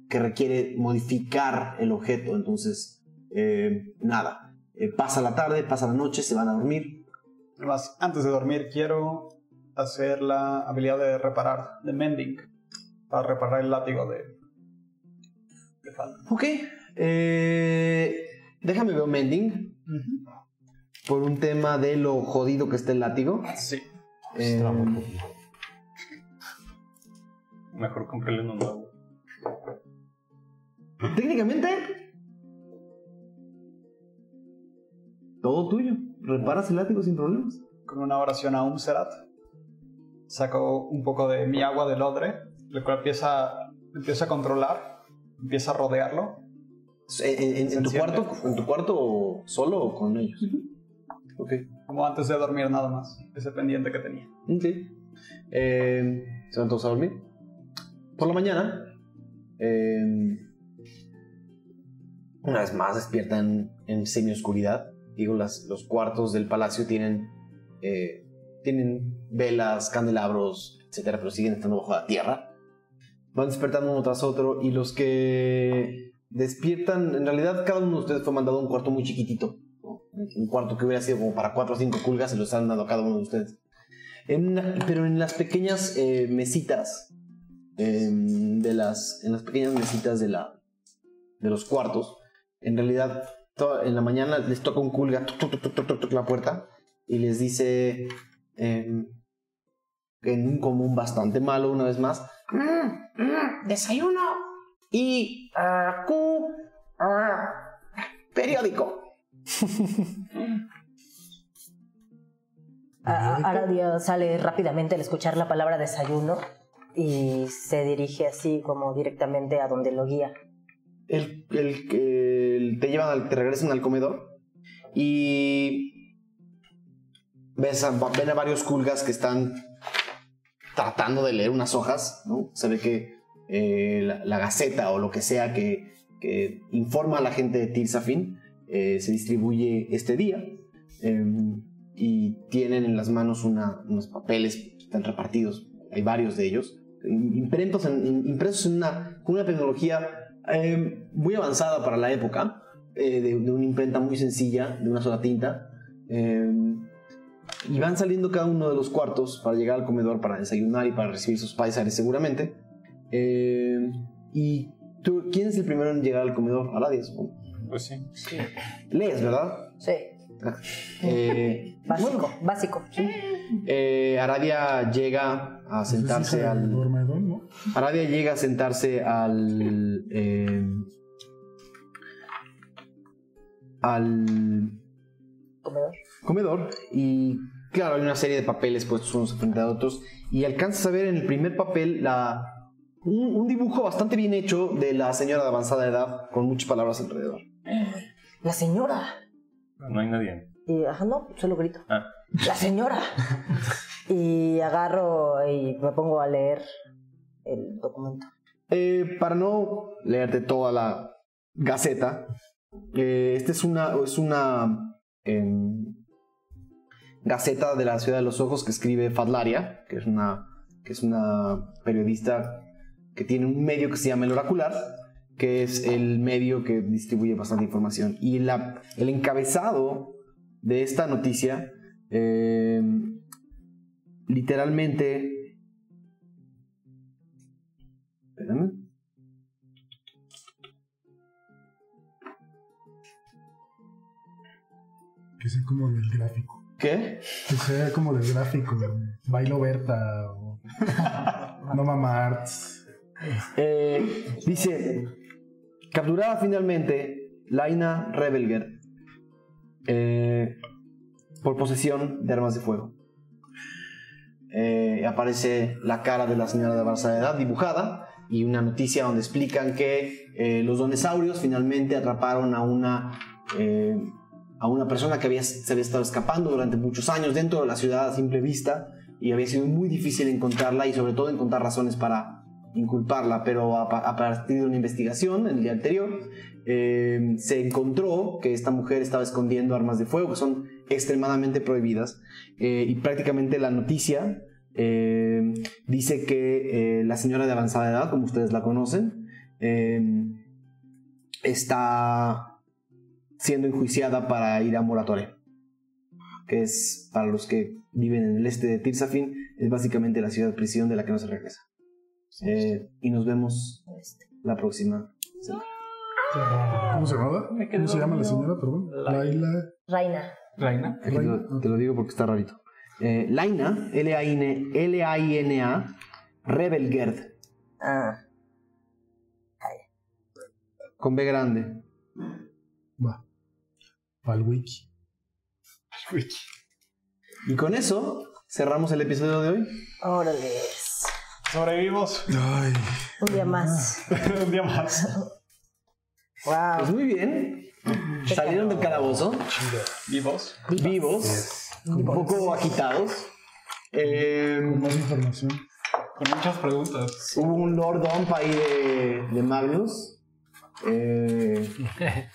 que requiere modificar el objeto entonces eh, nada Eh, pasa la tarde pasa la noche se van a dormir Además, antes de dormir, quiero hacer la habilidad de reparar, de mending, para reparar el látigo de. Ok eh, déjame ver mending por un tema de lo jodido que está el látigo Sí. Eh, Mejor comprarle uno nuevo. Técnicamente, todo tuyo. Reparas el látigo sin problemas. Con una oración a Umserat, saco un poco de mi agua del odre, el cual empieza, empieza a controlar, empieza a rodearlo. ¿En, en- en tu cuarto, ¿En tu cuarto solo o con ellos? Ok. Como antes de dormir nada más, ese pendiente que tenía. Ok. Eh, se van todos a dormir. Por la mañana, eh, una vez más despiertan en semioscuridad. Digo, las, los cuartos del palacio tienen, eh, tienen velas, candelabros, etcétera, pero siguen estando bajo la tierra. Van despertando uno tras otro y los que despiertan, en realidad cada uno de ustedes fue mandado a un cuarto muy chiquitito. Un cuarto que hubiera sido como para 4 o 5 culgas se los han dado a cada uno de ustedes. Pero en las pequeñas eh, mesitas, em, de las, en las pequeñas mesitas de, la, de los cuartos, en realidad en la mañana les toca un culga, la puerta y les dice em, en un común bastante malo una vez más, "Mm, mm, desayuno y ah, cu, ah, periódico. A- a- Aradio sale rápidamente al escuchar la palabra desayuno y se dirige así como directamente a donde lo guía. el, el, el- te llevan, al- te regresan al comedor y ves a, ven a varios culgas que están tratando de leer unas hojas, ¿no? Se ve que eh, la, gaceta o lo que sea que, informa a la gente de Tirsafin eh, se distribuye este día em, y tienen en las manos unos papeles que están repartidos, hay varios de ellos, impresos en, una, con una tecnología eh, muy avanzada para la época, eh, de, de una imprenta muy sencilla, de una sola tinta. Y van saliendo cada uno de los cuartos para llegar al comedor para desayunar y para recibir sus paisares seguramente. Eh, y ¿Tú, ¿Quién es el primero en llegar al comedor? Aradia, supongo. Pues sí. Lees, ¿verdad? Sí. Eh, Básico, básico. eh, Aradia llega a sentarse hija del al. Dormedón, ¿no? Aradia llega a sentarse al. eh, al Comedor. Comedor y claro, hay una serie de papeles puestos unos frente a otros y alcanzas a ver en el primer papel la, un, un dibujo bastante bien hecho de la señora de avanzada edad con muchas palabras alrededor. La señora. No hay nadie. Y, ajá, no, solo grito. Ah. La señora. y agarro y me pongo a leer el documento. Eh, para no leerte toda la gaceta, eh, esta es una, es una em, gaceta de la Ciudad de los Ojos que escribe Fadlaria, que es una, que es una periodista que tiene un medio que se llama El Oracular, que es el medio que distribuye bastante información. Y la, el encabezado de esta noticia, em, literalmente... Espérame. Que como del gráfico. ¿Qué? Que sea como del gráfico. Bailo Berta o No Arts. Eh, dice, capturada finalmente Laina Rebelger eh, por posesión de armas de fuego. Eh, aparece la cara de la señora de avanzada edad dibujada y una noticia donde explican que los donesaurios finalmente atraparon a una, a una persona que había, se había estado escapando durante muchos años dentro de la ciudad a simple vista y había sido muy difícil encontrarla y sobre todo encontrar razones para inculparla, pero a, pa- a partir de una investigación el día anterior eh, se encontró que esta mujer estaba escondiendo armas de fuego que son extremadamente prohibidas eh, y prácticamente la noticia eh, dice que la señora de avanzada edad, como ustedes la conocen, está siendo enjuiciada para ir a Moratore, que es para los que viven en el este de Tirsafin, es básicamente la ciudad prisión de la que no se regresa. Eh, y nos vemos la próxima semana. ¿Cómo se llamaba? ¿Cómo se llama la señora? Perdón. Laila. Raina. Reina. Aquí te, lo, te lo digo porque está rarito. Eh, Laina, L-A-I-N- L-A-I-N-A, Rebelgerd, Ah. con B grande. Va. Pal wiki. Y con eso cerramos el episodio de hoy. Órale. Sobrevivimos Ay. Un día más. [LAUGHS] un día más. Pues Wow. muy bien. Salieron del calabozo Vivos. vivos, un poco agitados. Eh, Más información. Con muchas preguntas. hubo un Lord Dump ahí de, de Magnus. Eh, [LAUGHS]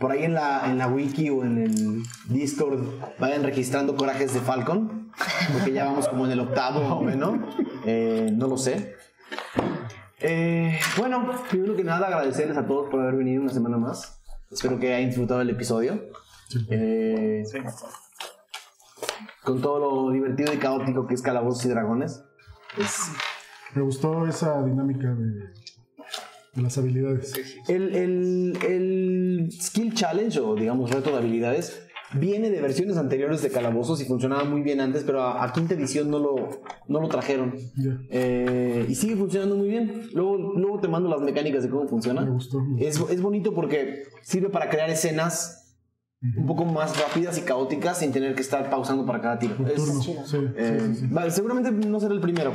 por ahí en la, en la wiki o en el Discord vayan registrando corajes de Falcon. Porque ya vamos como en el octavo [LAUGHS] o menos. Eh, no lo sé. Eh, bueno, primero que nada agradecerles a todos por haber venido una semana más. Espero que hayan disfrutado el episodio. Eh, Con todo lo divertido y caótico que es Calabozos y Dragones. Es- Me gustó esa dinámica de, de las habilidades. El, el- el Skill Challenge, o digamos reto de habilidades, viene de versiones anteriores de Calabozos y funcionaba muy bien antes, pero a, a quinta edición no lo, no lo trajeron. Ya. Eh, y sigue funcionando muy bien. Luego, luego te mando las mecánicas de cómo funciona. Me gustó. me Es, es bonito porque sirve para crear escenas un poco más rápidas y caóticas sin tener que estar pausando para cada tiro. Es- sí, eh, sí, sí. vale, seguramente no será el primero.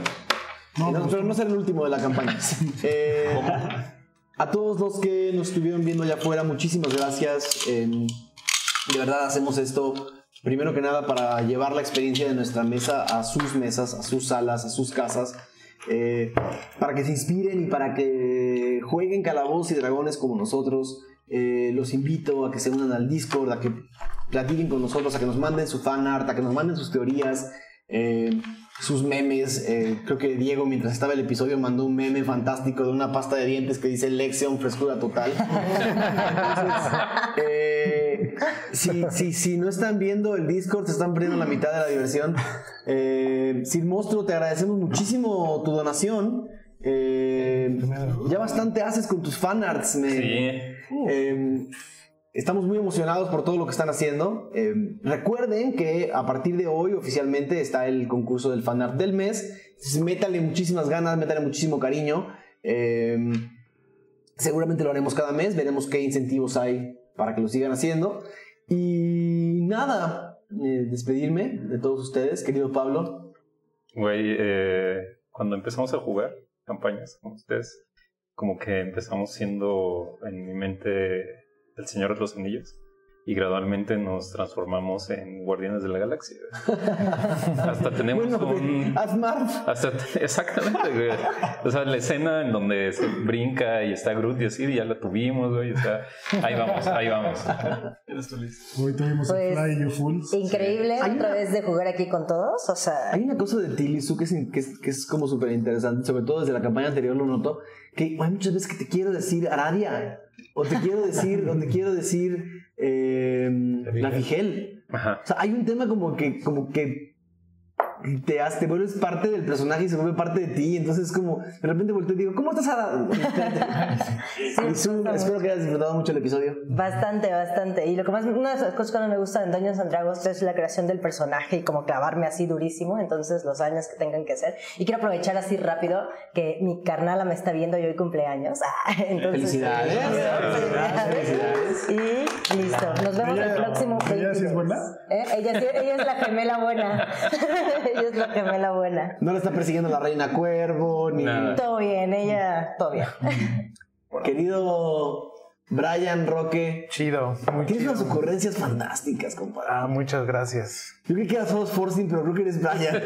No, No, me pero no será el último de la campaña. [LAUGHS] Eh, a todos los que nos estuvieron viendo allá afuera, muchísimas gracias. Eh, de verdad hacemos esto primero que nada para llevar la experiencia de nuestra mesa a sus mesas, a sus salas, a sus casas. eh, para que se inspiren y para que jueguen calabozos y dragones como nosotros. Eh, los invito a que se unan al Discord, a que platiquen con nosotros, a que nos manden su fan art, a que nos manden sus teorías, eh, sus memes. Eh, creo que Diego, mientras estaba el episodio, mandó un meme fantástico de una pasta de dientes que dice Lexion frescura total. [LAUGHS] Entonces, eh, si, si, si no están viendo el Discord, se están perdiendo la mitad de la diversión. Eh, Sin Monstruo, te agradecemos muchísimo tu donación. Eh, ya bastante haces con tus fanarts. me- Sí. Eh, estamos muy emocionados por todo lo que están haciendo. Eh, recuerden que a partir de hoy oficialmente está el concurso del fanart del mes. Entonces, métanle muchísimas ganas, métanle muchísimo cariño. Eh, seguramente lo haremos cada mes. Veremos qué incentivos hay para que lo sigan haciendo. Y nada, eh, despedirme de todos ustedes, querido Pablo. Güey, cuando empezamos a jugar campañas con ustedes, como que empezamos siendo en mi mente el Señor de los Anillos y gradualmente nos transformamos en Guardianes de la Galaxia. [LAUGHS] Hasta tenemos Bueno, un... Asmar. Hasta, exactamente, güey. O sea, la escena en donde se brinca y está Groot y así, ya la tuvimos, güey. O sea, ahí vamos, ahí vamos. ¿Eres tú? Hoy tuvimos Pues, el Fly You Fools. Increíble Hay otra vez de jugar aquí con todos. O sea, Hay una cosa de Tilisu que es, que es, que es como súper interesante, sobre todo desde la campaña anterior lo noto, que hay muchas veces que te quiero decir Aradia, o te quiero decir, o te quiero decir eh, la Figel. Ajá. O sea, hay un tema como que, como que te, hace, te vuelves parte del personaje y se vuelve parte de ti, entonces como de repente volteo y digo, ¿cómo estás Ara? [LAUGHS] Tilisu, espero que hayas disfrutado mucho el episodio. Bastante, bastante. Y lo que más, una de las cosas que más me gusta de Dungeons and Dragons es la creación del personaje y como clavarme así durísimo. Entonces, los años que tengan que hacer. Y quiero aprovechar así rápido que mi carnala me está viendo y hoy cumpleaños. [LAUGHS] Ah, entonces, [LAUGHS] Felicidades. Felicidades. Y listo. Nos vemos el próximo. ¿Ella sí es 22. buena? ¿Eh? Ella, sí- ella es la gemela buena. [LAUGHS] es la gemela buena. No la está persiguiendo la reina cuervo, ni... Nada. Todo bien, ella, todo bien. [LAUGHS] Querido Brian Roque, Chido. Muy tienes chido. unas ocurrencias fantásticas, compadre. Ah, muchas gracias. Yo creí que eras Foss Forcing, pero creo que eres Brian. [LAUGHS]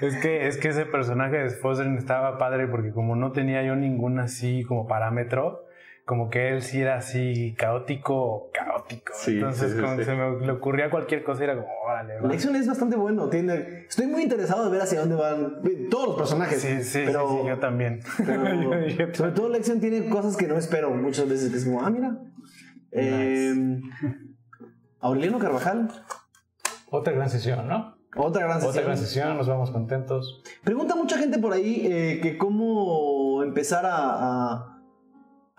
Es que, es que ese personaje de Foster estaba padre porque como no tenía yo ningún así como parámetro, como que él sí era así caótico, caótico. Sí, Entonces sí, sí. se me le ocurría cualquier cosa era como, órale, va. Lexion es bastante bueno. Tiene... Estoy muy interesado de ver hacia dónde van todos los personajes. Sí, sí, pero, sí, sí, yo también. [LAUGHS] pero- [LAUGHS] Yo- yo sobre todo Lexion tiene cosas que no espero muchas veces. Que es como, ah, mira. Eh, Aureliano Carvajal, Otra gran sesión, ¿no? otra gran Otra sesión. gran sesión, nos vamos contentos. Pregunta mucha gente por ahí eh, que cómo empezar a, a,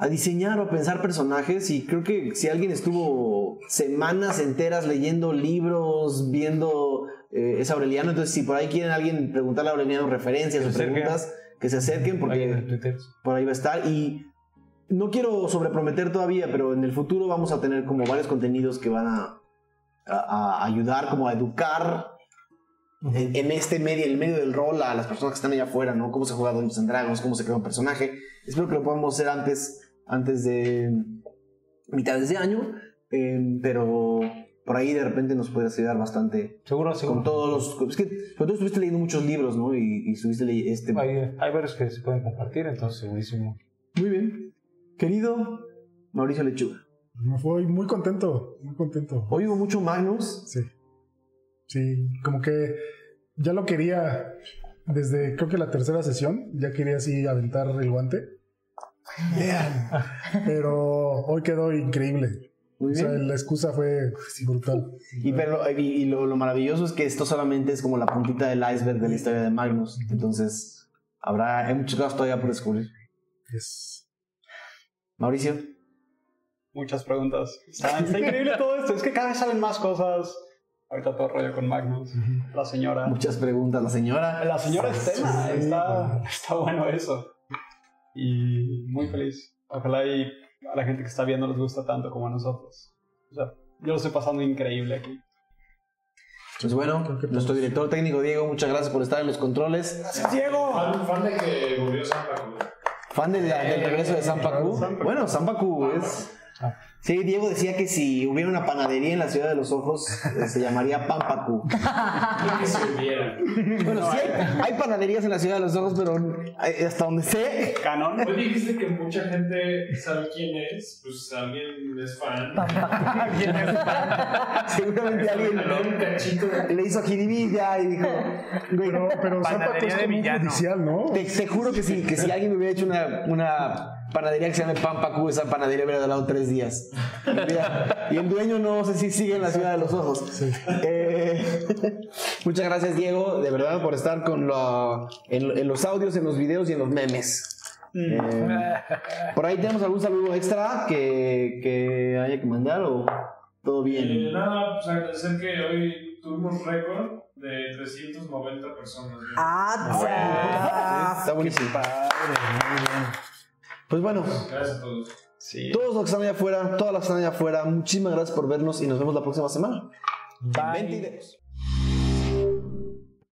a diseñar o a pensar personajes y creo que si alguien estuvo semanas enteras leyendo libros, viendo eh, es Aureliano, entonces si por ahí quieren alguien preguntarle a Aureliano referencias o preguntas, que se acerquen en porque por ahí va a estar y no quiero sobreprometer todavía, pero en el futuro vamos a tener como varios contenidos que van a, a- a ayudar como a educar en, en este medio, el medio del rol a las personas que están allá afuera, ¿no? Cómo se juega Dungeons and Dragons, cómo se crea un personaje. Espero que lo podamos hacer antes, antes de mitades de año, eh, pero por ahí de repente nos puede ayudar bastante Seguro, seguro. con todos los... Es que sobre todo estuviste leyendo muchos libros, ¿no? Y, y estuviste leyendo este... Hay, hay varios que se pueden compartir, entonces segurísimo. Muy bien. Querido Mauricio Lechuga. Me fui muy contento, muy contento. Hoy hubo mucho Magnus. Sí. Sí, como que ya lo quería desde creo que la tercera sesión, ya quería así aventar el guante. Pero hoy quedó increíble. Muy O sea, bien. la excusa fue sí, brutal. Y, pero, y, y lo, lo maravilloso es que esto solamente es como la puntita del iceberg de la historia de Magnus. Entonces, habrá, hay muchas cosas todavía por descubrir. Es- Mauricio. Muchas preguntas. Está, está increíble todo esto. Es que cada vez salen más cosas. Ahorita todo rollo con Magnus. La señora. Muchas preguntas. La señora. La señora Estela. Está, está bueno eso. Y muy feliz. Ojalá y a la gente que está viendo les gusta tanto como a nosotros. O sea, yo lo estoy pasando increíble aquí. Pues bueno, nuestro director técnico Diego, muchas gracias por estar en los controles. ¡Diego! Fan, fan de que volvió Sampa. Fan del, del regreso de Sampaku. Bueno, Sampaku es. Sí, Diego decía que si hubiera una panadería en la ciudad de los ojos, eh, se llamaría Pampaku. que [LAUGHS] se hubiera. Bueno, sí hay, hay panaderías en la ciudad de los ojos, pero eh, hasta donde sé, Canon. Hoy dijiste que mucha gente sabe quién es, pues alguien es fan. seguramente alguien Un cachito de le hizo jiribilla y dijo, Pero, pero Zapato Panadería es de como un villano. judicial, ¿no? te, te juro que sí, que si alguien me hubiera hecho una, una panadería que se llame Pampaku, esa panadería hubiera durado tres días. Y el dueño no sé si sigue en la ciudad de los ojos. Eh, [LAUGHS] muchas gracias, Diego, de verdad, por estar con la- en, en los audios, en los videos y en los memes. Eh, por ahí tenemos algún saludo extra que, que haya que mandar o todo Eh, bien. nada, pues agradecer que hoy tuvimos récord de 390 personas. ¿no? Ah, Está buenísimo. Pues bueno, Gracias a todos. todos los que están allá afuera, todas las que están allá afuera, muchísimas gracias por vernos y nos vemos la próxima semana. Bye. 20 videos.